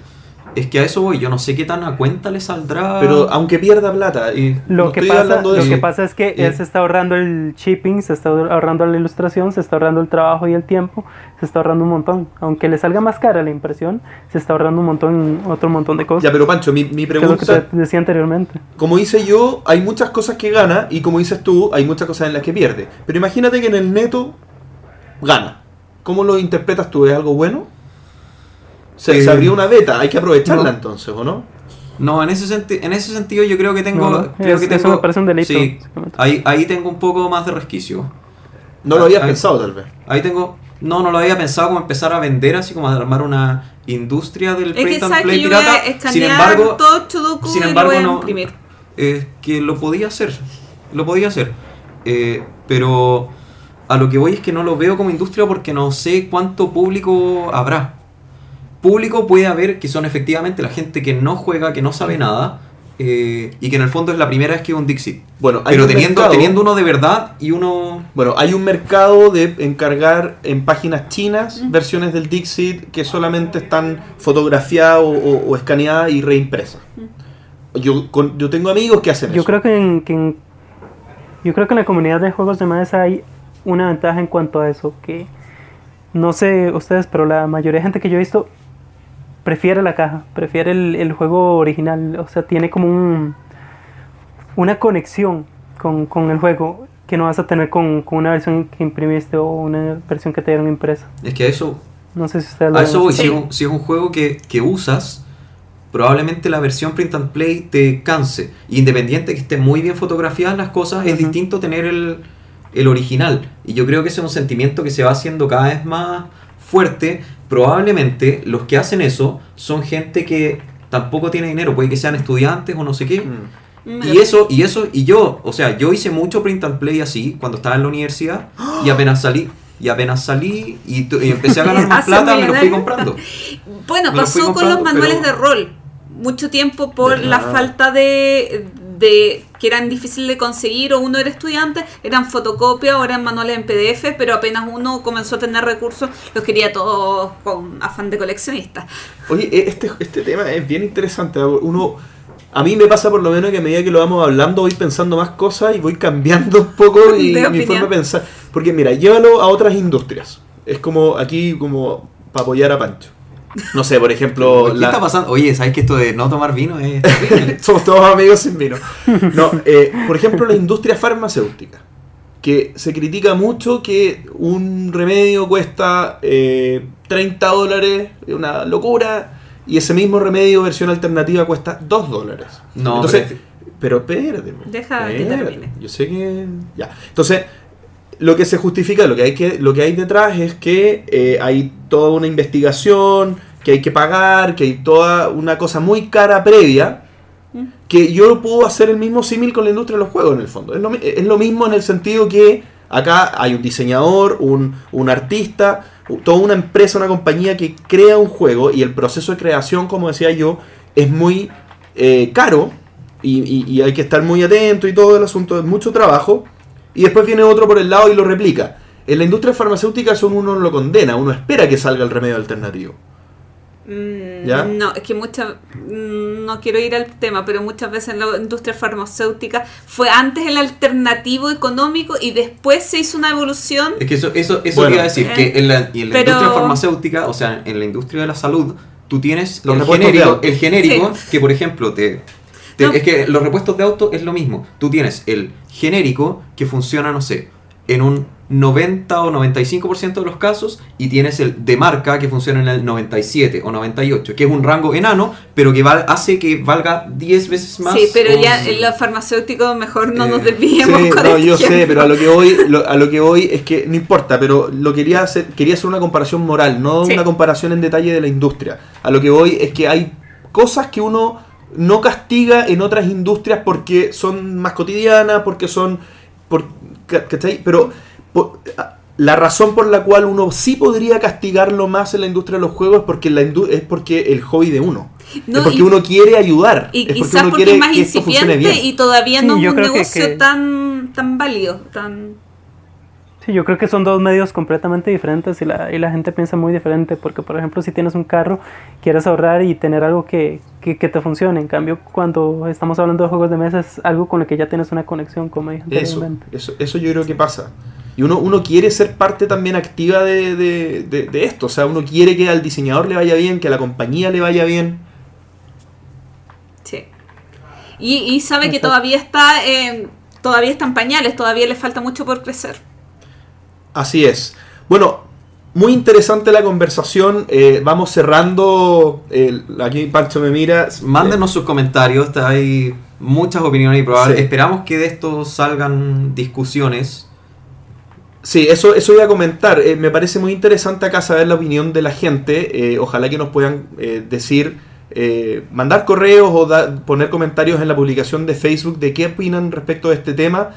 es que a eso voy, yo no sé qué tan a cuenta le saldrá. Pero aunque pierda plata, y Lo, no que estoy pasa, hablando de lo eso. que pasa es que Eh, él se está ahorrando el shipping, se está ahorrando la ilustración, se está ahorrando el trabajo y el tiempo, se está ahorrando un montón. Aunque le salga más cara la impresión, se está ahorrando un montón, otro montón de cosas. Ya, pero Pancho, mi, mi que es lo que pregunta, te decía anteriormente. como hice yo, hay muchas cosas que gana y como dices tú, hay muchas cosas en las que pierde. Pero imagínate que en el neto gana. ¿Cómo lo interpretas tú? ¿Es algo bueno? Se, Eh, se abrió una beta, hay que aprovecharla no. entonces, ¿o no? No, en ese, senti- en ese sentido yo creo que tengo... No, creo es- que eso tengo me parece un delito, Sí, básicamente. ahí, ahí tengo un poco más de resquicio. No lo habías Ay. pensado tal vez. Ahí tengo... No, no lo había pensado como empezar a vender, así como a armar una industria del Es que print and play que yo voy pirata. Sin embargo, todo Chudoku sin y embargo, lo voy a no- imprimir. eh, que lo podía hacer. Lo podía hacer. Eh, pero a lo que voy es que no lo veo como industria porque no sé cuánto público habrá. Público puede haber que son efectivamente la gente que no juega, que no sabe nada. eh, y que en el fondo es la primera vez que un Dixit. Bueno, hay Pero un teniendo, mercado- teniendo uno de verdad y uno... Bueno, hay un mercado de encargar en páginas chinas versiones del Dixit que solamente están fotografiadas o, o- o escaneadas y reimpresas. Yo, con- yo tengo amigos que hacen Yo eso. creo que en, que en- yo creo que en la comunidad de juegos de mesa hay una ventaja en cuanto a eso, que no sé ustedes, pero la mayoría de gente que yo he visto prefiere la caja, prefiere el, el juego original, o sea, tiene como un una conexión con, con el juego que no vas a tener con, con una versión que imprimiste o una versión que te dieron impresa. Es que a eso, No sé si ustedes lo a eso voy. Si, es un, si es un juego que, que usas, probablemente la versión print and play te canse. Independiente que estén muy bien fotografiadas las cosas, es distinto tener el, el original. Y yo creo que ese es un sentimiento que se va haciendo cada vez más fuerte. Probablemente los que hacen eso son gente que tampoco tiene dinero, puede que sean estudiantes o no sé qué. Mm. Y eso, y eso, y yo, o sea, yo hice mucho print and play así cuando estaba en la universidad y apenas salí, y apenas salí y, empecé a ganar más plata, me lo fui comprando. Bueno, Me lo fui pasó con los manuales pero- de rol. Mucho tiempo por la falta de, de que eran difíciles de conseguir o uno era estudiante, eran fotocopias o eran manuales en PDF, pero apenas uno comenzó a tener recursos, los quería todos con afán de coleccionista. Oye, e- este, este tema es bien interesante. Uno, a mí me pasa por lo menos que a medida que lo vamos hablando voy pensando más cosas y voy cambiando un poco y mi forma de pensar. Porque mira, llévalo a otras industrias. Es como aquí como para apoyar a Pancho. No sé, por ejemplo, ¿Qué la- está pasando? Oye, ¿sabes que esto de no tomar vino es terrible? somos todos amigos sin vino. No, eh, por ejemplo, la industria farmacéutica. Que se critica mucho que un remedio cuesta eh, 30 dólares, una locura, y ese mismo remedio, versión alternativa, cuesta 2 dólares. No, Entonces, pero- pero espérate. Deja que espérate. termine. Yo sé que. Ya. Entonces, lo que se justifica, lo que hay, que, lo que hay detrás es que eh, hay toda una investigación, que hay que pagar, que hay toda una cosa muy cara previa, que yo puedo hacer el mismo símil con la industria de los juegos en el fondo. Es lo, es lo mismo en el sentido que acá hay un diseñador, un, un artista, toda una empresa, una compañía que crea un juego y el proceso de creación, como decía yo, es muy eh, caro y, y- y hay que estar muy atento y todo el asunto, es mucho trabajo. Y después viene otro por el lado y lo replica. En la industria farmacéutica eso uno no lo condena, uno espera que salga el remedio alternativo. Mm, ¿Ya? No, es que muchas, mm, no quiero ir al tema, pero muchas veces en la industria farmacéutica fue antes el alternativo económico y después se hizo una evolución. Es que eso, eso, eso Bueno. iba a decir, Eh, que en la, y en la pero- industria farmacéutica, o sea, en la industria de la salud, tú tienes Los el genérico, el genérico que por ejemplo te, te- No. es que los repuestos de auto es lo mismo. Tú tienes el genérico que funciona, no sé, en un 90 o 95% de los casos y tienes el de marca que funciona en el 97 o 98, que es un rango enano, pero que hace que valga 10 veces más. Sí, pero o- ya en los farmacéuticos mejor no Eh, nos desviemos Sí, con no, este yo sé, pero a lo que voy, lo- a lo que voy es que no importa, pero lo quería hacer, quería hacer una comparación moral, no Sí. una comparación en detalle de la industria. A lo que voy es que hay cosas que uno no castiga en otras industrias porque son más cotidianas, porque son, por, ca- ¿cachai? Pero por- la razón por la cual uno sí podría castigarlo más en la industria de los juegos es porque la indu- es porque el hobby de uno. No, es porque y- uno quiere ayudar. Y es porque quizás uno porque quiere es más que esto funcione incipiente bien. y todavía Sí, no es un que- negocio que- tan, tan válido, tan... Sí, yo creo que son dos medios completamente diferentes y la, y la gente piensa muy diferente porque, por ejemplo, si tienes un carro, quieres ahorrar y tener algo que, que, que te funcione. En cambio, cuando estamos hablando de juegos de mesa es algo con el que ya tienes una conexión, como dije Eso, anteriormente. eso, eso yo creo que pasa. Y uno, uno quiere ser parte también activa de, de- de- de esto. O sea, uno quiere que al diseñador le vaya bien, que a la compañía le vaya bien. Sí. Y, y sabe que todavía está, eh, todavía está en pañales, todavía le falta mucho por crecer. Así es. Bueno, muy interesante la conversación. Eh, vamos cerrando. aquí Pancho me mira. Mándenos sus comentarios, hay muchas opiniones y probable- Sí. esperamos que de esto salgan discusiones. Sí, eso, eso iba a comentar. Eh, me parece muy interesante acá saber la opinión de la gente. Eh, ojalá que nos puedan eh, decir, eh, mandar correos o da- poner comentarios en la publicación de Facebook de qué opinan respecto a este tema.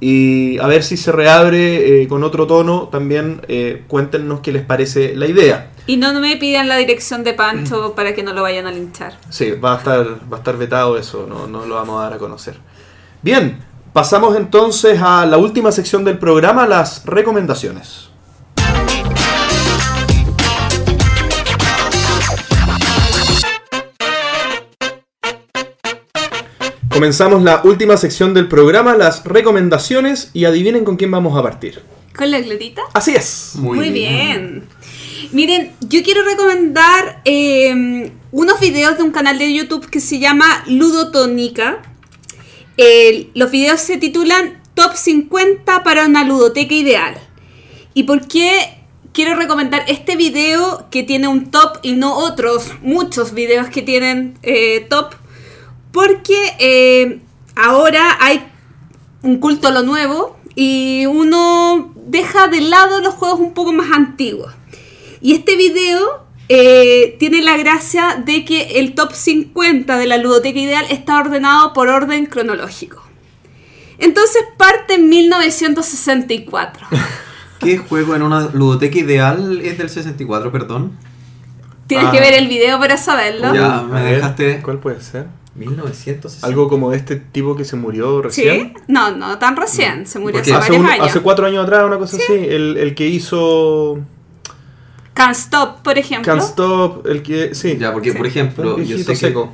Y a ver si se reabre eh, con otro tono. También eh, cuéntenos qué les parece la idea. Y no me pidan la dirección de Pancho para que no lo vayan a linchar. Sí, va a estar, va a estar vetado eso, no, no lo vamos a dar a conocer. Bien, pasamos entonces a la última sección del programa, las recomendaciones. Comenzamos la última sección del programa, las recomendaciones, y adivinen con quién vamos a partir. ¿Con la glotita? Así es. Muy, bien. Miren, yo quiero recomendar eh, unos videos de un canal de YouTube que se llama Ludotónica. Los videos se titulan Top 50 para una ludoteca ideal. ¿Y por qué quiero recomendar este video que tiene un top y no otros muchos videos que tienen eh, top? Porque eh, ahora hay un culto a lo nuevo y uno deja de lado los juegos un poco más antiguos. Y este video eh, tiene la gracia de que el top 50 de la ludoteca ideal está ordenado por orden cronológico. Entonces parte en 1964. ¿Qué juego en una ludoteca ideal es del 64, perdón? Tienes Ah. que ver el video para saberlo. Ya, me dejaste- ¿Cuál puede ser? 1960. Algo como este tipo que se murió ¿Sí? recién. No, no tan recién. Se murió hace Hace, varios un- años. hace cuatro años atrás, una cosa así. El, el que hizo Can't Stop, por ejemplo. Can't Stop, el que. Sí, Ya, porque Sí. por ejemplo, yo sé que- seco.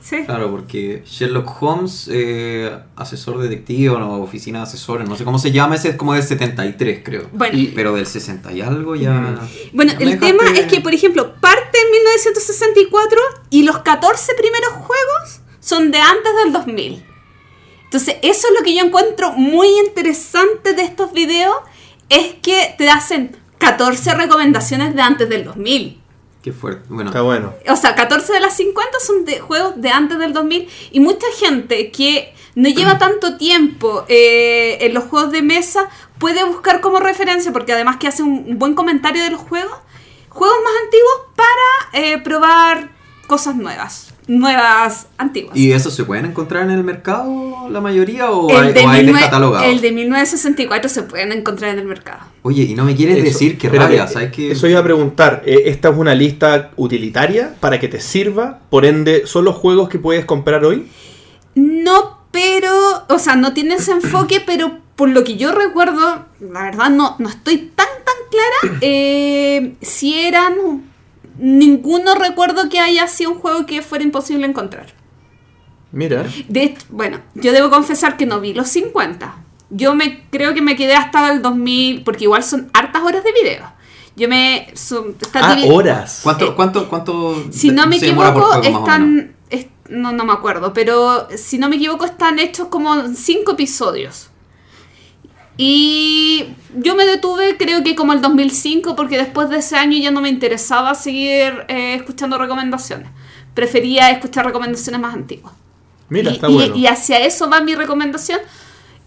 Sí. Claro, porque Sherlock Holmes, eh, asesor detective o no, oficina de asesores, no sé cómo se llama, ese es como del 73, creo. Bueno, Y- Pero del 60 y algo ya. Bueno, ya me el tema es que, por ejemplo, parte en 1964 y los 14 primeros juegos son de antes del 2000. Entonces, eso es lo que yo encuentro muy interesante de estos videos, es que te hacen 14 recomendaciones de antes del 2000. Qué fuerte. Bueno, Está bueno. O sea, 14 de las 50 son de juegos de antes del 2000 y mucha gente que no lleva tanto tiempo eh, en los juegos de mesa puede buscar como referencia, porque además que hace un buen comentario de los juegos, más antiguos para eh, probar cosas nuevas, nuevas, antiguas. ¿y esos se pueden encontrar en el mercado la mayoría o hay, el, de o hay 19 descatalogados? el de 1964 se pueden encontrar en el mercado. Oye, y no me quieres Eso. decir que rabia, ¿sabes qué? Eso iba a preguntar. eh, Esta es una lista utilitaria para que te sirva. Por ende, ¿son los juegos que puedes comprar hoy? No, pero, o sea, no tiene ese enfoque, pero por lo que yo recuerdo, la verdad no, no estoy tan, tan clara, eh, si eran, ninguno recuerdo que haya sido un juego que fuera imposible encontrar. Mira. De bueno, yo debo confesar que no vi los 50. Yo me creo que me quedé hasta el 2000, porque igual son hartas horas de video. Yo me... está Ah, horas. ¿Cuánto, Eh, cuánto, cuánto Si no me equivoco, están... es- no, no me acuerdo, pero si no me equivoco, están hechos como cinco episodios. Y yo me detuve, creo que como el 2005, porque después de ese año ya no me interesaba seguir eh, escuchando recomendaciones. Prefería escuchar recomendaciones más antiguas. Mira, y, está y- bueno. y hacia eso va mi recomendación.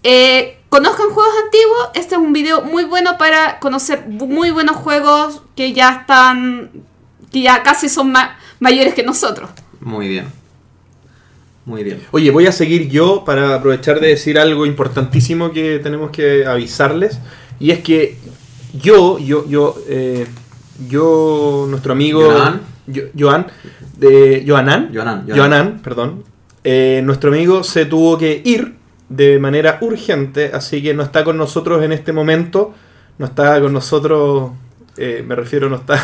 Eh, conozcan juegos antiguos. Este es un video muy bueno para conocer muy buenos juegos que ya están, que ya casi son ma- mayores que nosotros. Muy bien. Muy bien. Oye, voy a seguir yo para aprovechar de decir algo importantísimo que tenemos que avisarles. Y es que yo, yo, yo, eh, yo, nuestro amigo Joan. Yo- Joan, de Joanan, Joanan, Joanan. Joanan, perdón, eh, nuestro amigo se tuvo que ir de manera urgente, así que no está con nosotros en este momento, no está con nosotros, eh, me refiero, no está,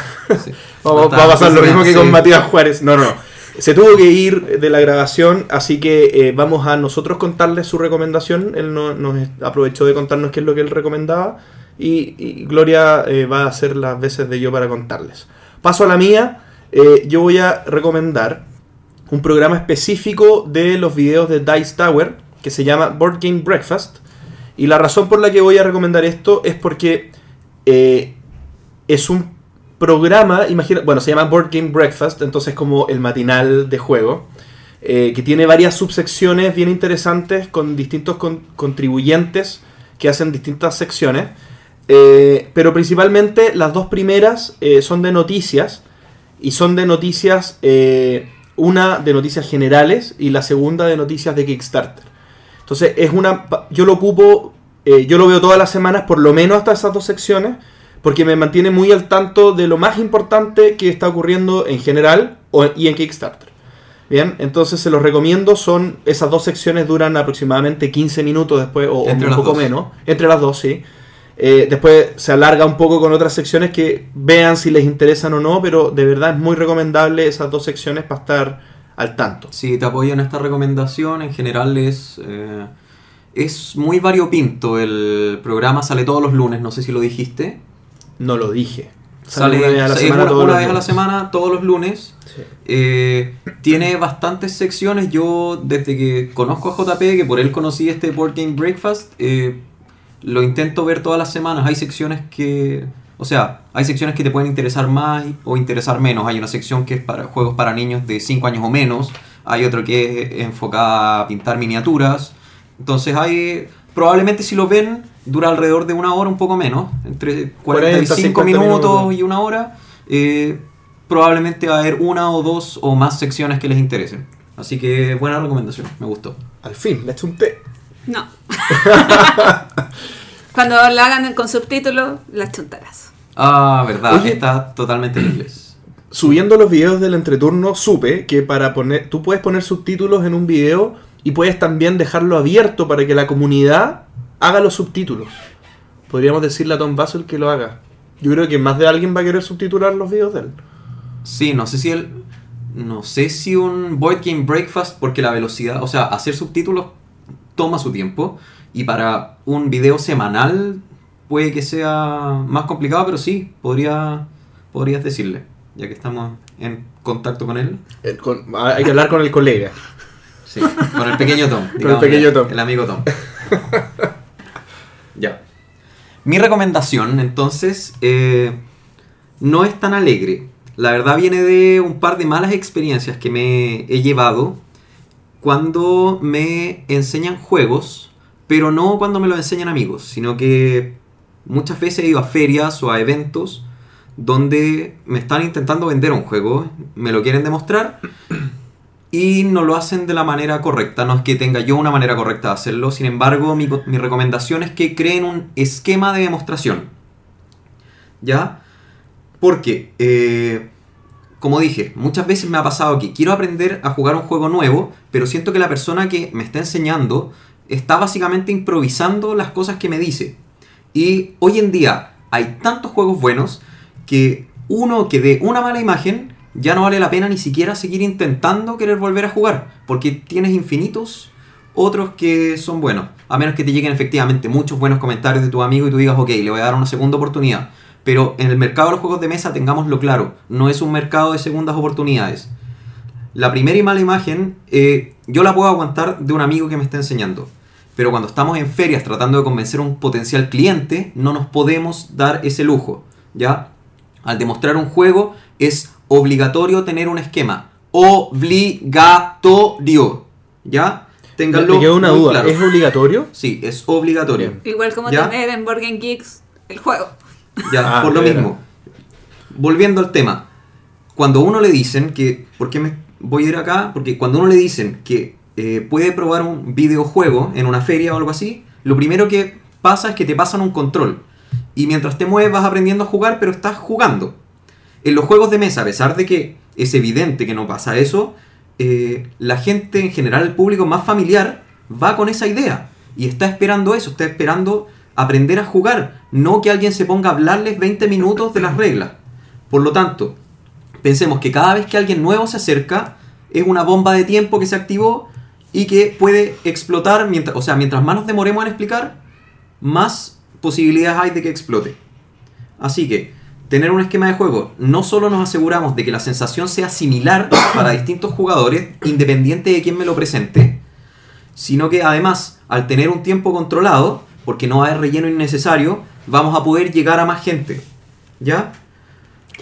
Sí. va, No está va a pasar lo mismo que con. Matías Juárez, no, no, no. Se tuvo que ir de la grabación, así que eh, vamos a nosotros contarles su recomendación. Él no- nos aprovechó de contarnos qué es lo que él recomendaba. Y, Gloria eh, va a hacer las veces de yo para contarles. Paso a la mía. eh, yo voy a recomendar un programa específico de los videos de Dice Tower que se llama Board Game Breakfast. Y la razón por la que voy a recomendar esto es porque es un programa, imagina, bueno, se llama Board Game Breakfast, entonces como el matinal de juego, eh, que tiene varias subsecciones bien interesantes con distintos con- contribuyentes que hacen distintas secciones, eh, pero principalmente las dos primeras eh, son de noticias y son de noticias, una de noticias generales y la segunda de noticias de Kickstarter. Entonces es una, yo lo ocupo, yo lo veo todas las semanas, por lo menos hasta esas dos secciones, porque me mantiene muy al tanto de lo más importante que está ocurriendo en general y en Kickstarter. Bien, entonces se los recomiendo, son esas dos secciones duran aproximadamente 15 minutos después o, Entre un poco dos. menos, entre las dos, sí. Eh, después se alarga un poco con otras secciones que vean si les interesan o no, pero de verdad es muy recomendable esas dos secciones para estar al tanto. Si te apoyo en esta recomendación, en general es, eh, es muy variopinto. El programa sale todos los lunes, no sé si lo dijiste. No lo dije. Sale una vez a la es semana. una, todos una los vez a la lunes. semana, todos los lunes. Sí. Eh, tiene bastantes secciones. Yo, desde que conozco a JP, que por él conocí este Board Game Breakfast, eh, lo intento ver todas las semanas. Hay secciones que. O sea, hay secciones que te pueden interesar más o interesar menos. Hay una sección que es para juegos para niños de 5 años o menos. Hay otro que es enfocada a pintar miniaturas. Entonces hay. Probablemente si lo ven, dura alrededor de una hora, un poco menos. Entre 45 50 minutos, minutos. y una hora. Eh, probablemente va a haber una o dos o más secciones que les interesen. Así que buena recomendación, me gustó. Al fin, le eché un té. No. Cuando la hagan con subtítulos, las chuntarás. Ah, verdad, Oye. está totalmente en inglés. Subiendo los videos del entreturno, supe que para poner. Tú puedes poner subtítulos en un video y puedes también dejarlo abierto para que la comunidad haga los subtítulos. Podríamos decirle a Tom Basel que lo haga. Yo creo que más de alguien va a querer subtitular los videos de él. Sí, no sé si el. No sé si un Board Game Breakfast, porque la velocidad, o sea, hacer subtítulos toma su tiempo. Y para un video semanal puede que sea más complicado, pero sí, podría, podrías decirle, ya que estamos en contacto con él. El con- hay que hablar con el colega. Sí, con el pequeño Tom. Con el pequeño Tom. El amigo Tom. ya. Mi recomendación, entonces, eh, no es tan alegre. La verdad viene de un par de malas experiencias que me he llevado cuando me enseñan juegos, pero no cuando me lo enseñan amigos, sino que muchas veces he ido a ferias o a eventos donde me están intentando vender un juego, me lo quieren demostrar y no lo hacen de la manera correcta. No es que tenga yo una manera correcta de hacerlo, sin embargo, mi, mi recomendación es que creen un esquema de demostración. ¿Ya? Porque, eh, como dije, muchas veces me ha pasado que quiero aprender a jugar un juego nuevo, pero siento que la persona que me está enseñando está básicamente improvisando las cosas que me dice. Y hoy en día hay tantos juegos buenos que uno que dé una mala imagen ya no vale la pena ni siquiera seguir intentando querer volver a jugar, porque tienes infinitos otros que son buenos. a menos que te lleguen efectivamente muchos buenos comentarios de tu amigo y tú digas, ok, le voy a dar una segunda oportunidad. Pero en el mercado de los juegos de mesa, tengámoslo claro, no es un mercado de segundas oportunidades. La primera y mala imagen, eh, yo la puedo aguantar de un amigo que me está enseñando. Pero cuando estamos en ferias tratando de convencer a un potencial cliente, no nos podemos dar ese lujo. ¿Ya? Al demostrar un juego, es obligatorio tener un esquema. Obligatorio. ¿Ya? Ténganlo Me quedó una muy duda. claro. ¿Es obligatorio? Sí, es obligatorio. Igual como ¿Ya? tener en Board Game Geeks el juego. Ya, Ah, por lo mismo. Volviendo al tema. Cuando uno le dicen que. ¿Por qué me voy a ir acá? Porque cuando uno le dicen que eh, puede probar un videojuego en una feria o algo así, lo primero que pasa es que te pasan un control. Y mientras te mueves vas aprendiendo a jugar, pero estás jugando. En los juegos de mesa, a pesar de que es evidente que no pasa eso, eh, la gente en general, el público más familiar, va con esa idea. Y está esperando eso, está esperando aprender a jugar, no que alguien se ponga a hablarles 20 minutos de las reglas. Por lo tanto, pensemos que cada vez que alguien nuevo se acerca, es una bomba de tiempo que se activó y que puede explotar, mientras, o sea, mientras más nos demoremos en explicar, más posibilidades hay de que explote. Así que, tener un esquema de juego, no solo nos aseguramos de que la sensación sea similar para distintos jugadores, independiente de quién me lo presente, sino que además, al tener un tiempo controlado, porque no hay relleno innecesario, vamos a poder llegar a más gente. ¿Ya?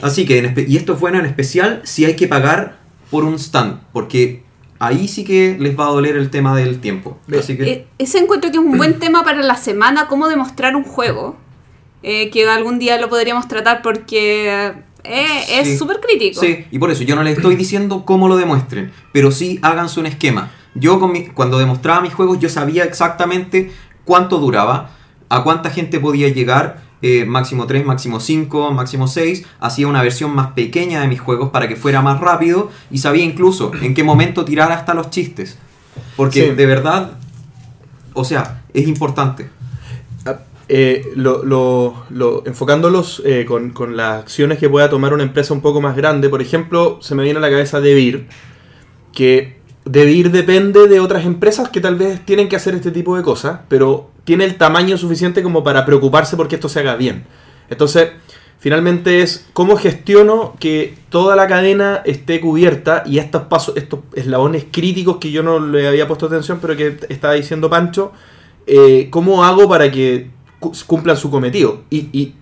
Así que, y esto es bueno en especial si hay que pagar por un stand, porque ahí sí que les va a doler el tema del tiempo. Así que, E- Ese encuentro que es un buen tema para la semana, cómo demostrar un juego. Eh, que algún día lo podríamos tratar porque eh, Sí. es súper crítico. Sí, y por eso yo no les estoy diciendo cómo lo demuestren, pero sí háganse un esquema. Yo con mi- cuando demostraba mis juegos yo sabía exactamente cuánto duraba, a cuánta gente podía llegar, eh, máximo 3, máximo 5, máximo 6, hacía una versión más pequeña de mis juegos para que fuera más rápido y sabía incluso en qué momento tirar hasta los chistes. Porque Sí. de verdad, o sea, es importante. Eh, lo, lo- lo- enfocándolos eh, con, con las acciones que pueda tomar una empresa un poco más grande, por ejemplo, se me viene a la cabeza DeVir, que DeVir depende de otras empresas que tal vez tienen que hacer este tipo de cosas, pero tiene el tamaño suficiente como para preocuparse porque esto se haga bien. Entonces, finalmente es cómo gestiono que toda la cadena esté cubierta y estos pasos, estos eslabones críticos que yo no le había puesto atención, pero que estaba diciendo Pancho, eh, cómo hago para que cumplan su cometido y, y,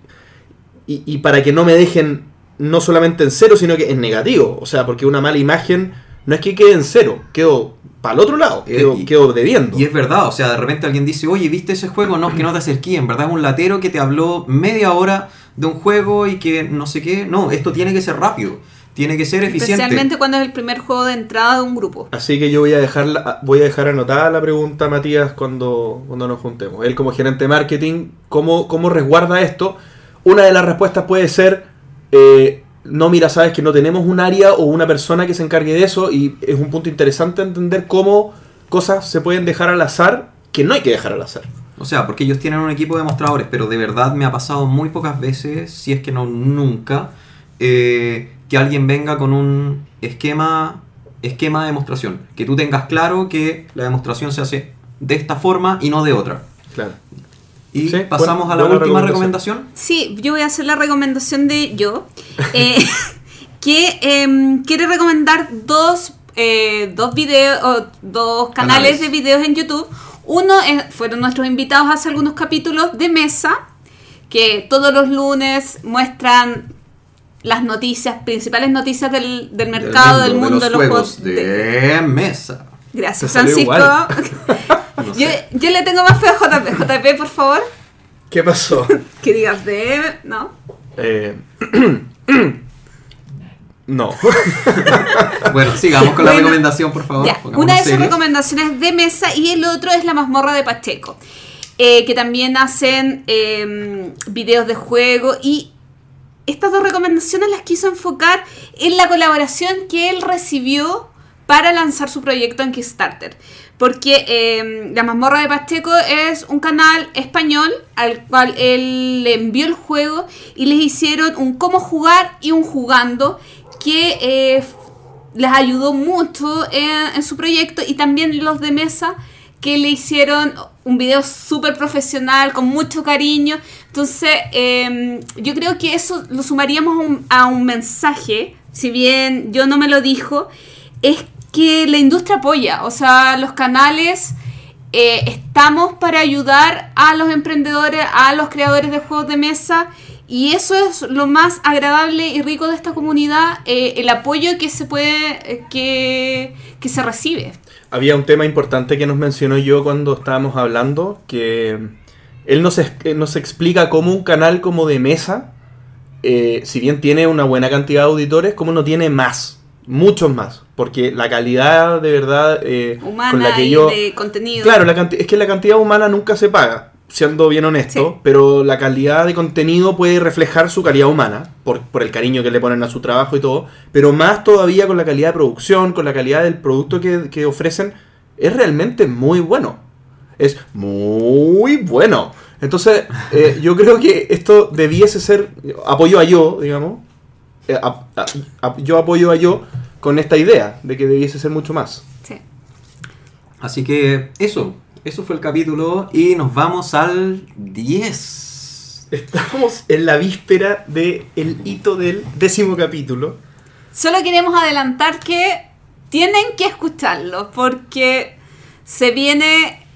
y- y para que no me dejen no solamente en cero, sino que en negativo. O sea, porque una mala imagen no es que quede en cero, quedo para el otro lado, Eh, quedo, y- quedo debiendo. Y es verdad, o sea, de repente alguien dice, oye, ¿viste ese juego? No, es que no te acerqué, en verdad es un latero que te habló media hora de un juego y que no sé qué. No, esto tiene que ser rápido, tiene que ser eficiente. Especialmente cuando es el primer juego de entrada de un grupo. Así que yo voy a dejar la- voy a dejar anotada la pregunta a Matías cuando, cuando nos juntemos. Él como gerente de marketing, ¿cómo, cómo resguarda esto? Una de las respuestas puede ser, eh, no, mira, sabes que no tenemos un área o una persona que se encargue de eso y es un punto interesante entender cómo cosas se pueden dejar al azar que no hay que dejar al azar. O sea, porque ellos tienen un equipo de demostradores, pero de verdad me ha pasado muy pocas veces, si es que no nunca, eh, que alguien venga con un esquema, esquema de demostración. Que tú tengas claro que la demostración se hace de esta forma y no de otra. Claro. Y Sí, pasamos buena- a la última recomendación. recomendación. Sí, yo voy a hacer la recomendación de yo, eh, que em, quiere recomendar dos, eh, dos videos, dos canales, Canales. de videos en YouTube. Uno es- fueron nuestros invitados hace algunos capítulos de mesa, que todos los lunes muestran las noticias, principales noticias del, del mercado, del mundo, de los, juegos. de, de- mesa. Gracias, Francisco. No yo, sé. yo le tengo más fe a JP. JP, por favor, ¿Qué pasó? que digas de... ¿No? Eh, no. Bueno, sigamos con la Bueno, recomendación, por favor. Ya, una de sus recomendaciones de mesa y el otro es la mazmorra de Pacheco, eh, que también hacen eh, videos de juego y estas dos recomendaciones las quiso enfocar en la colaboración que él recibió para lanzar su proyecto en Kickstarter. Porque eh, La Mazmorra de Pacheco es un canal español al cual él le envió el juego y les hicieron un cómo jugar y un jugando que eh, les ayudó mucho en, en su proyecto y también los de mesa que le hicieron un video súper profesional, con mucho cariño. Entonces, eh, yo creo que eso lo sumaríamos a un, a un mensaje, si bien yo no me lo dijo, es que la industria apoya, o sea, los canales eh, estamos para ayudar a los emprendedores, a los creadores de juegos de mesa. Y eso es lo más agradable y rico de esta comunidad, eh, el apoyo que se puede, eh, que, que se recibe. Había un tema importante que nos mencionó yo cuando estábamos hablando, que él nos, nos explica cómo un canal como de mesa, eh, si bien tiene una buena cantidad de auditores, cómo no tiene más, muchos más, porque la calidad de verdad eh, Humana con la que yo... de contenido. Claro, la es que la cantidad humana nunca se paga, siendo bien honesto, Sí. pero la calidad de contenido puede reflejar su calidad humana, por, por el cariño que le ponen a su trabajo y todo, pero más todavía con la calidad de producción, con la calidad del producto que, que ofrecen, es realmente muy bueno. Es muy bueno. Entonces, eh, yo creo que esto debiese ser, apoyo a yo, digamos, eh, a- a- a- yo apoyo a yo con esta idea de que debiese ser mucho más. Sí. Así que eso, eso fue el capítulo y nos vamos al 10. Estamos en la víspera del hito del décimo capítulo. Solo queremos adelantar que tienen que escucharlo porque se viene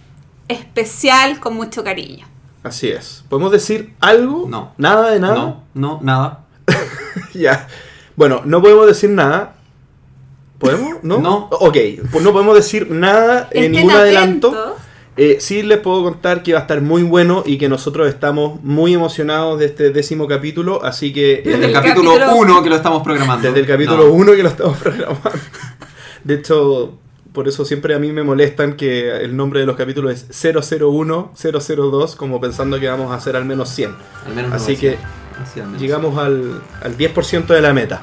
especial con mucho cariño. Así es. ¿Podemos decir algo? No. ¿Nada de nada? No, no, nada. ya. Bueno, no podemos decir nada. ¿Podemos? ¿No? No. Ok, pues no podemos decir nada, Estén ningún adelanto. Eh, sí les puedo contar que va a estar muy bueno y que nosotros estamos muy emocionados de este décimo capítulo, así que... Desde eh, el El capítulo capítulo- 1 que lo estamos programando. Desde el capítulo No. 1 que lo estamos programando. De hecho, por eso siempre a mí me molestan que el nombre de los capítulos es 001, 002, como pensando que vamos a hacer al menos 100. Al menos Así no que. Así al menos. llegamos al, al 10% de la meta.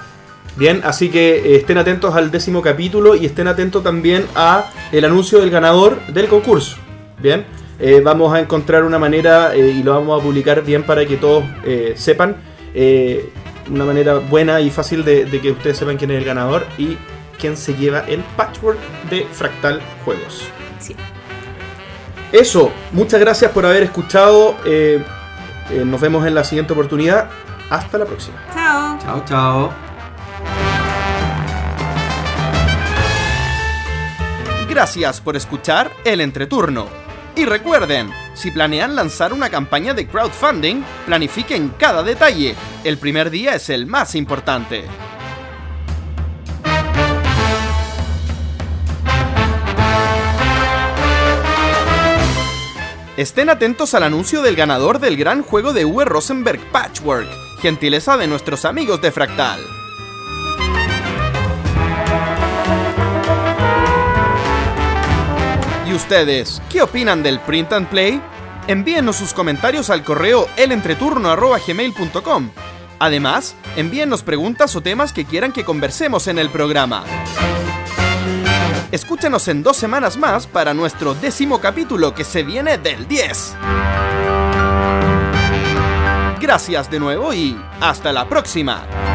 Bien, así que eh, estén atentos al décimo capítulo y estén atentos también a el anuncio del ganador del concurso. Bien, eh, vamos a encontrar una manera eh, y lo vamos a publicar bien para que todos eh, sepan eh, una manera buena y fácil de, de que ustedes sepan quién es el ganador y quién se lleva el patchwork de Fractal Juegos. Sí. Eso, muchas gracias por haber escuchado. eh, eh, nos vemos en la siguiente oportunidad. Hasta la próxima. Chao. Chao, chao. Gracias por escuchar el entreturno. Y recuerden, si planean lanzar una campaña de crowdfunding, planifiquen cada detalle. El primer día es el más importante. Estén atentos al anuncio del ganador del gran juego de Uwe Rosenberg Patchwork, gentileza de nuestros amigos de Fractal. ¿Y ustedes qué opinan del print and play? Envíenos sus comentarios al correo elentreturno.gmail.com. Además, envíenos preguntas o temas que quieran que conversemos en el programa. Escúchenos en dos semanas más para nuestro décimo capítulo que se viene del 10. Gracias de nuevo y hasta la próxima.